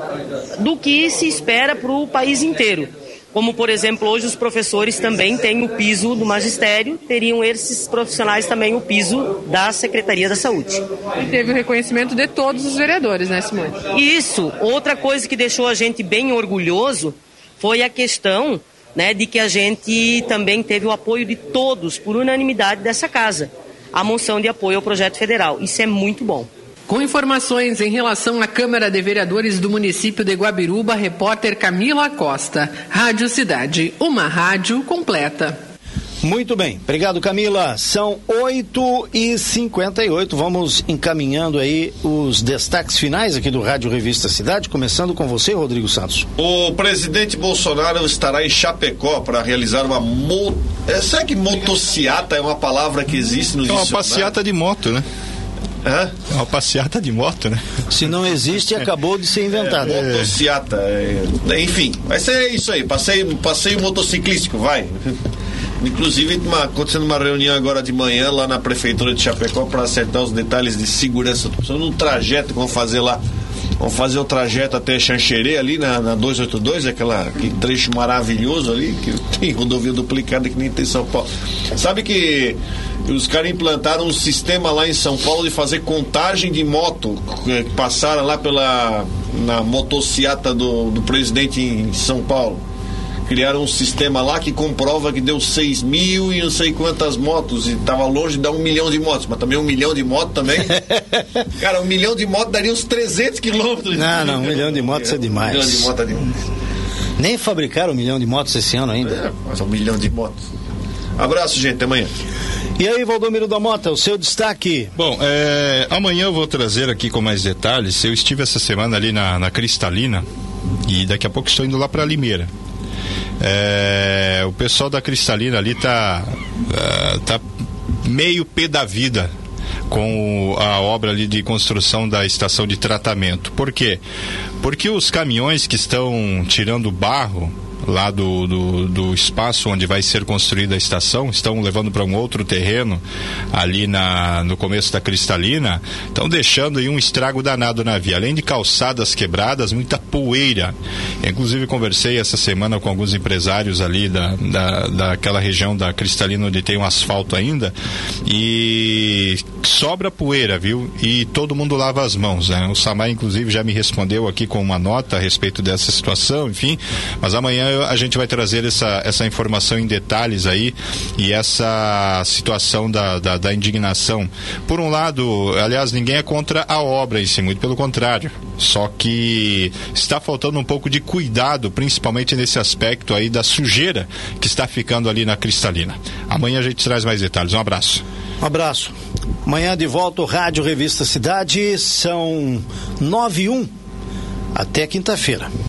do que se espera para o país inteiro. Como, por exemplo, hoje os professores também têm o piso do magistério, teriam esses profissionais também o piso da Secretaria da Saúde. E teve o reconhecimento de todos os vereadores, né, Simone? Isso. Outra coisa que deixou a gente bem orgulhoso foi a questão né, de que a gente também teve o apoio de todos, por unanimidade dessa casa, a moção de apoio ao projeto federal. Isso é muito bom. Com informações em relação à Câmara de Vereadores do município de Guabiruba, repórter Camila Costa. Rádio Cidade, uma rádio completa. Muito bem, obrigado Camila. São 8 e 58 Vamos encaminhando aí os destaques finais aqui do Rádio Revista Cidade, começando com você, Rodrigo Santos. O presidente Bolsonaro estará em Chapecó para realizar uma mo... é, será que motociata é uma palavra que existe no É uma passeata de moto, né? Hã? É uma passeata de moto, né? Se não existe, acabou de ser inventado. É, motociata. É, enfim, vai ser isso aí. Passeio, passeio motociclístico, vai. Inclusive, uma, acontecendo uma reunião agora de manhã lá na prefeitura de Chapecó para acertar os detalhes de segurança. No trajeto que vão fazer lá. Vão fazer o trajeto até Xanxerê, ali na, na 282, aquela, aquele trecho maravilhoso ali, que tem rodovia duplicada que nem tem São Paulo. Sabe que os caras implantaram um sistema lá em São Paulo de fazer contagem de moto, que passaram lá pela na motociata do, do presidente em São Paulo criaram um sistema lá que comprova que deu 6 mil e não sei quantas motos e tava longe de dar um milhão de motos, mas também um milhão de motos também. Cara, um milhão de motos daria uns 300 quilômetros. Não, não, um milhão de motos é demais. Um milhão de motos é demais. Nem fabricaram um milhão de motos esse ano ainda. É, mas um milhão de motos. Abraço, gente, até amanhã. E aí, Valdomiro da Mota, o seu destaque? Bom, é, amanhã eu vou trazer aqui com mais detalhes. Eu estive essa semana ali na, na Cristalina e daqui a pouco estou indo lá para Limeira. É, o pessoal da Cristalina ali tá, uh, tá meio pé da vida com a obra ali de construção da estação de tratamento. Por quê? Porque os caminhões que estão tirando barro lá do, do, do espaço onde vai ser construída a estação, estão levando para um outro terreno ali na, no começo da Cristalina, estão deixando aí um estrago danado na via. Além de calçadas quebradas, muita poeira. Inclusive conversei essa semana com alguns empresários ali da, da, daquela região da Cristalina onde tem um asfalto ainda e sobra poeira, viu? E todo mundo lava as mãos, né? O Samar, inclusive, já me respondeu aqui com uma nota a respeito dessa situação, enfim. Mas amanhã a gente vai trazer essa, essa informação em detalhes aí e essa situação da, da, da indignação. Por um lado, aliás, ninguém é contra a obra em si, muito pelo contrário. Só que está faltando um pouco de cuidado, principalmente nesse aspecto aí da sujeira que está ficando ali na cristalina. Amanhã a gente traz mais detalhes. Um abraço. Um abraço. Amanhã de volta o Rádio Revista Cidade, são nove e um. Até quinta-feira.